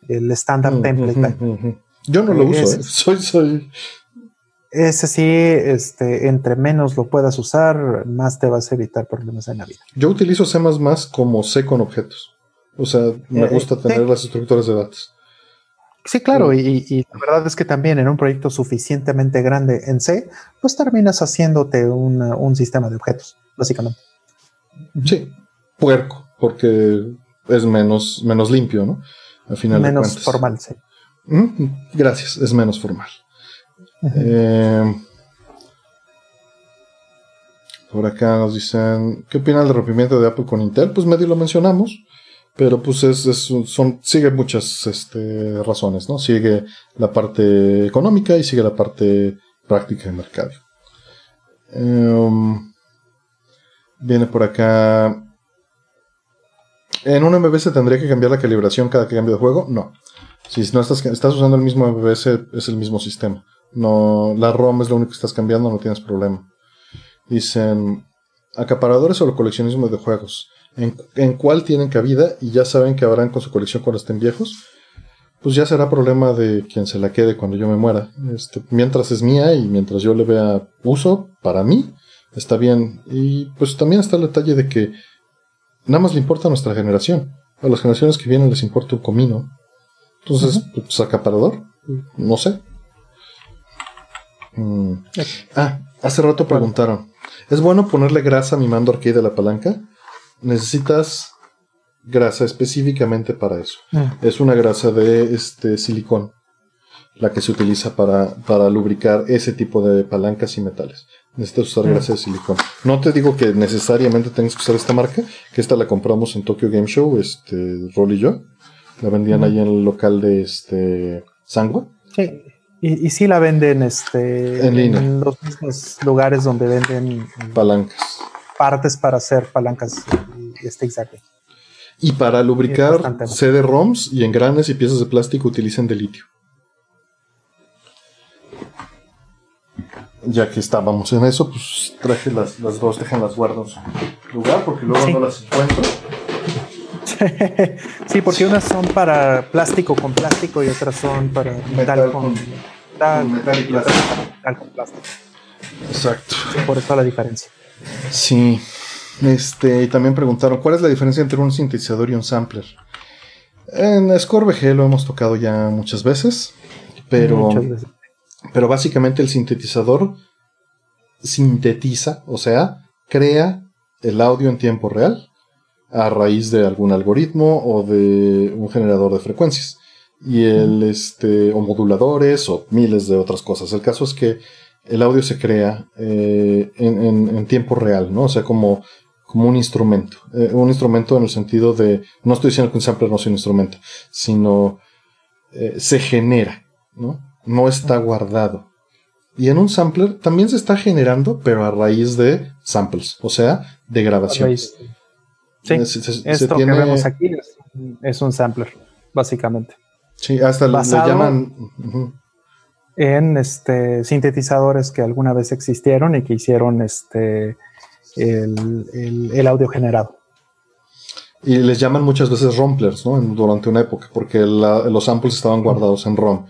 el Standard mm, Template. Yo no lo uso, ¿eh? soy, soy. Ese sí, este, entre menos lo puedas usar, más te vas a evitar problemas en la vida. Yo utilizo C como C con objetos. O sea, me eh, gusta tener las estructuras de datos. Sí, claro, y, la verdad es que también en un proyecto suficientemente grande en C, pues terminas haciéndote un sistema de objetos, básicamente. Sí, puerco, porque es menos, menos limpio, ¿no? Al final menos formal, sí. Gracias, es menos formal. Eh, por acá nos dicen, ¿qué opinan del rompimiento de Apple con Intel? Pues medio lo mencionamos, pero pues es, son, sigue muchas este, razones, ¿no? Sigue la parte económica y sigue la parte práctica de mercado. Eh, Viene por acá. ¿En un MBS tendría que cambiar la calibración cada que cambio de juego? No. Si no estás usando el mismo MBS, es el mismo sistema. No, la ROM es lo único que estás cambiando, no tienes problema. Dicen, acaparadores o el coleccionismo de juegos. ¿En, ¿En, cuál tienen cabida? Y ya saben que habrán con su colección cuando estén viejos. Pues ya será problema de quien se la quede cuando yo me muera. Este, mientras es mía y mientras yo le vea uso para mí, está bien. Y pues también está el detalle de que nada más le importa a nuestra generación. A las generaciones que vienen les importa un comino. Entonces, pues, acaparador, no sé. Mm. Ah, hace rato preguntaron. ¿Es bueno ponerle grasa a mi mando arcade de la palanca? Necesitas grasa específicamente para eso. Ah. Es una grasa de este silicón, la que se utiliza para, para lubricar ese tipo de palancas y metales necesitas usar grasa de silicón. No te digo que necesariamente tengas que usar esta marca, que esta la compramos en Tokyo Game Show, este, Roll y yo. La vendían ahí en el local de este Sangua. Sí. Y, y sí la venden este, en, los mismos lugares donde venden palancas. Partes para hacer palancas este exacto. Y para lubricar CD-ROMs y engranes y piezas de plástico utilizan de litio. ya que estábamos en eso, pues traje las, las dos, las guardo en su lugar porque luego no las encuentro. sí, porque unas son para plástico con plástico y otras son para metal, con, metal, y plástico. Exacto. por eso la diferencia. Sí. Este, y también preguntaron, ¿cuál es la diferencia entre un sintetizador y un sampler? En Score VG lo hemos tocado ya muchas veces, pero muchas veces. Pero básicamente el sintetizador sintetiza, o sea, crea el audio en tiempo real a raíz de algún algoritmo o de un generador de frecuencias. Y el, este, o moduladores o miles de otras cosas. El caso es que el audio se crea eh, en, tiempo real, ¿no? O sea, como, como un instrumento. Eh, un instrumento en el sentido de, no estoy diciendo que un sampler no sea un instrumento, sino eh, se genera, ¿no? No está guardado. Y en un sampler también se está generando, pero a raíz de samples, o sea, de grabación. Sí, esto que vemos aquí es, un sampler, básicamente. Sí, hasta lo llaman en este, sintetizadores que alguna vez existieron y que hicieron este, el, audio generado. Y les llaman muchas veces romplers, ¿no? durante una época, porque los samples estaban guardados en ROM,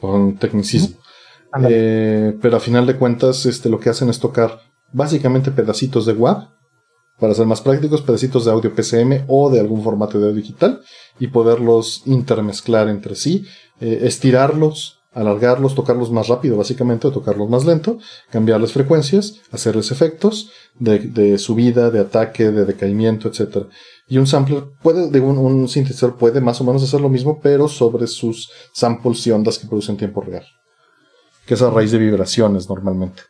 con tecnicismo. Eh, pero a final de cuentas, este, lo que hacen es tocar básicamente pedacitos de WAV, para ser más prácticos, pedacitos de audio PCM o de algún formato de audio digital, y poderlos intermezclar entre sí, eh, estirarlos, alargarlos, tocarlos más rápido, básicamente, o tocarlos más lento, cambiarles frecuencias, hacerles efectos de, subida, de ataque, de decaimiento, etc. Y un sampler puede, de un, sintetizador puede más o menos hacer lo mismo, pero sobre sus samples y ondas que produce en tiempo real. Que es a raíz de vibraciones normalmente.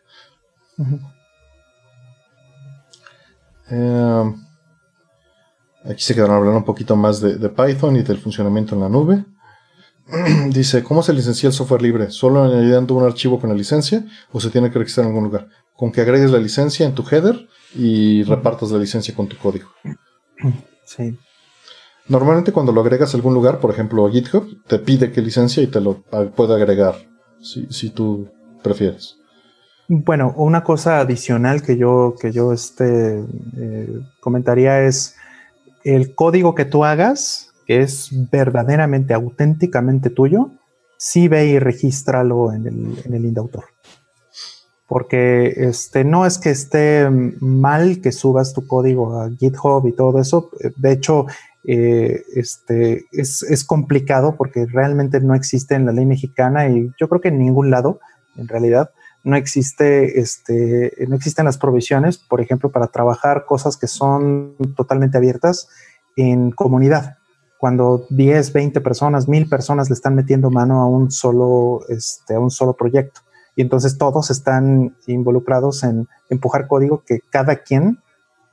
Eh, aquí se quedaron hablando un poquito más de Python y del funcionamiento en la nube. Dice, ¿cómo se licencia el software libre? ¿Solo añadiendo un archivo con la licencia o se tiene que registrar en algún lugar? Con que agregues la licencia en tu header y repartas la licencia con tu código. Sí. Normalmente cuando lo agregas a algún lugar, por ejemplo GitHub, te pide que licencia y te lo puede agregar si, tú prefieres. Bueno, una cosa adicional que yo, que yo este, eh, comentaría es el código que tú hagas que es verdaderamente, auténticamente tuyo, sí ve y regístralo en el, en el Indautor. Porque este, no es que esté mal que subas tu código a GitHub y todo eso. De hecho, eh, este, es, es, complicado porque realmente no existe en la ley mexicana y yo creo que en ningún lado, en realidad, no existe, este, no existen las provisiones, por ejemplo, para trabajar cosas que son totalmente abiertas en comunidad cuando 10, 20 personas, 1000 personas le están metiendo mano a un solo, este, a un solo proyecto. Y entonces todos están involucrados en empujar código que cada quien,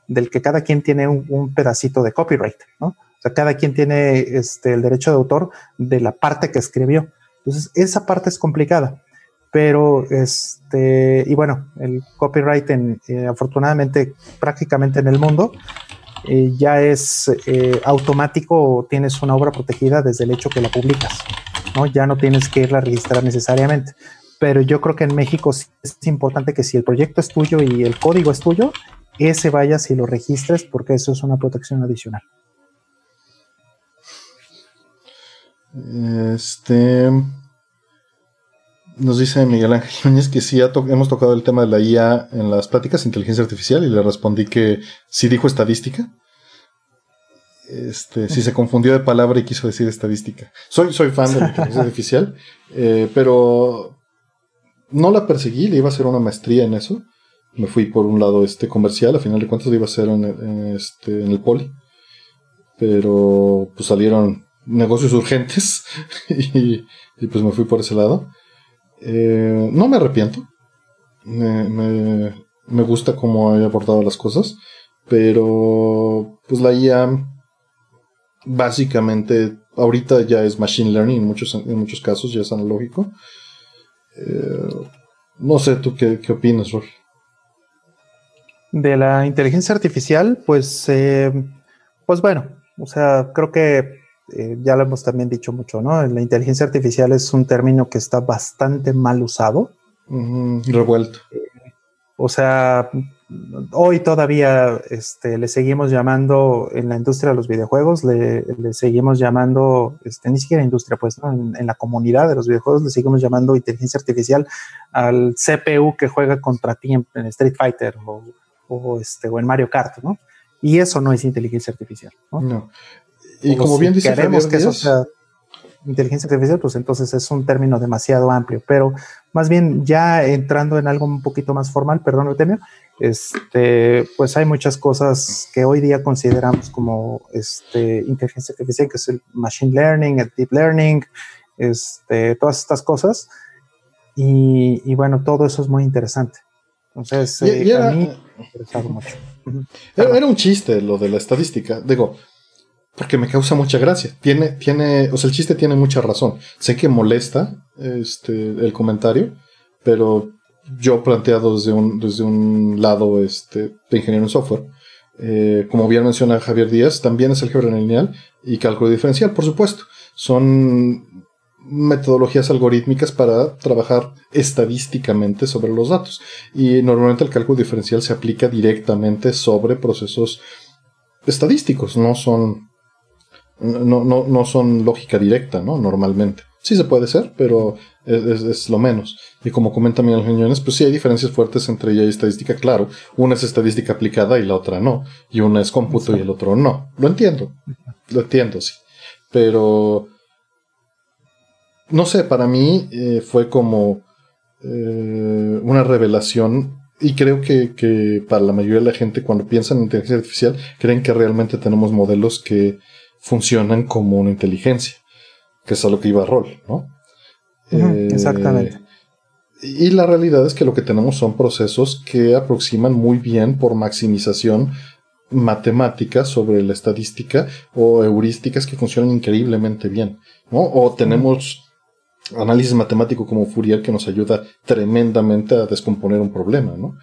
del que cada quien tiene un, pedacito de copyright, ¿no? O sea, cada quien tiene este, el derecho de autor de la parte que escribió. Entonces, esa parte es complicada. Pero, este, y bueno, el copyright, en, eh, afortunadamente, prácticamente en el mundo, eh, ya es eh, automático, tienes una obra protegida desde el hecho que la publicas, ¿no? Ya no tienes que irla a registrar necesariamente. Pero yo creo que en México sí es importante que si el proyecto es tuyo y el código es tuyo, ese vaya si lo registres porque eso es una protección adicional. Este nos dice Miguel Ángel Núñez que sí hemos tocado el tema de la IA en las pláticas, inteligencia artificial, y le respondí que sí dijo estadística. Este, si se confundió de palabra y quiso decir estadística. Soy, soy fan de la inteligencia artificial, eh, pero no la perseguí, le iba a hacer una maestría en eso. Me fui por un lado este comercial, a final de cuentas le iba a hacer en, este, en el poli. Pero pues salieron negocios urgentes y, y pues me fui por ese lado. Eh, no me arrepiento. Me, gusta cómo he aportado las cosas. Pero, pues la IA, básicamente, ahorita ya es machine learning en muchos, en muchos casos, ya es analógico. Eh, no sé, ¿tú qué, qué opinas, Rory? De la inteligencia artificial, pues, eh, pues bueno, o sea, creo que eh, ya lo hemos también dicho mucho, ¿no? La inteligencia artificial es un término que está bastante mal usado. revuelto. o sea, hoy todavía este, le seguimos llamando en la industria de los videojuegos, le, seguimos llamando, este, ni siquiera industria, pues, ¿no? en, la comunidad de los videojuegos le seguimos llamando inteligencia artificial al CPU que juega contra ti en, Street Fighter o, este, o en Mario Kart, ¿no? Y eso no es inteligencia artificial. ¿no? no. Y como bien dice queremos que eso sea. inteligencia artificial, pues entonces es un término demasiado amplio, pero más bien ya entrando en algo un poquito más formal, perdón el temio, este, pues hay muchas cosas que hoy día consideramos como este, inteligencia artificial, que es el machine learning, el deep learning, este, todas estas cosas. Y, bueno, todo eso es muy interesante. Entonces, eh, era, a mí me interesado mucho. Era, un chiste lo de la estadística. Digo, porque me causa mucha gracia. Tiene, tiene, o sea, el chiste tiene mucha razón. Sé que molesta este, el comentario, pero yo planteado desde un, desde un lado este, de ingeniero en software, eh, como bien menciona Javier Díaz, también es álgebra lineal y cálculo diferencial, por supuesto. Son metodologías algorítmicas para trabajar estadísticamente sobre los datos. Y normalmente el cálculo diferencial se aplica directamente sobre procesos estadísticos, no son, no, no, no son lógica directa, ¿no? Normalmente. Sí se puede ser, pero es, lo menos. Y como comenta Miguel Jiménez, pues sí hay diferencias fuertes entre ella y estadística, claro. Una es estadística aplicada y la otra no. Y una es cómputo y el otro no. Lo entiendo. Lo entiendo, sí. Pero no sé, para mí eh, fue como eh, una revelación y creo que, que, para la mayoría de la gente cuando piensan en inteligencia artificial creen que realmente tenemos modelos que funcionan como una inteligencia, que es a lo que iba a rol, ¿no? Eh, exactamente. Y la realidad es que lo que tenemos son procesos que aproximan muy bien por maximización matemática sobre la estadística o heurísticas que funcionan increíblemente bien, ¿no? O tenemos análisis matemático como Fourier que nos ayuda tremendamente a descomponer un problema, ¿no?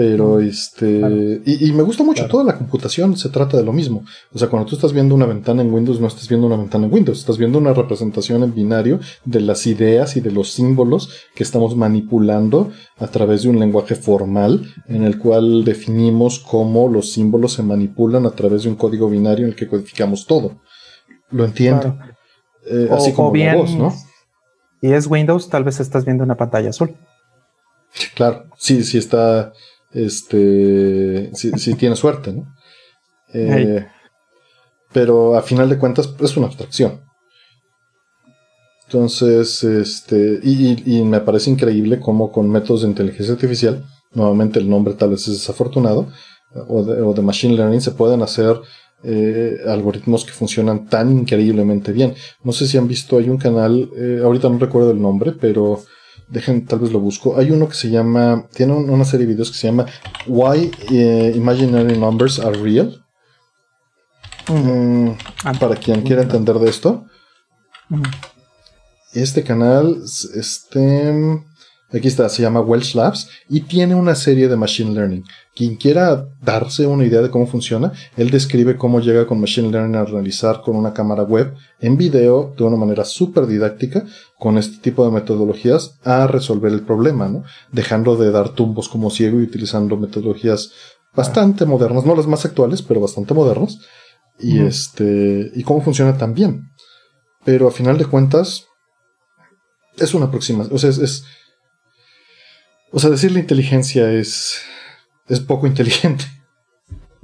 Pero este. Y, me gusta mucho toda la computación, se trata de lo mismo. O sea, cuando tú estás viendo una ventana en Windows, no estás viendo una ventana en Windows, estás viendo una representación en binario de las ideas y de los símbolos que estamos manipulando a través de un lenguaje formal en el cual definimos cómo los símbolos se manipulan a través de un código binario en el que codificamos todo. Lo entiendo. Eh, así como bien, voz, ¿no? Y es Windows, tal vez estás viendo una pantalla azul. Claro, sí, sí está, este, sí, tiene suerte, ¿no? Eh, pero a final de cuentas es una abstracción. Entonces, este, y, me parece increíble cómo con métodos de inteligencia artificial, nuevamente el nombre tal vez es desafortunado, o de machine learning, se pueden hacer eh, algoritmos que funcionan tan increíblemente bien. No sé si han visto, hay un canal, eh, ahorita no recuerdo el nombre, pero dejen, tal vez lo busco. Hay uno que se llama, tiene una serie de videos que se llama Why eh, Imaginary Numbers Are Real. Mm, para quien quiera entender de esto. Este canal, este, Aquí está, se llama Welsh Labs y tiene una serie de Machine Learning. Quien quiera darse una idea de cómo funciona, él describe cómo llega con Machine Learning a realizar con una cámara web en video de una manera súper didáctica con este tipo de metodologías a resolver el problema, ¿no? Dejando de dar tumbos como ciego y utilizando metodologías bastante modernas, no las más actuales, pero bastante modernas. Y este, y cómo funciona también. Pero a final de cuentas, es una aproximación, o sea, es o sea, decir la inteligencia es, es poco inteligente.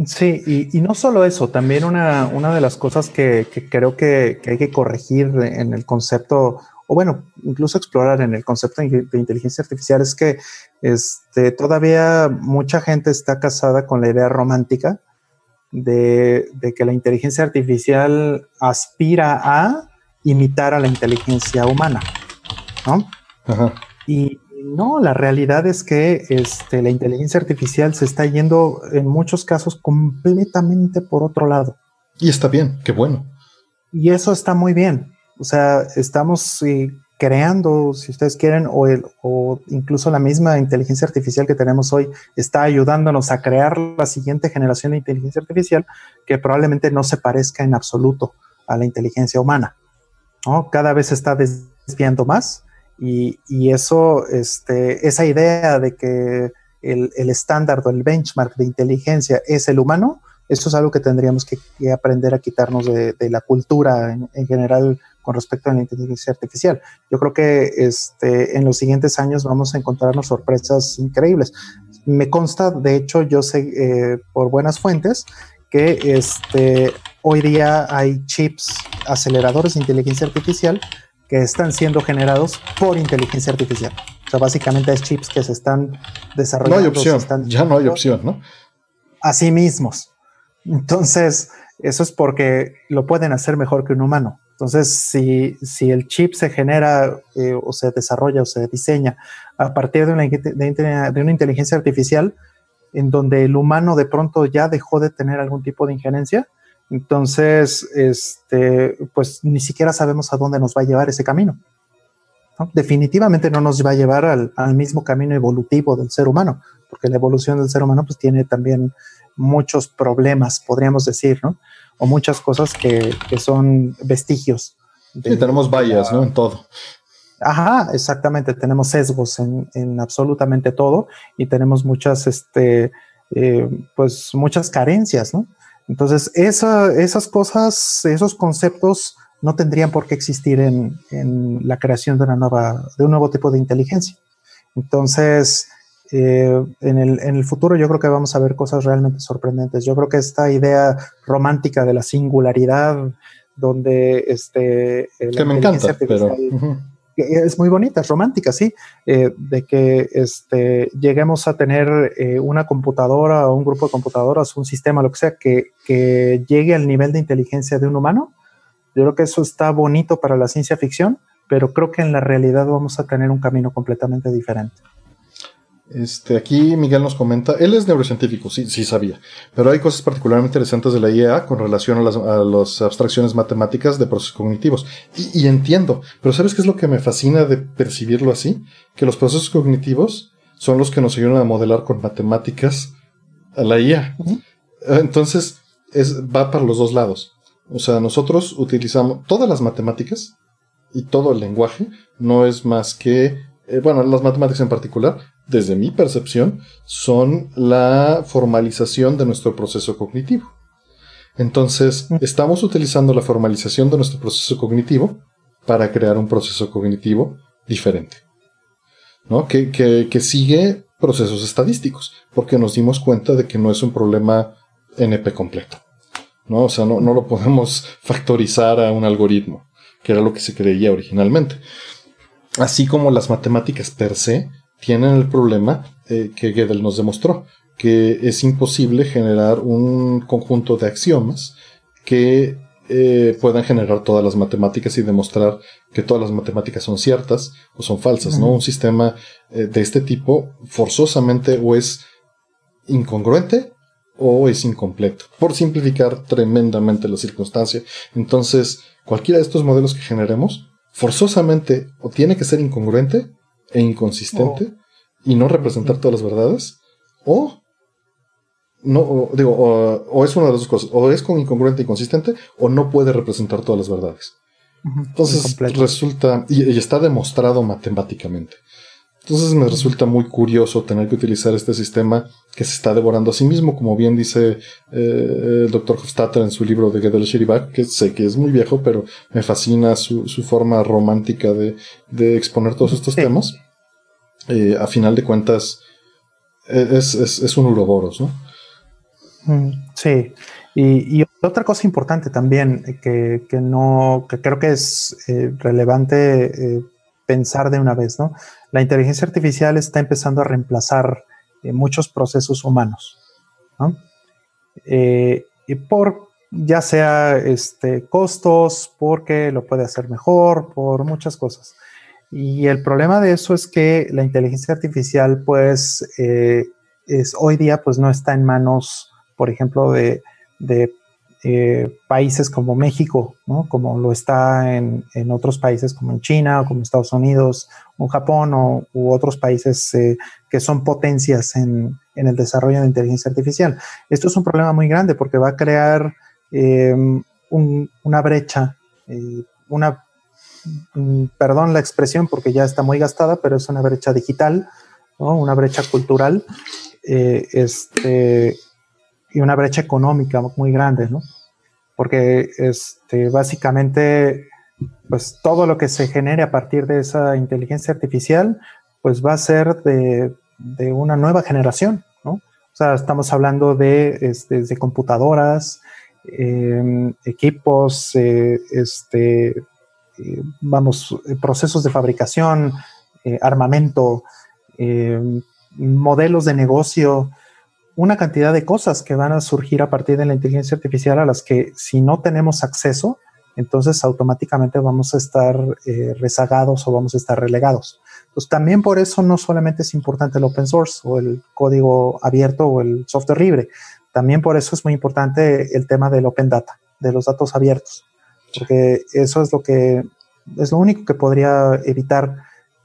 Sí, y, no solo eso, también una, una de las cosas que, creo que, hay que corregir en el concepto, o bueno, incluso explorar en el concepto de inteligencia artificial es que este, todavía mucha gente está casada con la idea romántica de, de que la inteligencia artificial aspira a imitar a la inteligencia humana, ¿no? Ajá. Y, no, la realidad es que este, la inteligencia artificial se está yendo en muchos casos completamente por otro lado. Y está bien, qué bueno. Y eso está muy bien. O sea, estamos eh, creando, si ustedes quieren, o, el, o incluso la misma inteligencia artificial que tenemos hoy está ayudándonos a crear la siguiente generación de inteligencia artificial que probablemente no se parezca en absoluto a la inteligencia humana. ¿no? Cada vez se está desviando más y, eso, este, esa idea de que el, estándar o el benchmark de inteligencia es el humano, eso es algo que tendríamos que, aprender a quitarnos de, la cultura en, general con respecto a la inteligencia artificial. Yo creo que este, en los siguientes años vamos a encontrarnos sorpresas increíbles. Me consta, de hecho, yo sé eh, por buenas fuentes que este, hoy día hay chips aceleradores de inteligencia artificial que están siendo generados por inteligencia artificial. O sea, básicamente es chips que se están desarrollando. No hay opción, ya no hay opción, ¿no? A sí mismos. Entonces, eso es porque lo pueden hacer mejor que un humano. Entonces, si, si el chip se genera eh, o se desarrolla o se diseña a partir de una, de una inteligencia artificial, en donde el humano de pronto ya dejó de tener algún tipo de injerencia, entonces, este, pues ni siquiera sabemos a dónde nos va a llevar ese camino. Definitivamente no nos va a llevar al, mismo camino evolutivo del ser humano, porque la evolución del ser humano pues tiene también muchos problemas, podríamos decir, ¿no? O muchas cosas que, son vestigios. sí, tenemos vallas, ¿no? En todo. Ajá, exactamente. Tenemos sesgos en, absolutamente todo y tenemos muchas, este, eh, pues muchas carencias, ¿no? Entonces, esas cosas, esos conceptos no tendrían por qué existir en, la creación de, una nueva, de un nuevo tipo de inteligencia. Entonces, eh, en, el, futuro yo creo que vamos a ver cosas realmente sorprendentes. Yo creo que esta idea romántica de la singularidad, donde este, que me encanta, pero es muy bonita, es romántica, sí, eh, de que este, lleguemos a tener eh, una computadora o un grupo de computadoras, un sistema, lo que sea, que, que llegue al nivel de inteligencia de un humano. Yo creo que eso está bonito para la ciencia ficción, pero creo que en la realidad vamos a tener un camino completamente diferente. Este, aquí Miguel nos comenta, él es neurocientífico, sí, sí sabía, pero hay cosas particularmente interesantes de la IEA con relación a las, abstracciones matemáticas de procesos cognitivos. Y, entiendo, pero ¿sabes qué es lo que me fascina de percibirlo así? Que los procesos cognitivos son los que nos ayudan a modelar con matemáticas a la IA. Entonces, es, va para los dos lados. O sea, nosotros utilizamos todas las matemáticas y todo el lenguaje, no es más que, eh, bueno, las matemáticas en particular, desde mi percepción, son la formalización de nuestro proceso cognitivo. Entonces, mm. estamos utilizando la formalización de nuestro proceso cognitivo para crear un proceso cognitivo diferente, ¿no? Que, que, sigue procesos estadísticos, porque nos dimos cuenta de que no es un problema NP completo, ¿no? O sea, no, no lo podemos factorizar a un algoritmo, que era lo que se creía originalmente. Así como las matemáticas per se tienen el problema eh, que Gödel nos demostró, que es imposible generar un conjunto de axiomas que eh, puedan generar todas las matemáticas y demostrar que todas las matemáticas son ciertas o son falsas, ¿no? Un sistema eh, de este tipo forzosamente o es incongruente o es incompleto, por simplificar tremendamente la circunstancia. Entonces, cualquiera de estos modelos que generemos, forzosamente o tiene que ser incongruente e inconsistente y no representar todas las verdades, o no, digo, o, es una de las dos cosas, o es con incongruente e inconsistente, o no puede representar todas las verdades. Entonces resulta, y, está demostrado matemáticamente. Entonces me resulta muy curioso tener que utilizar este sistema que se está devorando a sí mismo, como bien dice eh, el doctor Hofstadter en su libro de Gödel Shiribak, que sé que es muy viejo, pero me fascina su, forma romántica de, exponer todos estos temas. Eh, a final de cuentas, e, es, un uroboros, ¿no? Mm, sí. Y, otra cosa importante también que, no, que creo que es eh, relevante pensar de una vez, ¿no? La inteligencia artificial está empezando a reemplazar eh, muchos procesos humanos, ¿no? Eh, y por ya sea este, costos, porque lo puede hacer mejor, por muchas cosas. Y el problema de eso es que la inteligencia artificial, pues, eh, es, hoy día, pues, no está en manos, por ejemplo, de, de eh, países como México, como lo está en, otros países como en China, o como Estados Unidos, o Japón, o, u otros países eh, que son potencias en, el desarrollo de inteligencia artificial. Esto es un problema muy grande porque va a crear em, una brecha, eh, una, mm, perdón la expresión porque ya está muy gastada, pero es una brecha digital, una brecha cultural. este, y una brecha económica muy grande, ¿no? porque este, básicamente pues todo lo que se genere a partir de esa inteligencia artificial pues va a ser de, una nueva generación, ¿no? O sea, estamos hablando de, este, computadoras, em, equipos, eh, este, eh, vamos, procesos de fabricación, armamento, em, modelos de negocio, una cantidad de cosas que van a surgir a partir de la inteligencia artificial a las que si no tenemos acceso, entonces automáticamente vamos a estar rezagados o vamos a estar relegados. Pues también por eso no solamente es importante el open source o el código abierto o el software libre, también por eso es muy importante el tema del open data, de los datos abiertos, porque eso es lo que es lo único que podría evitar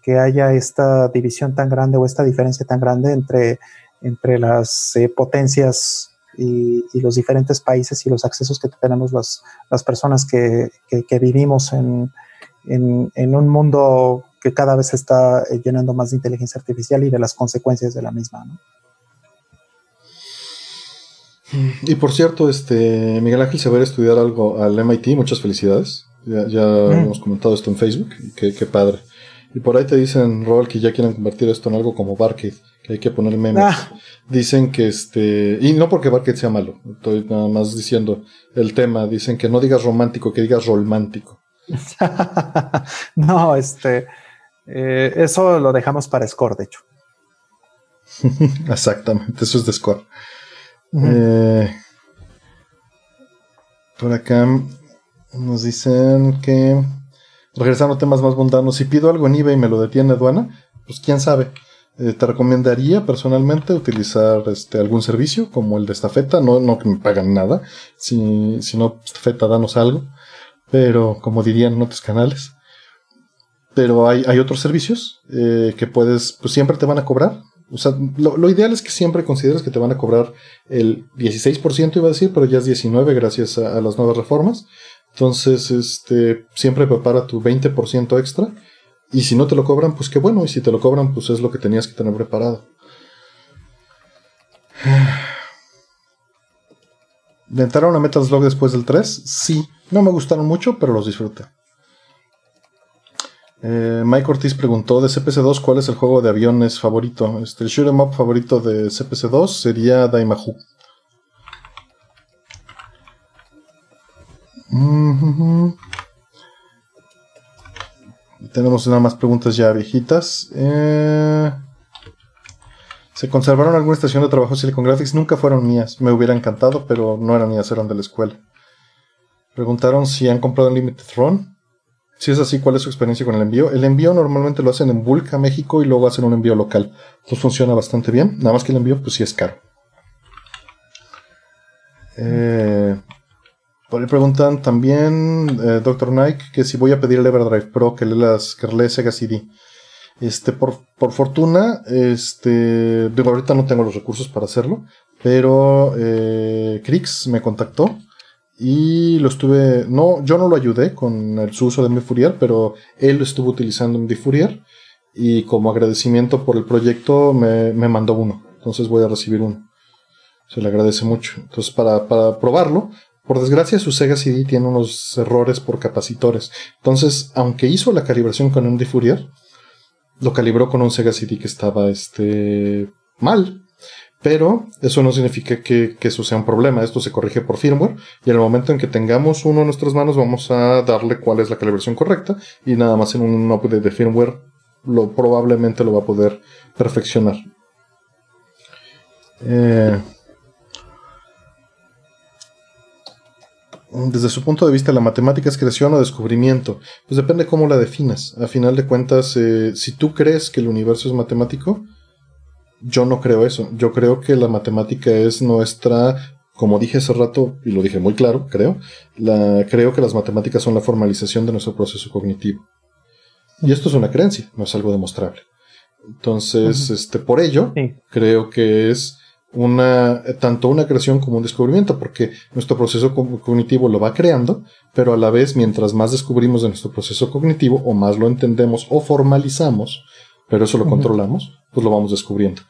que haya esta división tan grande o esta diferencia tan grande entre, entre las eh, potencias y, los diferentes países y los accesos que tenemos las, las personas que, vivimos en, en, un mundo que cada vez se está eh, llenando más de inteligencia artificial y de las consecuencias de la misma. Y por cierto, este Miguel Ángel se va a estudiar algo al MIT, muchas felicidades. Ya, mm. hemos comentado esto en Facebook, qué, qué padre. Y por ahí te dicen, Robert, que ya quieren convertir esto en algo como Barkid, que hay que poner memes. Ah. Dicen que este, y no porque Barkid sea malo, estoy nada más diciendo el tema, dicen que no digas romántico, que digas romántico. no, este, eh, eso lo dejamos para Score, de hecho. Exactamente, eso es de Score. Eh, por acá nos dicen que, regresando a temas más mundanos, si pido algo en eBay y me lo detiene aduana, pues quién sabe. Eh, te recomendaría personalmente utilizar este, algún servicio como el de estafeta, no, no que me pagan nada, si, si no, estafeta, danos algo, pero como dirían en otros canales, pero hay, hay otros servicios eh, que puedes, pues siempre te van a cobrar. O sea, lo, ideal es que siempre consideres que te van a cobrar el 16%, iba a decir, pero ya es 19% gracias a, las nuevas reformas. Entonces, este, siempre prepara tu 20% extra. Y si no te lo cobran, pues qué bueno. Y si te lo cobran, pues es lo que tenías que tener preparado. ¿Le entraron a Metal Slug después del 3? Sí. No me gustaron mucho, pero los disfruté. Eh, Mike Ortiz preguntó de CPC2 cuál es el juego de aviones favorito. Este, el shoot 'em up favorito de CPC2 sería Daimahu. Tenemos nada más preguntas ya viejitas. Eh, ¿Se conservaron alguna estación de trabajo Silicon Graphics? Nunca fueron mías. Me hubiera encantado, pero no eran mías, eran de la escuela. Preguntaron si han comprado un Limited Throne. Si es así, ¿cuál es su experiencia con el envío? El envío normalmente lo hacen en Bulk a México y luego hacen un envío local. Entonces funciona bastante bien. Nada más que el envío, pues sí es caro. Eh, por ahí preguntan también, eh, Dr. Nike, que si voy a pedir el Everdrive Pro que le las que lee Sega CD. Este, por, por fortuna, este, digo, ahorita no tengo los recursos para hacerlo, pero eh, Crix me contactó y lo estuve, no, yo no lo ayudé con el, su uso de mi Fourier, pero él lo estuvo utilizando en mi Fourier y como agradecimiento por el proyecto me, mandó uno. Entonces voy a recibir uno. Se le agradece mucho. Entonces para, para probarlo, por desgracia su Sega CD tiene unos errores por capacitores. Entonces, aunque hizo la calibración con un Fourier, lo calibró con un Sega CD que estaba este, mal. Pero eso no significa que, eso sea un problema. Esto se corrige por firmware y en el momento en que tengamos uno en nuestras manos vamos a darle cuál es la calibración correcta y nada más en un update de firmware lo, probablemente lo va a poder perfeccionar. Eh, desde su punto de vista, ¿la matemática es creación o descubrimiento? Pues depende cómo la definas. A final de cuentas, eh, si tú crees que el universo es matemático, yo no creo eso. Yo creo que la matemática es nuestra, como dije hace rato, y lo dije muy claro, creo, la, creo que las matemáticas son la formalización de nuestro proceso cognitivo. Y esto es una creencia, no es algo demostrable. Entonces, este, por ello, creo que es una, tanto una creación como un descubrimiento, porque nuestro proceso cognitivo lo va creando, pero a la vez, mientras más descubrimos de nuestro proceso cognitivo, o más lo entendemos o formalizamos, pero eso lo controlamos, pues lo vamos descubriendo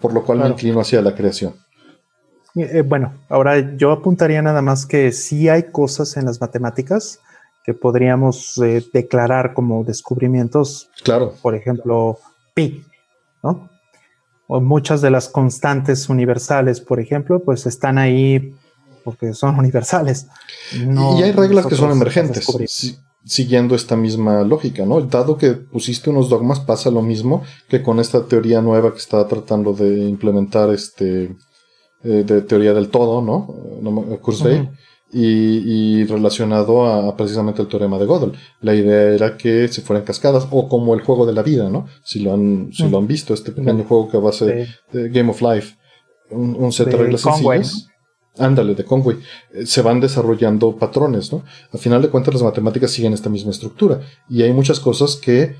por lo cual me inclino hacia la creación. Eh, bueno, ahora yo apuntaría nada más que sí hay cosas en las matemáticas que podríamos eh, declarar como descubrimientos. Claro. Por ejemplo, pi, ¿no? O muchas de las constantes universales, por ejemplo, pues están ahí porque son universales. y hay reglas que son emergentes, siguiendo esta misma lógica, ¿no? Dado que pusiste unos dogmas, pasa lo mismo que con esta teoría nueva que está tratando de implementar este eh, de teoría del todo, ¿no? Kurzweil. Y, relacionado a, precisamente el teorema de Gödel. La idea era que se fueran cascadas, o como el juego de la vida, ¿no? Si lo han, si lo han visto, este pequeño juego que va a ser Game of Life, un, set de, reglas sencillas. Ándale, de Conway. Eh, se van desarrollando patrones, ¿no? Al final de cuentas, las matemáticas siguen esta misma estructura. Y hay muchas cosas que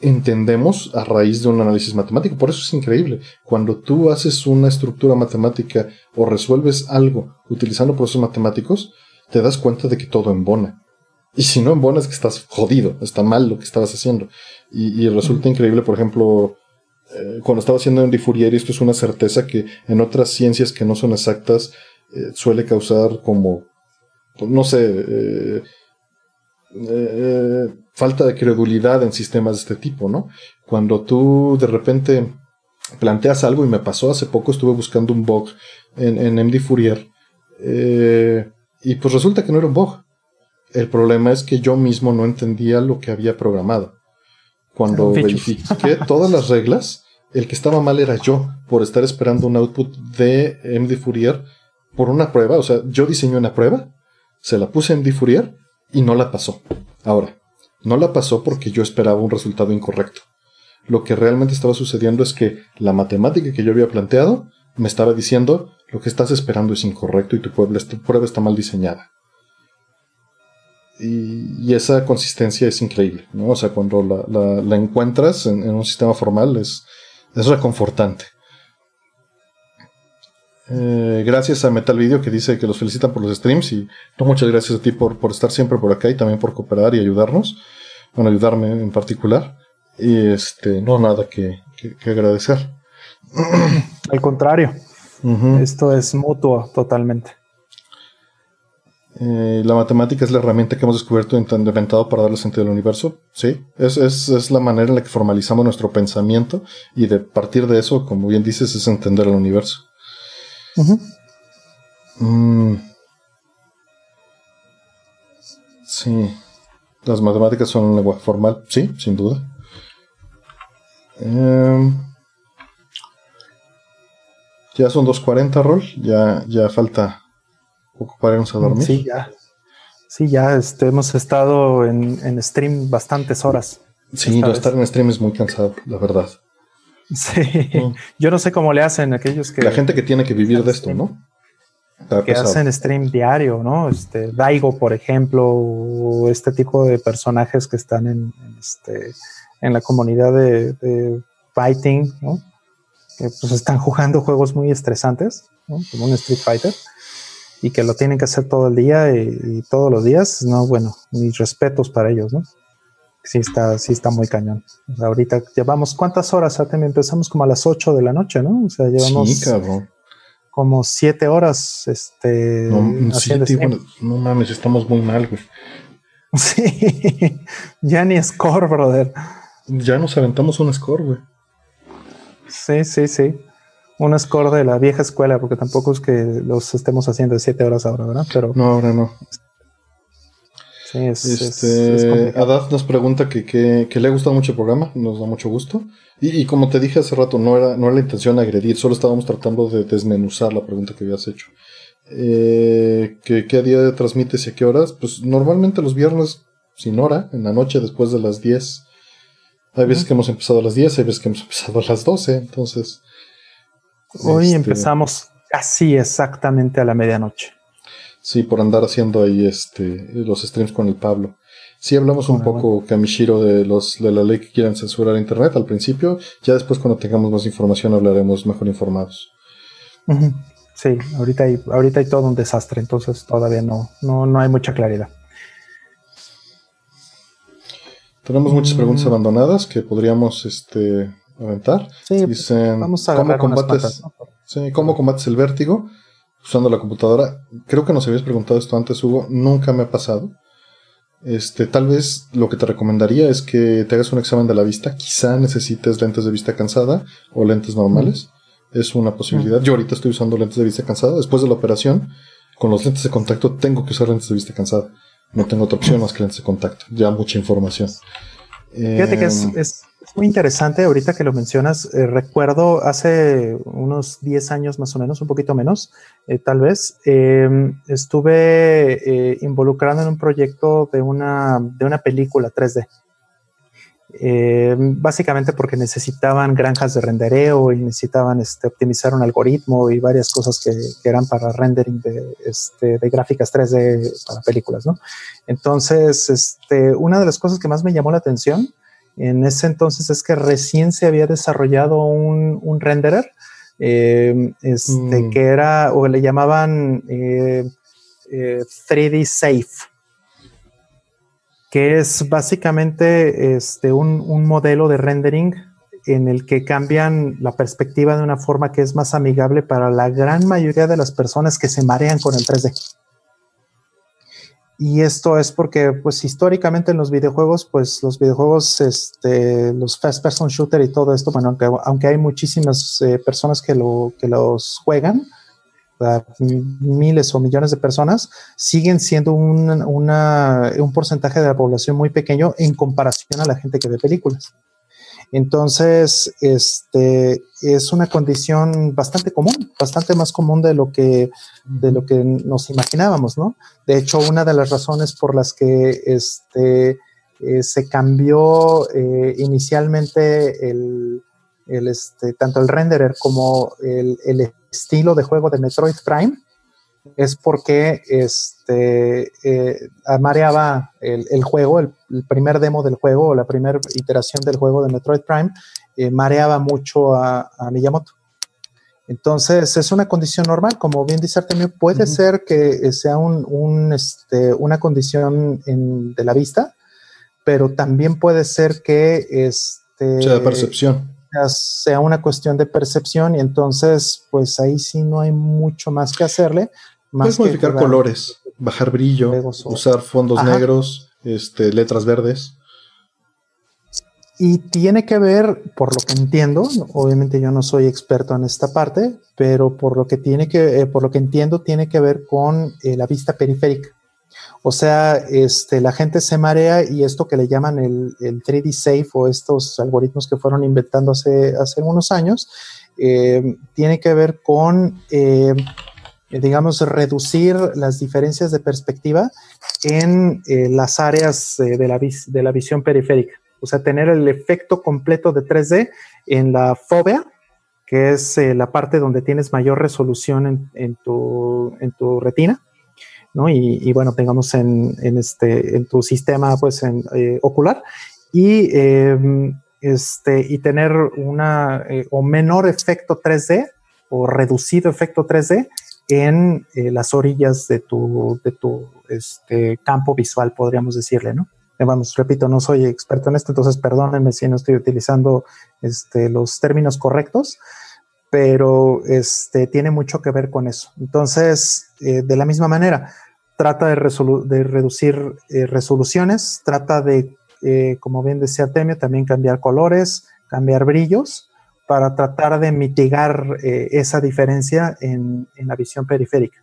entendemos a raíz de un análisis matemático. Por eso es increíble. Cuando tú haces una estructura matemática o resuelves algo utilizando procesos matemáticos, te das cuenta de que todo embona. Y si no embona es que estás jodido, está mal lo que estabas haciendo. Y, resulta increíble, por ejemplo, eh, cuando estaba haciendo Andy Fourier, esto es una certeza que en otras ciencias que no son exactas eh, suele causar como, no sé, eh, eh, falta de credulidad en sistemas de este tipo, ¿no? Cuando tú de repente planteas algo y me pasó hace poco, estuve buscando un bug en, MD Fourier eh, y pues resulta que no era un bug. El problema es que yo mismo no entendía lo que había programado. Cuando verifiqué todas las reglas, el que estaba mal era yo, por estar esperando un output de MD Fourier por una prueba. O sea, yo diseñé una prueba, se la puse en MD Fourier y no la pasó. Ahora, no la pasó porque yo esperaba un resultado incorrecto. Lo que realmente estaba sucediendo es que la matemática que yo había planteado me estaba diciendo lo que estás esperando es incorrecto y tu prueba está mal diseñada. Y, esa consistencia es increíble, ¿no? O sea, cuando la, encuentras en, un sistema formal es, es reconfortante. Eh, gracias a Metal Video que dice que los felicitan por los streams y muchas gracias a ti por, por estar siempre por acá y también por cooperar y ayudarnos, bueno, ayudarme en particular. Y este, no nada que, agradecer. Al contrario, esto es mutuo totalmente. Eh, la matemática es la herramienta que hemos descubierto inventado para darle sentido al universo. Sí, es, es, es, la manera en la que formalizamos nuestro pensamiento y de partir de eso, como bien dices, es entender el universo. Mm. Sí. Las matemáticas son un lenguaje formal, sí, sin duda. Em, ya son 2.40, Rol. Ya, ya falta poco para irnos a dormir. Sí, ya. Sí, ya este, hemos estado en, en stream bastantes horas. Sí, estar en stream es muy cansado, la verdad. Sí, yo no sé cómo le hacen aquellos que... La gente que tiene que vivir de esto, ¿no? que hacen stream diario, ¿no? Este, Daigo, por ejemplo, o este tipo de personajes que están en, este, en la comunidad de, fighting, ¿no? Que pues están jugando juegos muy estresantes, ¿no? Como un Street Fighter, y que lo tienen que hacer todo el día y todos los días, no, bueno, mis respetos para ellos, ¿no? Sí está, sí está muy cañón. ahorita llevamos, ¿cuántas horas? Empezamos como a las 8 de la noche, ¿no? O sea, llevamos como 7 horas este, no, no mames, estamos muy mal, güey. Sí, ya ni score, brother. Ya nos aventamos un score, güey. Sí, sí, sí. Un score de la vieja escuela, porque tampoco es que los estemos haciendo de 7 horas ahora, ¿verdad? Pero no, ahora no este, Adad nos pregunta que, le ha gustado mucho el programa, nos da mucho gusto. Y, como te dije hace rato, no era, no era la intención agredir, solo estábamos tratando de desmenuzar la pregunta que habías hecho. Eh, ¿qué, ¿Qué día transmites y a qué horas? Pues normalmente los viernes sin hora, en la noche después de las 10. Hay veces que hemos empezado a las 10, hay veces que hemos empezado a las 12, entonces... Hoy este, empezamos casi exactamente a la medianoche. Sí, por andar haciendo ahí este los streams con el Pablo. Sí hablamos un poco, Kamishiro, de los de la ley que quieren censurar internet al principio. Ya después cuando tengamos más información hablaremos mejor informados. Sí, ahorita hay, ahorita hay todo un desastre, entonces todavía no, no, hay mucha claridad. Tenemos muchas mm. preguntas abandonadas que podríamos este, aventar. Sí, Dicen, vamos a ¿cómo combates, ¿cómo combates el vértigo? Usando la computadora. Creo que nos habías preguntado esto antes, Hugo. Nunca me ha pasado. Este, tal vez lo que te recomendaría es que te hagas un examen de la vista. Quizá necesites lentes de vista cansada o lentes normales. Es una posibilidad. Yo ahorita estoy usando lentes de vista cansada. Después de la operación, con los lentes de contacto tengo que usar lentes de vista cansada. No tengo otra opción más que lentes de contacto. Ya mucha información. Fíjate que es, em, muy interesante ahorita que lo mencionas. Eh, recuerdo hace unos 10 años más o menos, un poquito menos, eh, tal vez, em, estuve eh, involucrado en un proyecto de una, de una película 3D. Em, básicamente porque necesitaban granjas de rendereo y necesitaban este, optimizar un algoritmo y varias cosas que, eran para rendering de, este, de, gráficas 3D para películas, ¿no? Entonces, este, una de las cosas que más me llamó la atención en ese entonces es que recién se había desarrollado un, un renderer em, este, mm. que era, o le llamaban 3D eh, eh, Safe, que es básicamente este, un, un, modelo de rendering en el que cambian la perspectiva de una forma que es más amigable para la gran mayoría de las personas que se marean con el 3D. Y esto es porque, pues, históricamente en los videojuegos, pues, los videojuegos, este, los first person shooter y todo esto, bueno, aunque, aunque hay muchísimas eh, personas que, lo, que los juegan, miles o millones de personas, siguen siendo un, un porcentaje de la población muy pequeño en comparación a la gente que ve películas. Entonces, este es una condición bastante común, bastante más común de lo que, de lo que nos imaginábamos, ¿no? De hecho, una de las razones por las que este, eh, se cambió eh, inicialmente el, el, este, tanto el renderer como el, el, estilo de juego de Metroid Prime es porque este, eh, mareaba el, juego, el, primer demo del juego o la primera iteración del juego de Metroid Prime, eh, mareaba mucho a, Miyamoto. Entonces es una condición normal, como bien dice Artemio, puede ser que sea un, este, una condición de la vista, pero también puede ser que este, sea percepción. Sea una cuestión de percepción y entonces pues ahí sí no hay mucho más que hacerle. Puedes modificar colores, bajar brillo, usar fondos negros, este, letras verdes. Y tiene que ver, por lo que entiendo, obviamente yo no soy experto en esta parte, pero por lo que tiene que, eh, por lo que entiendo, tiene que ver con eh, la vista periférica. O sea, este, la gente se marea y esto que le llaman el, 3D Safe o estos algoritmos que fueron inventando hace, hace unos años, eh, tiene que ver con eh, digamos, reducir las diferencias de perspectiva en eh, las áreas eh, de, la visión periférica. O sea, tener el efecto completo de 3D en la fobia, que es la parte donde tienes mayor resolución en, tu, retina. Y, bueno, tengamos en, este, tu sistema, pues, ocular. Y, em, este, y tener una o menor efecto 3D o reducido efecto 3D en eh, las orillas de tu, de tu este, campo visual, podríamos decirle, ¿no? Eh, vamos, repito, no soy experto en esto, entonces perdónenme si no estoy utilizando este, los términos correctos, pero este, tiene mucho que ver con eso. Entonces, eh, de la misma manera, trata de, de reducir resoluciones, trata de, como bien decía Temio, también cambiar colores, cambiar brillos, para tratar de mitigar eh, esa diferencia en, la visión periférica.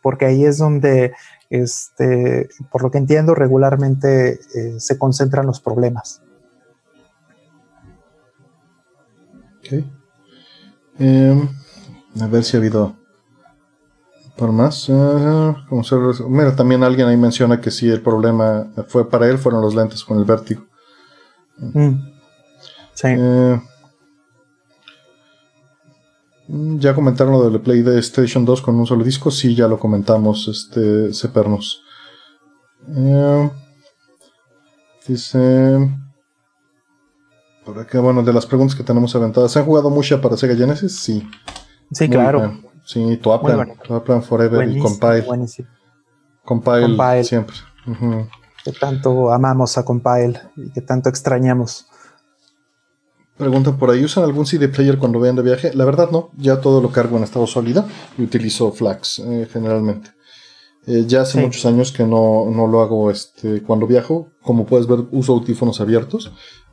Porque ahí es donde, este, por lo que entiendo, regularmente eh, se concentran los problemas. Em, a ver si ha habido por más. Eh, mira, también alguien ahí menciona que si el problema fue para él, fueron los lentes con el vértigo. Mm. Sí. Ya comentaron lo del Play de Station 2 con un solo disco. Sí, ya lo comentamos, este, Sepernos. Eh, dice. Por acá, bueno, de las preguntas que tenemos aventadas. ¿Se han jugado mucha para Sega Genesis? Sí. Sí, claro. Sí, Toaplan. Toaplan Forever y Compile. Compile. Compile, siempre. Que tanto amamos a Compile y que tanto extrañamos. Preguntan por ahí, ¿usan algún CD player cuando vayan de viaje? La verdad no, ya todo lo cargo en estado sólido y utilizo Flax eh, generalmente. Eh, ya hace muchos años que no, lo hago este, cuando viajo. Como puedes ver, uso audífonos abiertos.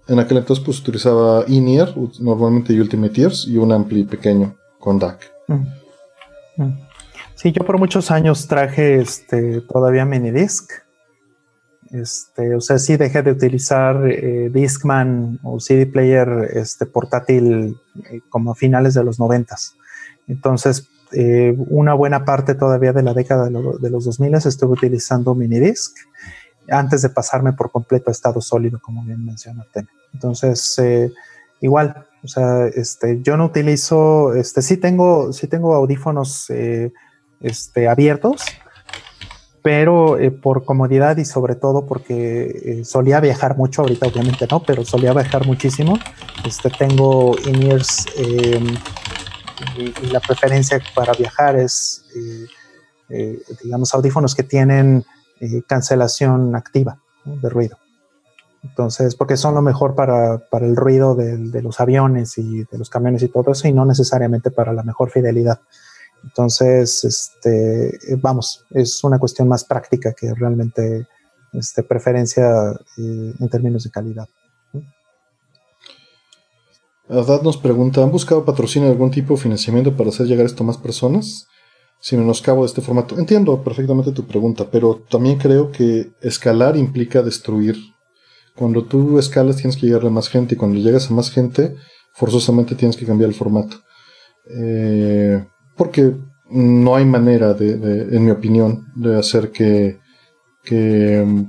En aquel entonces pues utilizaba in-ear, normalmente Ultimate Ears, y un ampli pequeño con DAC. Mm. Mm. Sí, yo por muchos años traje este, todavía Minidisc. Este, o sea, sí dejé de utilizar eh, Discman o CD player este, portátil eh, como a finales de los noventas. Entonces, eh, una buena parte todavía de la década de, los 2000 estuve utilizando Minidisc antes de pasarme por completo a estado sólido, como bien mencionaste. Entonces, igual, o sea, este, yo no utilizo, este, sí tengo, sí tengo audífonos este, abiertos, pero eh, por comodidad y sobre todo porque eh, solía viajar mucho, ahorita obviamente no, pero solía viajar muchísimo. Este, tengo in-ears em, y, la preferencia para viajar es, eh, digamos, audífonos que tienen cancelación activa de ruido. Entonces, porque son lo mejor para, el ruido de, los aviones y de los camiones y todo eso, y no necesariamente para la mejor fidelidad. Entonces, este, vamos, es una cuestión más práctica que realmente este, preferencia eh, en términos de calidad. Adad nos pregunta, ¿han buscado patrocinio de algún tipo de financiamiento para hacer llegar esto a más personas? Si menoscabo de este formato. Entiendo perfectamente tu pregunta, pero también creo que escalar implica destruir. Cuando tú escalas tienes que llegarle a más gente y cuando llegas a más gente, forzosamente tienes que cambiar el formato. Eh, porque no hay manera, de, en mi opinión, de hacer que, mm,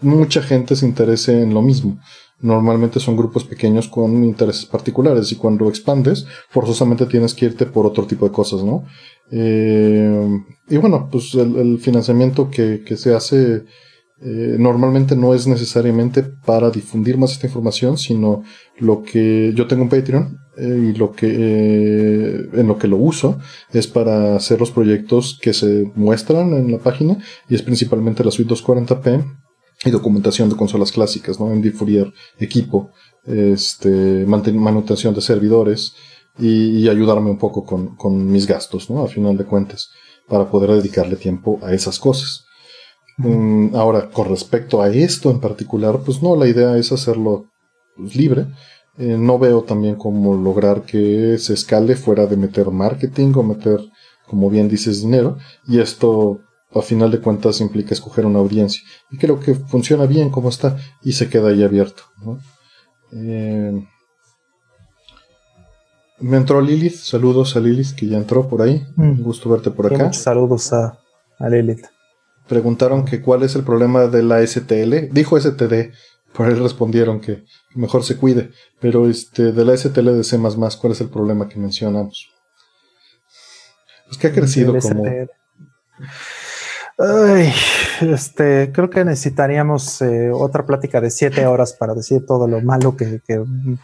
mucha gente se interese en lo mismo. Normalmente son grupos pequeños con intereses particulares y cuando expandes, forzosamente tienes que irte por otro tipo de cosas, ¿no? Eh, y bueno, pues el, financiamiento que, se hace eh, normalmente no es necesariamente para difundir más esta información, sino lo que yo tengo un Patreon eh, y lo que eh, en lo que lo uso es para hacer los proyectos que se muestran en la página y es principalmente la suite 240p y documentación de consolas clásicas, ¿no? En Fourier, equipo, este, manutención de servidores y, ayudarme un poco con, con, mis gastos, ¿no? A final de cuentas, para poder dedicarle tiempo a esas cosas. Mm, ahora, con respecto a esto en particular, pues no, la idea es hacerlo pues, libre. Eh, no veo también cómo lograr que se escale fuera de meter marketing o meter, como bien dices, dinero. Y esto, a final de cuentas, implica escoger una audiencia. Y creo que funciona bien como está y se queda ahí abierto. Eh, me entró Lilith. Saludos a Lilith, que ya entró por ahí. Mm. Un gusto verte por acá. Muchos saludos a Lilith preguntaron que cuál es el problema de la STL. Dijo STD, por ahí respondieron que mejor se cuide. Pero este, de la STL de C, ¿cuál es el problema que mencionamos? Pues que ha crecido como. Ay, este, creo que necesitaríamos eh, otra plática de siete horas para decir todo lo malo que,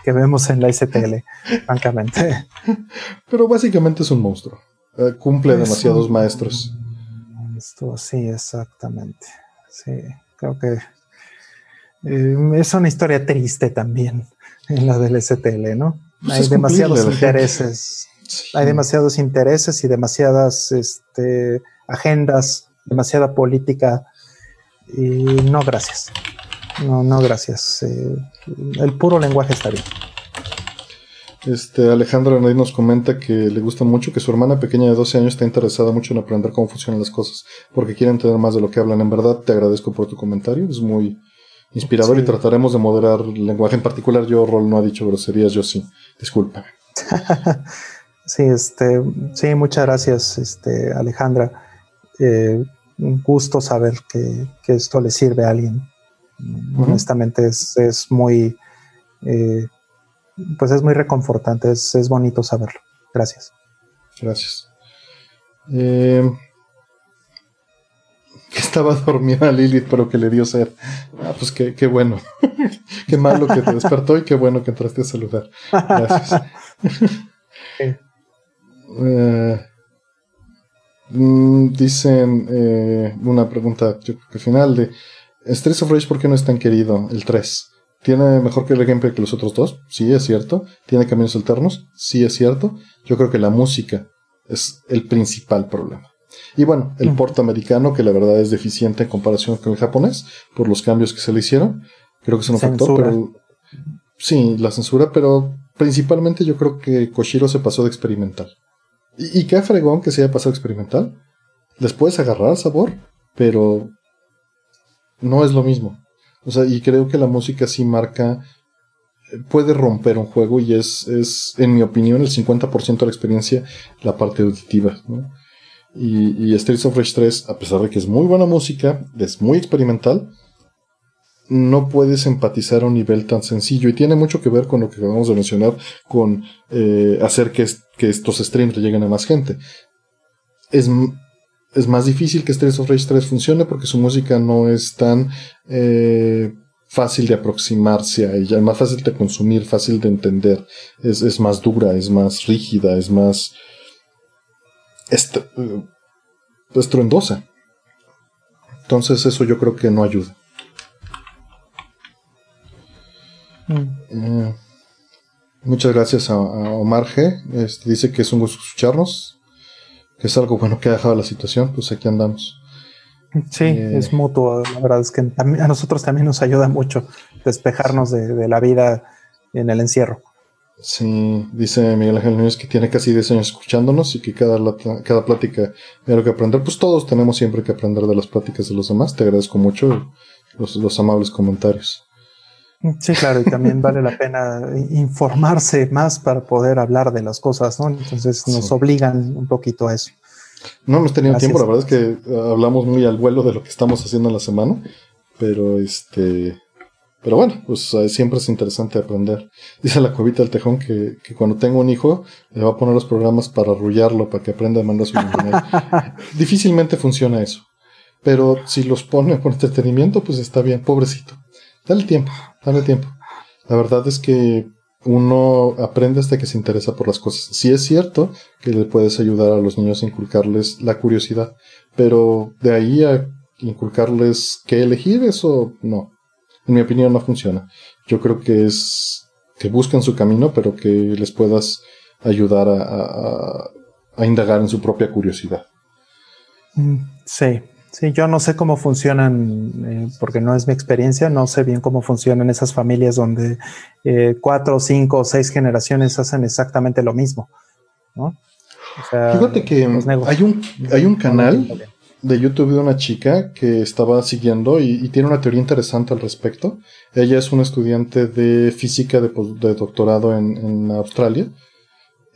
vemos en la STL, francamente. Pero básicamente es un monstruo. Eh, cumple demasiados maestros. Esto, sí, exactamente. Sí, creo que eh, es una historia triste también en la del STL, ¿no? Pues hay demasiados intereses. Hay demasiados intereses y demasiadas este, agendas, demasiada política. Y no, gracias. No, no, gracias. Eh, el puro lenguaje está bien. Este, Alejandro nos comenta que le gusta mucho que su hermana pequeña de 12 años está interesada mucho en aprender cómo funcionan las cosas, porque quiere entender más de lo que hablan. En verdad, te agradezco por tu comentario, es muy inspirador y trataremos de moderar el lenguaje. En particular, yo, Rol, no ha dicho groserías, yo sí. Disculpa. sí, este, sí, muchas gracias, este, Alejandra. Eh, un gusto saber que, esto le sirve a alguien. Honestamente, es, es muy. Eh, pues es muy reconfortante, es, bonito saberlo. Gracias. Gracias. Eh, estaba dormida Lilith, pero que le dio ser. Ah, pues qué, qué bueno. qué malo que te despertó y qué bueno que entraste a saludar. Gracias. Eh, mm, dicen eh, una pregunta, yo creo que final de Streets of Rage, ¿por qué no es tan querido el 3? ¿Tiene mejor que el gameplay que los otros dos? Sí, es cierto. ¿Tiene caminos alternos? Sí, es cierto. Yo creo que la música es el principal problema. Y bueno, el mm. porto americano, que la verdad es deficiente en comparación con el japonés, por los cambios que se le hicieron. Creo que es un factor, pero. Sí, la censura, pero principalmente yo creo que Koshiro se pasó de experimental. Y, y qué fregón que se haya pasado experimental. Les puedes agarrar sabor, pero no es lo mismo. O sea, y creo que la música sí marca, puede romper un juego y es, es en mi opinión, el 50% de la experiencia la parte auditiva. Y, y Streets of Rage 3, a pesar de que es muy buena música, es muy experimental, no puedes empatizar a un nivel tan sencillo y tiene mucho que ver con lo que acabamos de mencionar, con eh, hacer que, que, estos streams le lleguen a más gente. Es, es, más difícil que Streets of Rage 3 funcione porque su música no es tan eh, fácil de aproximarse a ella, es más fácil de consumir, fácil de entender, es, es más dura, es más rígida, es más eh, estruendosa. Entonces eso yo creo que no ayuda. Mm. muchas gracias a, Omar G. Este, dice que es un gusto escucharnos, que es algo bueno que ha dejado la situación, pues aquí andamos. Sí, eh, es mutuo. La verdad es que a nosotros también nos ayuda mucho despejarnos de, la vida en el encierro. Sí, dice Miguel Ángel Núñez que tiene casi 10 años escuchándonos y que cada, cada plática hay algo que aprender. Pues todos tenemos siempre que aprender de las pláticas de los demás. Te agradezco mucho los amables comentarios. Sí, claro, y también vale la pena informarse más para poder hablar de las cosas, ¿no? Entonces nos obligan un poquito a eso. No hemos tenido tiempo, la verdad es que eh, hablamos muy al vuelo de lo que estamos haciendo en la semana, pero este, pero bueno, pues eh, siempre es interesante aprender. Dice la cuevita del tejón que, cuando tenga un hijo le va a poner los programas para arrullarlo, para que aprenda a mandar su Difícilmente funciona eso, pero si los pone por entretenimiento, pues está bien, pobrecito. Dale tiempo, dale tiempo. La verdad es que uno aprende hasta que se interesa por las cosas. Sí es cierto que le puedes ayudar a los niños a inculcarles la curiosidad, pero de ahí a inculcarles qué elegir, eso no. En mi opinión no funciona. Yo creo que es que busquen su camino, pero que les puedas ayudar a, a indagar en su propia curiosidad. Mm, sí, Sí, yo no sé cómo funcionan, eh, porque no es mi experiencia, no sé bien cómo funcionan esas familias donde eh, cuatro, cinco o seis generaciones hacen exactamente lo mismo. Fíjate que hay un, hay un canal de YouTube de una chica que estaba siguiendo y, tiene una teoría interesante al respecto. Ella es una estudiante de física de, doctorado en, Australia,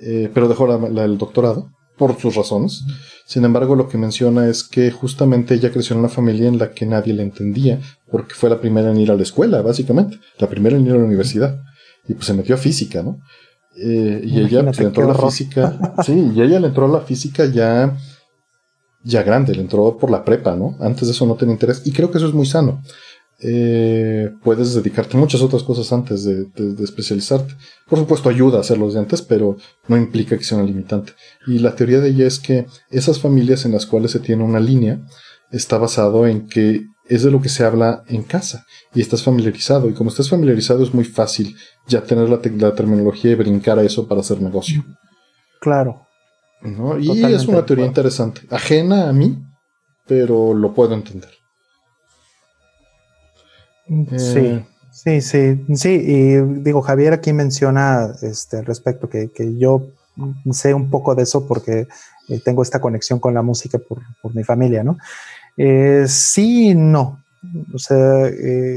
eh, pero dejó el doctorado por sus razones. Sin embargo, lo que menciona es que justamente ella creció en una familia en la que nadie le entendía, porque fue la primera en ir a la escuela, básicamente, la primera en ir a la universidad. Y pues se metió a física, ¿no? Eh, y ella le entró a la física, sí, y ella le entró a la física ya, ya grande, le entró por la prepa, ¿no? Antes de eso no tenía interés, y creo que eso es muy sano. Eh, puedes dedicarte a muchas otras cosas antes de, especializarte. Por supuesto, ayuda a hacerlos de antes, pero no implica que sea una limitante. Y la teoría de ella es que esas familias en las cuales se tiene una línea está basado en que es de lo que se habla en casa y estás familiarizado. Y como estás familiarizado, es muy fácil ya tener la, terminología y brincar a eso para hacer negocio. Claro. Y es una teoría interesante, ajena a mí, pero lo puedo entender. Sí, eh, sí, sí, sí. Y digo, Javier aquí menciona este, respecto que, yo sé un poco de eso porque eh, tengo esta conexión con la música por, mi familia, ¿no? Eh, sí, no. O sea,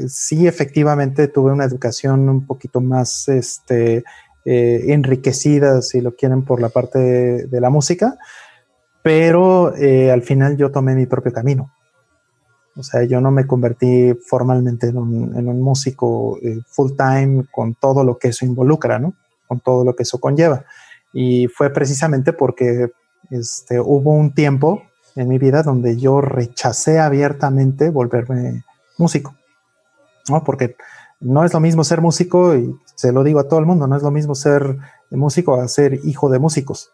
sí, efectivamente tuve una educación un poquito más este, enriquecida, si lo quieren, por la parte de la música, pero al final yo tomé mi propio camino. O sea, yo no me convertí formalmente en un, músico eh, full time con todo lo que eso involucra, ¿no? Con todo lo que eso conlleva. Y fue precisamente porque este, hubo un tiempo en mi vida donde yo rechacé abiertamente volverme músico, ¿no? Porque no es lo mismo ser músico, y se lo digo a todo el mundo, no es lo mismo ser músico a ser hijo de músicos.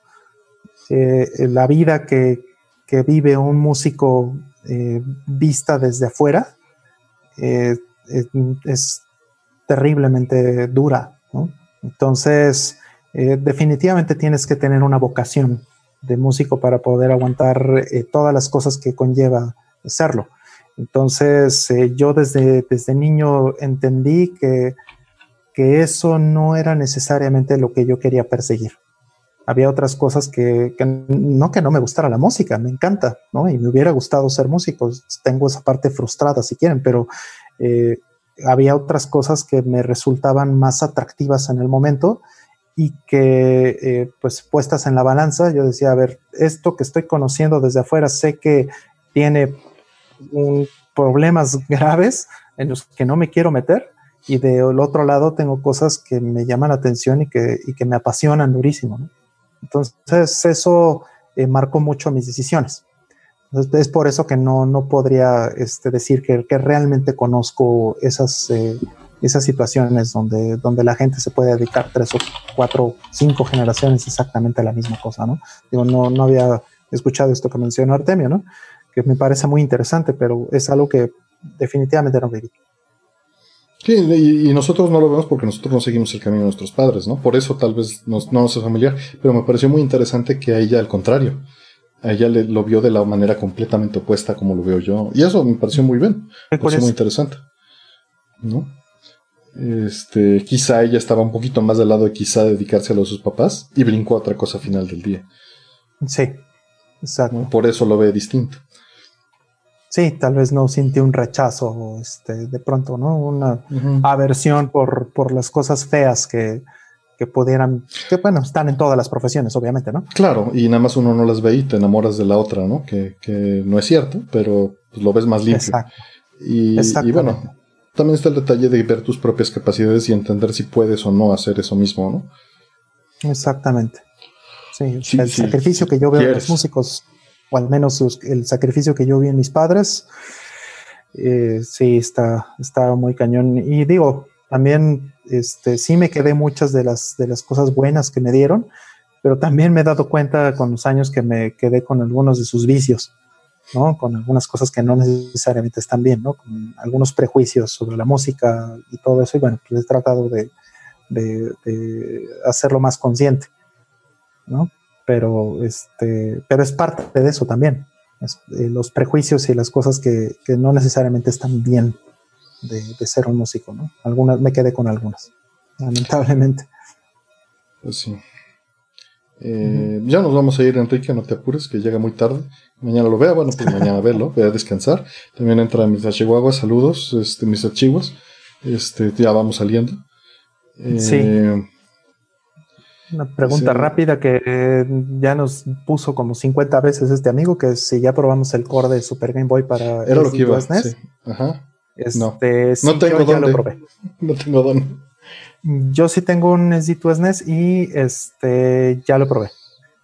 Eh, la vida que, que vive un músico eh, vista desde afuera eh, es, terriblemente dura. Entonces, eh, definitivamente tienes que tener una vocación de músico para poder aguantar todas las cosas que conlleva serlo. Entonces, yo desde, desde niño entendí que, que eso no era necesariamente lo que yo quería perseguir había otras cosas que, no que no me gustara la música, me encanta, ¿no? Y me hubiera gustado ser músico, tengo esa parte frustrada si quieren, pero eh, había otras cosas que me resultaban más atractivas en el momento y que eh, pues puestas en la balanza, yo decía, a ver, esto que estoy conociendo desde afuera, sé que tiene problemas graves en los que no me quiero meter y del otro lado tengo cosas que me llaman la atención y que, y que me apasionan durísimo. Entonces eso eh, marcó mucho mis decisiones. Entonces, es por eso que no, no podría este, decir que, que, realmente conozco esas, eh, esas situaciones donde, donde la gente se puede dedicar tres o cuatro, cinco generaciones exactamente a la misma cosa, ¿no? Digo, no, no había escuchado esto que mencionó Artemio, ¿no? Que me parece muy interesante, pero es algo que definitivamente no viví. Sí, y, nosotros no lo vemos porque nosotros no seguimos el camino de nuestros padres, ¿no? Por eso tal vez no nos es familiar, pero me pareció muy interesante que a ella al contrario, a ella le, lo vio de la manera completamente opuesta como lo veo yo, y eso me pareció muy bien, me pareció muy interesante, ¿no? Este, quizá ella estaba un poquito más del lado de quizá dedicarse a los sus papás y brincó a otra cosa al final del día. Sí, exacto. Por eso lo ve distinto sí, tal vez no sintió un rechazo, este, de pronto, ¿no? Una aversión por, por las cosas feas que, que pudieran, que bueno, están en todas las profesiones, obviamente, ¿no? Claro, y nada más uno no las ve y te enamoras de la otra, ¿no? Que, que no es cierto, pero pues, lo ves más limpio. Exacto. Y, y, bueno, también está el detalle de ver tus propias capacidades y entender si puedes o no hacer eso mismo, ¿no? Exactamente. Sí, el sacrificio que yo veo en los músicos o al menos el sacrificio que yo vi en mis padres, eh, sí, está, está muy cañón. Y digo, también este, sí me quedé muchas de las, de las cosas buenas que me dieron, pero también me he dado cuenta con los años que me quedé con algunos de sus vicios, ¿no? Con algunas cosas que no necesariamente están bien, ¿no? Con algunos prejuicios sobre la música y todo eso. Y bueno, pues he tratado de, de, de hacerlo más consciente, ¿no? Pero, este, pero es parte de eso también. Eh, los prejuicios y las cosas que, no necesariamente están bien de, ser un músico, ¿no? Algunas, me quedé con algunas, lamentablemente. Pues sí. Eh, ya nos vamos a ir, Enrique, no te apures, que llega muy tarde. Mañana lo vea, bueno, pues mañana verlo, voy a descansar. También entra mis Chihuahua, saludos, este, mis archivos. Este, ya vamos saliendo. sí. Una pregunta rápida que ya nos puso como 50 veces este amigo, que si ya probamos el core de Super Game Boy para Era lo que iba, sí. Ajá. Este, no. no tengo dónde. No tengo dónde. Yo sí tengo un SD2 SNES y este ya lo probé.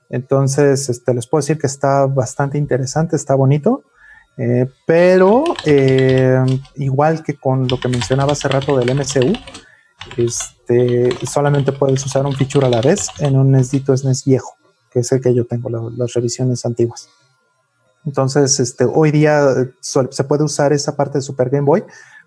Entonces, este, les puedo decir que está bastante interesante, está bonito, eh, pero eh, igual que con lo que mencionaba hace rato del MCU, este, solamente puedes usar un feature a la vez en un NESito SNES viejo, que es el que yo tengo, las revisiones antiguas. Entonces, este, hoy día eh, se puede usar esa parte de Super Game Boy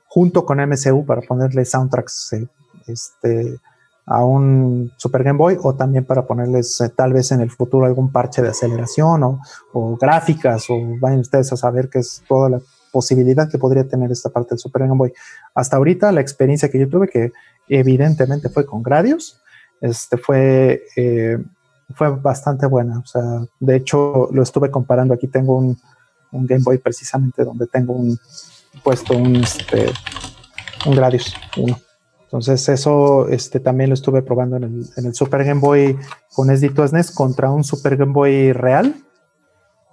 junto con MCU para ponerle soundtracks eh, este, a un Super Game Boy o también para ponerles eh, tal vez en el futuro algún parche de aceleración o, o, gráficas o vayan ustedes a saber qué es toda la posibilidad que podría tener esta parte del Super Game Boy. Hasta ahorita la experiencia que yo tuve, que evidentemente fue con Gradius, este fue, eh, fue bastante buena. O sea, de hecho lo estuve comparando. Aquí tengo un, Game Boy precisamente donde tengo un puesto un, este, Gradius 1. Entonces eso este, también lo estuve probando en el, Super Game Boy con SD2 contra un Super Game Boy real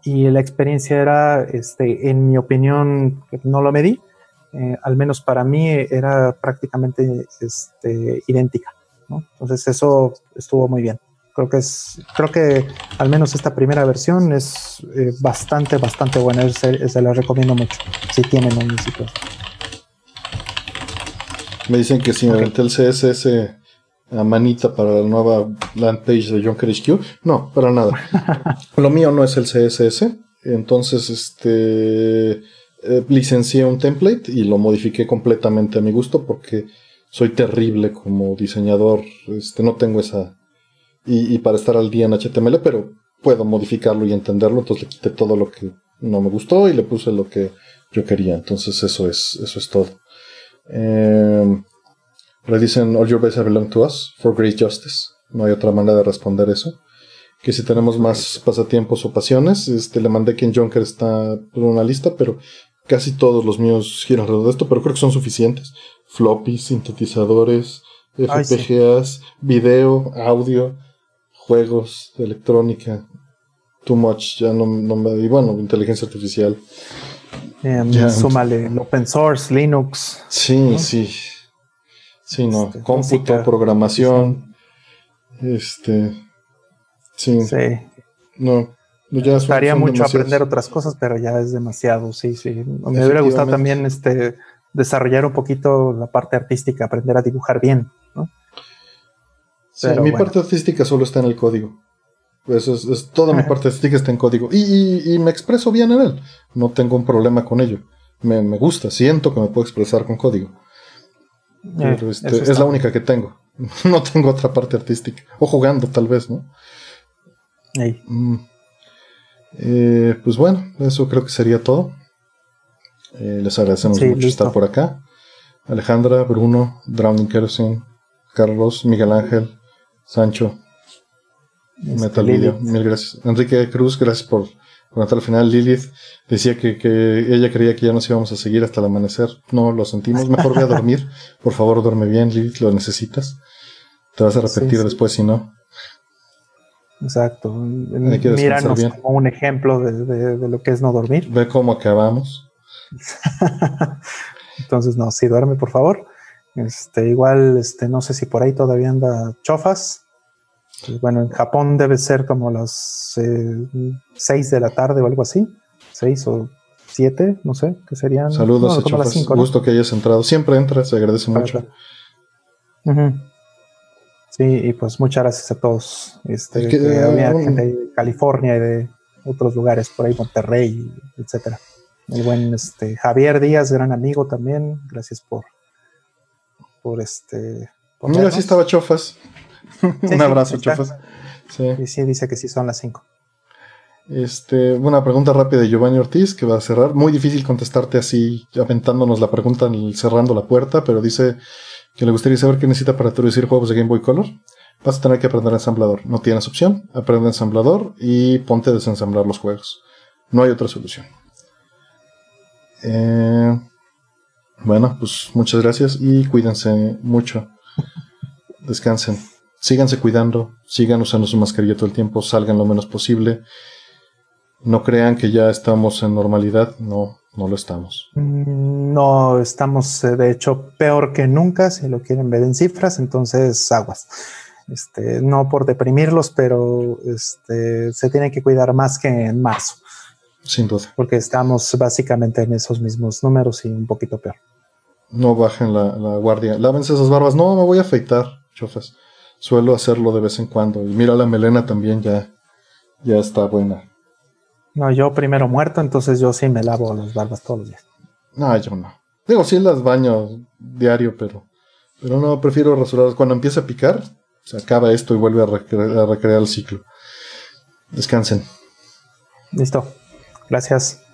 y la experiencia era, este, en mi opinión, no lo medí, eh, al menos para mí era prácticamente este, idéntica. Entonces eso estuvo muy bien. Creo que es, creo que al menos esta primera versión es eh, bastante, bastante buena. Se, se, la recomiendo mucho si tienen un sitio. Me dicen que si me okay. el CSS a manita para la nueva land page de John HQ. No, para nada. Lo mío no es el CSS. Entonces, este eh, licencié un template y lo modifiqué completamente a mi gusto porque soy terrible como diseñador. Este, no tengo esa. Y, para estar al día en HTML, pero puedo modificarlo y entenderlo. Entonces le quité todo lo que no me gustó y le puse lo que yo quería. Entonces, eso es, eso es todo. Eh, dicen All your base belong to us for great justice. No hay otra manera de responder eso. que si tenemos más pasatiempos o pasiones. Este, le mandé que en Junker está una lista, pero casi todos los míos giran alrededor de esto, pero creo que son suficientes. Floppy, sintetizadores, FPGAs, video, audio, juegos, electrónica. Too much, ya no, no me. Y bueno, inteligencia artificial. Um, súmale open source, Linux. Sí, sí. Sí, no. Este, Cómputo, programación. Este. Sí. Sí. No. Ya Estaría mucho aprender otras cosas, pero ya es demasiado, sí, sí. Me hubiera gustado también este desarrollar un poquito la parte artística, aprender a dibujar bien, ¿no? Sí, mi parte artística solo está en el código. Eso es, toda mi parte artística está en código. Y, me expreso bien en él. No tengo un problema con ello. Me, gusta, siento que me puedo expresar con código. Eh, pero este, es la única que tengo. no tengo otra parte artística. O jugando, tal vez, ¿no? Mm. Eh, pues bueno, eso creo que sería todo. Eh, les agradecemos mucho estar por acá. Alejandra, Bruno, Drowning Kerosene, Carlos, Miguel Ángel, Sancho, este, Metal Video, mil gracias. Enrique Cruz, gracias por contar al final. Lilith decía que, ella creía que ya nos íbamos a seguir hasta el amanecer. No lo sentimos. Mejor voy a dormir. Por favor, duerme bien, Lilith, lo necesitas. Te vas a repetir después si no. Exacto. Míranos como un ejemplo de, lo que es no dormir. Ve cómo acabamos. Entonces, no, sí, duerme, por favor. Este, igual, este, no sé si por ahí todavía anda chofas. Bueno, en Japón debe ser como las 6 eh, de la tarde o algo así. 6 o 7, no sé, que serían. Saludos, no, a Gusto que hayas entrado. Siempre entras, se agradece mucho. Sí, y pues muchas gracias a todos. Este, que, había gente de California y de otros lugares, por ahí Monterrey, etcétera. El buen este, Javier Díaz, gran amigo también. Gracias por, por este. Mira, sí estaba Chofas. Un abrazo, Chofas. Sí. Y sí, dice que sí son las 5. Este, una pregunta rápida de Giovanni Ortiz que va a cerrar. Muy difícil contestarte así, aventándonos la pregunta cerrando la puerta, pero dice que le gustaría saber qué necesita para traducir juegos de Game Boy Color. Vas a tener que aprender ensamblador. No tienes opción. Aprende ensamblador y ponte a desensamblar los juegos. No hay otra solución. Eh, bueno, pues muchas gracias y cuídense mucho. Descansen. Síganse cuidando. Sigan usando su mascarilla todo el tiempo. Salgan lo menos posible. No crean que ya estamos en normalidad. No, no lo estamos. Mm, no, estamos eh, de hecho peor que nunca, si lo quieren ver en cifras, entonces aguas. Este, no por deprimirlos, pero este, se tienen que cuidar más que en marzo. Sin duda. Porque estamos básicamente en esos mismos números y un poquito peor. No bajen la, guardia. Lávense esas barbas. No, me voy a afeitar, chofas. Suelo hacerlo de vez en cuando. Y mira, la melena también ya, ya está buena. No, yo primero muerto, entonces yo sí me lavo las barbas todos los días. No, yo no. Digo, sí las baño diario, pero, pero no, prefiero rasurarlas. Cuando empieza a picar, se acaba esto y vuelve a, recrear el ciclo. Descansen. Listo. Gracias.